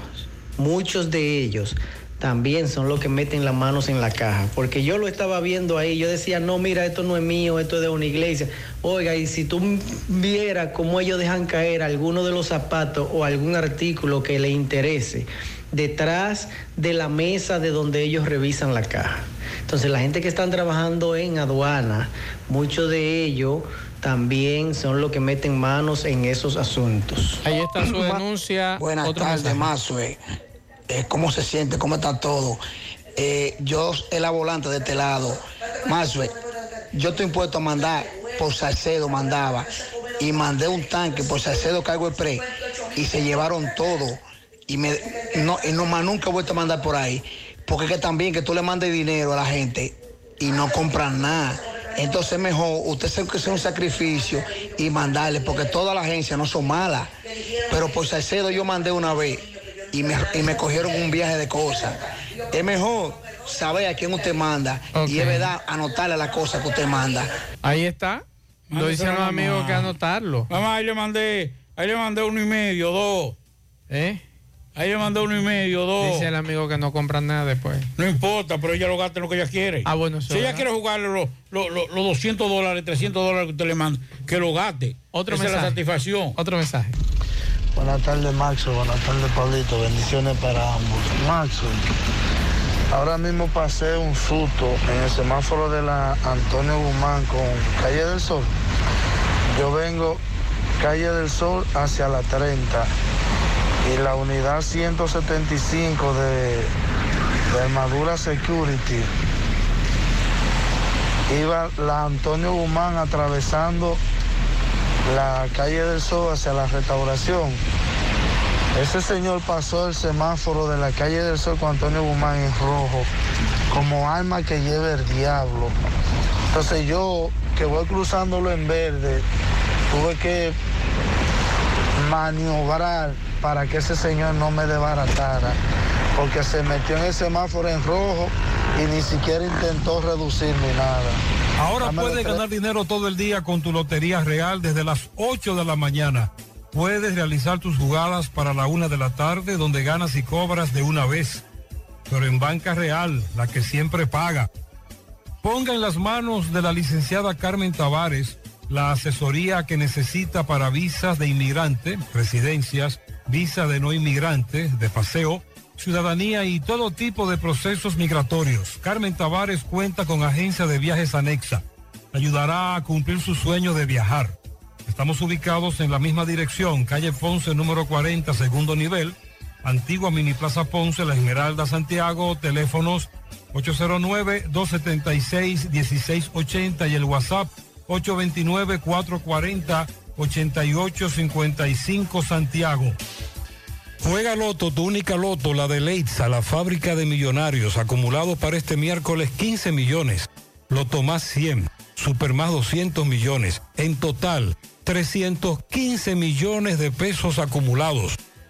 muchos de ellos también son los que meten las manos en la caja, porque yo lo estaba viendo ahí, yo decía, no, mira, esto no es mío, esto es de una iglesia. Oiga, y si tú vieras cómo ellos dejan caer alguno de los zapatos o algún artículo que le interese detrás de la mesa de donde ellos revisan la caja. Entonces la gente que están trabajando en aduana, muchos de ellos también son los que meten manos en esos asuntos. Ahí está su denuncia. Buenas tardes. Mazue. Eh, ¿Cómo se siente? ¿Cómo está todo? Eh, yo, el la volante de este lado. Mazue, yo estoy impuesto a mandar por Salcedo mandaba y mandé un tanque por Salcedo Cargo Express y se llevaron todo y me no, y no más nunca he vuelto a mandar por ahí porque es que también que tú le mandes dinero a la gente y no compran nada. Entonces es mejor usted se que hacer un sacrificio y mandarle, porque todas las agencias no son malas. Pero por Salcedo yo mandé una vez y me, y me cogieron un viaje de cosas. Es mejor saber a quién usted manda y es verdad anotarle la cosa que usted manda. Ahí está. Lo dicen los amigos que anotarlo. Mamá, ahí le mandé, ahí le mandé uno y medio, dos. ¿Eh? Ahí le mandé uno y medio, dos. Dice el amigo que no compran nada después. No importa, pero ella lo gasta en lo que ella quiere. Ah, bueno, eso Si ella quiere jugarle los, los, los- los 200 dólares, 300 dólares que usted le manda, que lo gaste. Otro Esa es la mensaje. satisfacción. Otro mensaje. Buenas tardes, Maxo. Buenas tardes, Pablito. Bendiciones para ambos. Maxo, ahora mismo pasé un susto en el semáforo de la Antonio Guzmán con Calle del Sol. Yo vengo Calle del Sol hacia la 30 y la unidad 175 de, de Armadura Security iba la Antonio Guzmán atravesando la calle del Sol hacia la restauración. Ese señor pasó el semáforo de la calle del Sol con Antonio Guzmán en rojo, como alma que lleva el diablo. Entonces yo, que voy cruzándolo en verde, tuve que maniobrar para que ese señor no me desbaratara, porque se metió en el semáforo en rojo y ni siquiera intentó reducir ni nada. Ahora Dame puedes ganar dinero todo el día con tu Lotería Real desde las 8 de la mañana. Puedes realizar tus jugadas para la una de la tarde donde ganas y cobras de una vez. Pero en Banca Real, la que siempre paga. Ponga en las manos de la licenciada Carmen Tavares la asesoría que necesita para visas de inmigrante, residencias, visa de no inmigrante, de paseo, ciudadanía y todo tipo de procesos migratorios. Carmen Tavares cuenta con agencia de viajes anexa. Ayudará a cumplir su sueño de viajar. Estamos ubicados en la misma dirección, calle Ponce número 40, segundo nivel, antigua Mini Plaza Ponce, La Esmeralda, Santiago, teléfonos 809-276-1680 y el WhatsApp 829-440-8855 Santiago. Juega Loto, tu única Loto, la de Leitza, la fábrica de millonarios, acumulado para este miércoles 15 millones. Loto más 100, Super más 200 millones. En total, 315 millones de pesos acumulados.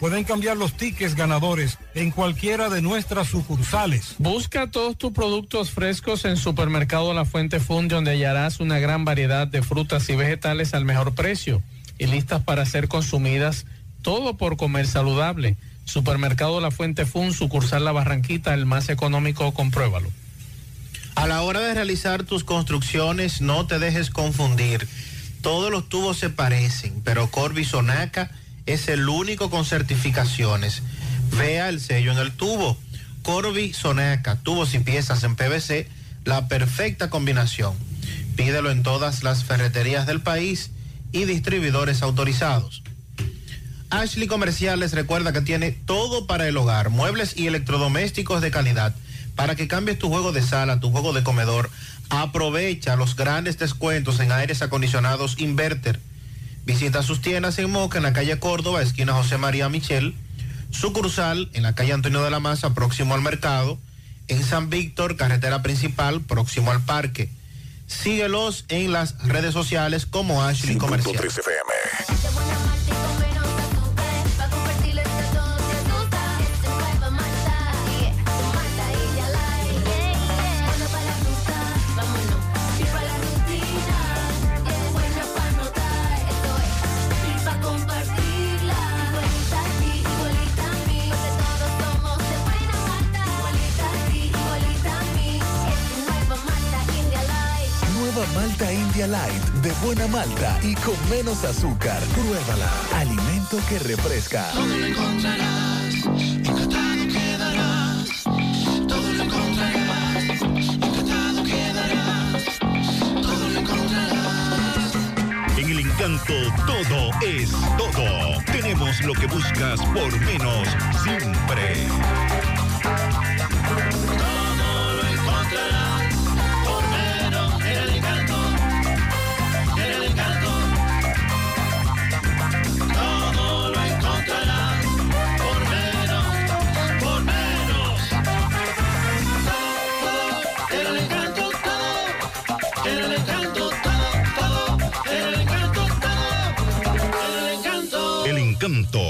Pueden cambiar los tickets ganadores en cualquiera de nuestras sucursales. Busca todos tus productos frescos en Supermercado La Fuente Fun, donde hallarás una gran variedad de frutas y vegetales al mejor precio y listas para ser consumidas, todo por comer saludable. Supermercado La Fuente Fun, sucursal La Barranquita, el más económico, compruébalo. A la hora de realizar tus construcciones, no te dejes confundir. Todos los tubos se parecen, pero Corby Sonaca es el único con certificaciones. Vea el sello en el tubo. Corby Sonaca, tubos y piezas en PVC, la perfecta combinación. Pídelo en todas las ferreterías del país y distribuidores autorizados. Ashley Comerciales recuerda que tiene todo para el hogar, muebles y electrodomésticos de calidad. Para que cambies tu juego de sala, tu juego de comedor, aprovecha los grandes descuentos en aires acondicionados Inverter. Visita sus tiendas en Moca, en la calle Córdoba, esquina José María Michel, sucursal en la calle Antonio de la Maza, próximo al mercado, en San Víctor, carretera principal, próximo al parque. Síguelos en las redes sociales como Ashley Comercial. Malta India Light de buena malta y con menos azúcar. Pruébala. Alimento que refresca. Todo lo encontrarás, encantado quedarás. Todo lo encontrarás, encantado quedarás. Todo lo encontrarás. En el encanto todo es todo. Tenemos lo que buscas por menos siempre.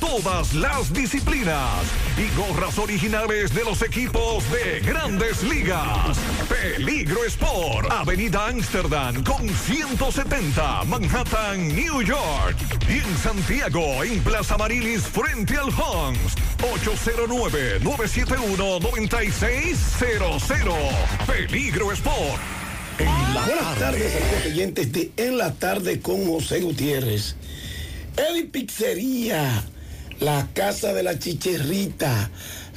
todas las disciplinas y gorras originales de los equipos de grandes ligas. Peligro Sport, Avenida Amsterdam con 170, Manhattan, New York. Y en Santiago, en Plaza Marilis, frente al Hans, 809-971-9600. Peligro Sport. Buenas tardes, amigos oyentes de En la Tarde con José Gutiérrez. Eddie Pizzería, la casa de la chicherrita,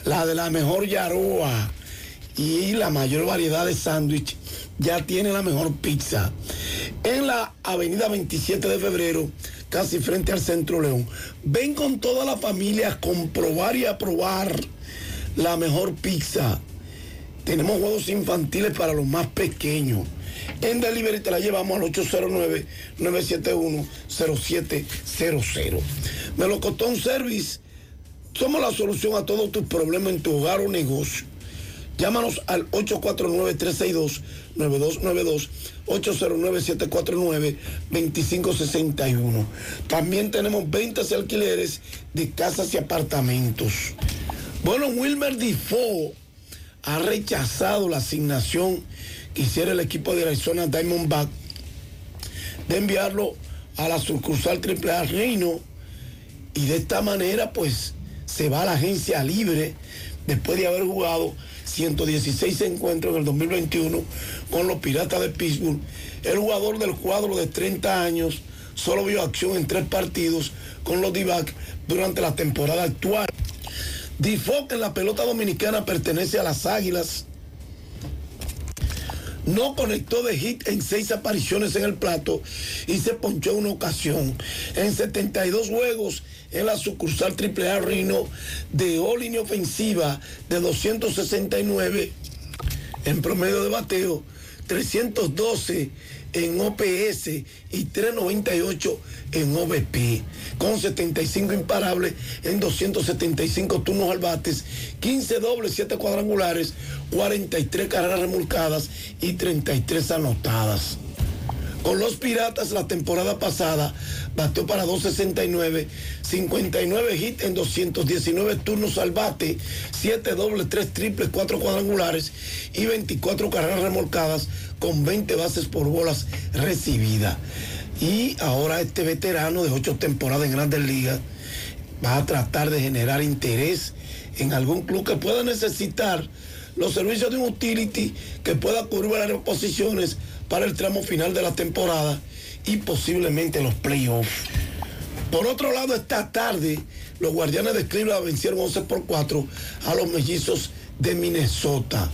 la de la mejor yaroa y la mayor variedad de sándwich, ya tiene la mejor pizza. En la avenida 27 de febrero, casi frente al Centro León. Ven con toda la familia a comprobar y a probar la mejor pizza. Tenemos juegos infantiles para los más pequeños. En Delivery te la llevamos al 809-971-0700. Melocotón Service. Somos la solución a todos tus problemas en tu hogar o negocio. Llámanos al 849-362-9292, 809-749-2561. También tenemos ventas y alquileres de casas y apartamentos. Bueno, Wilmer Defoe ha rechazado la asignación hiciera el equipo de Arizona Diamondback de enviarlo a la sucursal AAA Reino y de esta manera pues se va a la agencia libre después de haber jugado 116 encuentros en el 2021 con los Piratas de Pittsburgh. El jugador del cuadro de 30 años solo vio acción en tres partidos con los D-Backs durante la temporada actual. Difoque en la pelota dominicana pertenece a las Águilas. No conectó de hit en seis apariciones en el plato y se ponchó una ocasión. En 72 juegos en la sucursal AAA Rino de línea ofensiva de 269 en promedio de bateo, 312 en OPS y 398 en OVP, con 75 imparables en 275 turnos al bates, 15 dobles, 7 cuadrangulares, 43 carreras remolcadas y 33 anotadas. Con los Piratas la temporada pasada bateó para 269, 59 hits en 219 turnos al bate, 7 dobles, 3 triples, 4 cuadrangulares y 24 carreras remolcadas con 20 bases por bolas recibidas. Y ahora este veterano de 8 temporadas en grandes ligas va a tratar de generar interés en algún club que pueda necesitar los servicios de un utility que pueda cubrir las posiciones para el tramo final de la temporada y posiblemente los playoffs. Por otro lado, esta tarde, los guardianes de Cleveland vencieron 11 por 4 a los mellizos de Minnesota.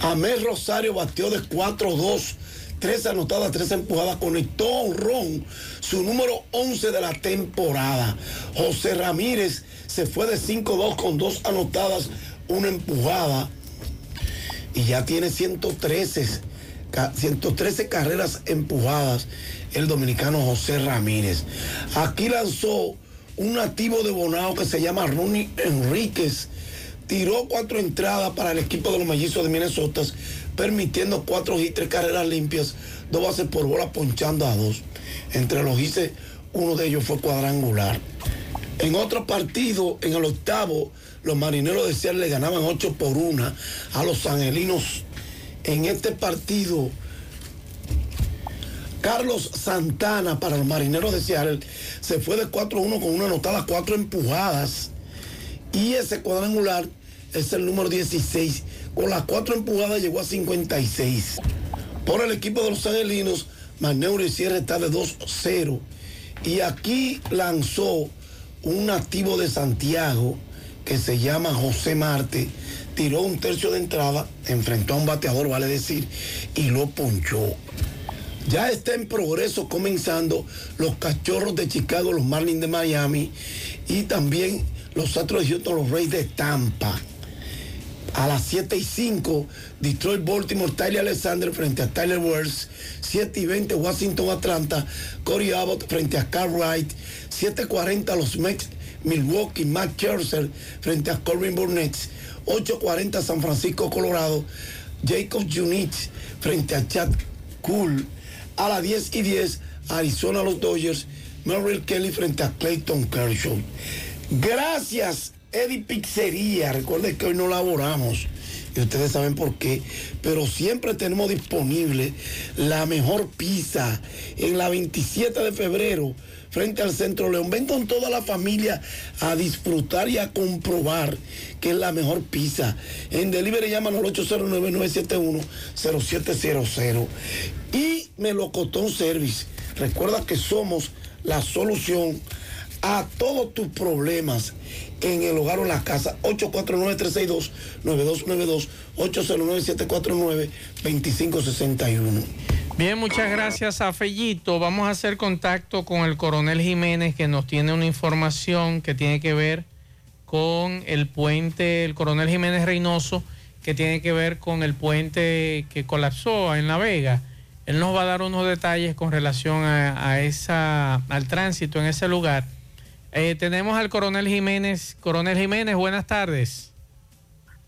Amel Rosario batió de 4-2, 3 anotadas, 3 empujadas, conectó a ron, su número 11 de la temporada. José Ramírez se fue de 5-2 con 2 anotadas, una empujada y ya tiene 113 113 carreras empujadas el dominicano José Ramírez. Aquí lanzó un nativo de Bonao que se llama Ronnie Enríquez. Tiró cuatro entradas para el equipo de los mellizos de Minnesota, permitiendo cuatro y tres carreras limpias, dos bases por bola, ponchando a dos. Entre los hice, uno de ellos fue cuadrangular. En otro partido, en el octavo, los marineros de Seattle le ganaban 8 por 1 a los angelinos en este partido, Carlos Santana para los marineros de Seattle se fue de 4-1 con una anotada, cuatro empujadas. Y ese cuadrangular es el número 16. Con las cuatro empujadas llegó a 56. Por el equipo de los angelinos, Magneurio Sierra está de 2-0. Y aquí lanzó un nativo de Santiago que se llama José Marte. Tiró un tercio de entrada, enfrentó a un bateador, vale decir, y lo ponchó. Ya está en progreso comenzando los cachorros de Chicago, los Marlins de Miami y también los Astros de Houston, los Reyes de Tampa. A las 7 y 5, Detroit, Baltimore, Tyler Alexander frente a Tyler Wells. 7 y 20, Washington, Atlanta, Corey Abbott frente a Carl Wright. 7.40, los Mets, Milwaukee, Matt Scherzer frente a Corbin Burnett. 8.40, San Francisco, Colorado, Jacob Junich frente a Chad Cool. A las 10 y 10, Arizona, los Dodgers, Merrill Kelly frente a Clayton Kershaw. Gracias, Eddie Pizzería. Recuerden que hoy no laboramos y ustedes saben por qué, pero siempre tenemos disponible la mejor pizza en la 27 de febrero frente al Centro León. Ven con toda la familia a disfrutar y a comprobar que es la mejor pizza. En delivery llaman al 809-971-0700 y Melocotón Service. Recuerda que somos la solución a todos tus problemas en el hogar o en la casa. 849-362-9292, 809-749-2561. Bien, muchas gracias a Fellito. Vamos a hacer contacto con el coronel Jiménez que nos tiene una información que tiene que ver con el puente, el coronel Jiménez Reynoso, que tiene que ver con el puente que colapsó en La Vega. Él nos va a dar unos detalles con relación a, a esa, al tránsito en ese lugar. Eh, tenemos al coronel Jiménez. Coronel Jiménez, buenas tardes.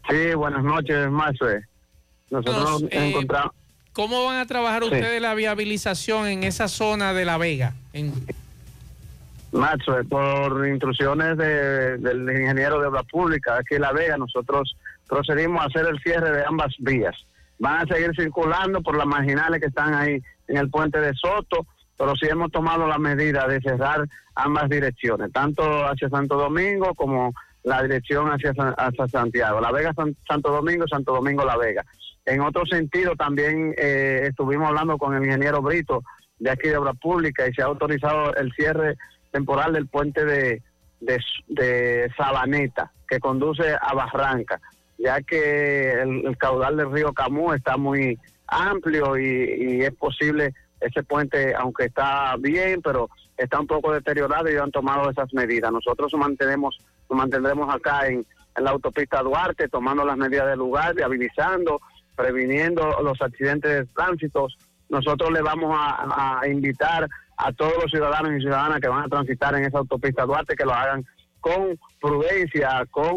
Sí, buenas noches, Maxwell. Nosotros Nos, eh, encontramos. ¿Cómo van a trabajar Sí. ustedes la viabilización en esa zona de La Vega? En- Maxwell, por instrucciones de- del ingeniero de obra pública aquí en La Vega, nosotros procedimos a hacer el cierre de ambas vías. Van a seguir circulando por las marginales que están ahí en el puente de Soto, pero sí hemos tomado la medida de cerrar ambas direcciones, tanto hacia Santo Domingo como la dirección hacia, hacia Santiago. La Vega, San- Santo Domingo, Santo Domingo, La Vega. En otro sentido, también eh, estuvimos hablando con el ingeniero Brito de aquí de Obra Pública y se ha autorizado el cierre temporal del puente de, de, Sabaneta, que conduce a Barranca, ya que el, caudal del río Camú está muy amplio y, y es posible ese puente, aunque está bien, pero está un poco deteriorado y han tomado esas medidas. Nosotros nos mantenemos, nos mantendremos acá en, en la autopista Duarte, tomando las medidas del lugar, viabilizando, previniendo los accidentes de tránsito. Nosotros le vamos a, invitar a todos los ciudadanos y ciudadanas que van a transitar en esa autopista Duarte que lo hagan con prudencia, con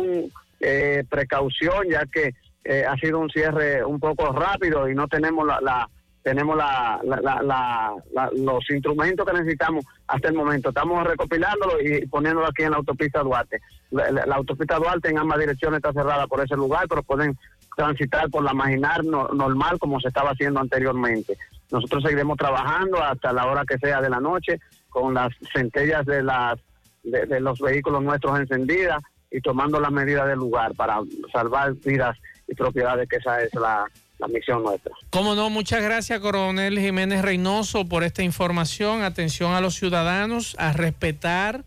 eh, precaución, ya que eh, ha sido un cierre un poco rápido y no tenemos la, la- tenemos la, la- los instrumentos que necesitamos hasta el momento. Estamos recopilándolo y poniéndolo aquí en la autopista Duarte. La autopista Duarte en ambas direcciones está cerrada por ese lugar, pero pueden transitar por la marginal no- normal como se estaba haciendo anteriormente. Nosotros seguiremos trabajando hasta la hora que sea de la noche con las centellas de, las, de, los vehículos nuestros encendidas y tomando las medidas del lugar para salvar vidas y propiedades, que esa es la, la misión nuestra. Cómo no, muchas gracias, coronel Jiménez Reynoso, por esta información. Atención a los ciudadanos a respetar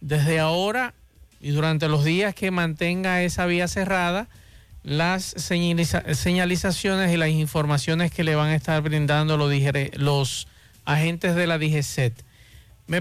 desde ahora y durante los días que mantenga esa vía cerrada las señaliza- señalizaciones y las informaciones que le van a estar brindando los, agentes de la DGCET. Me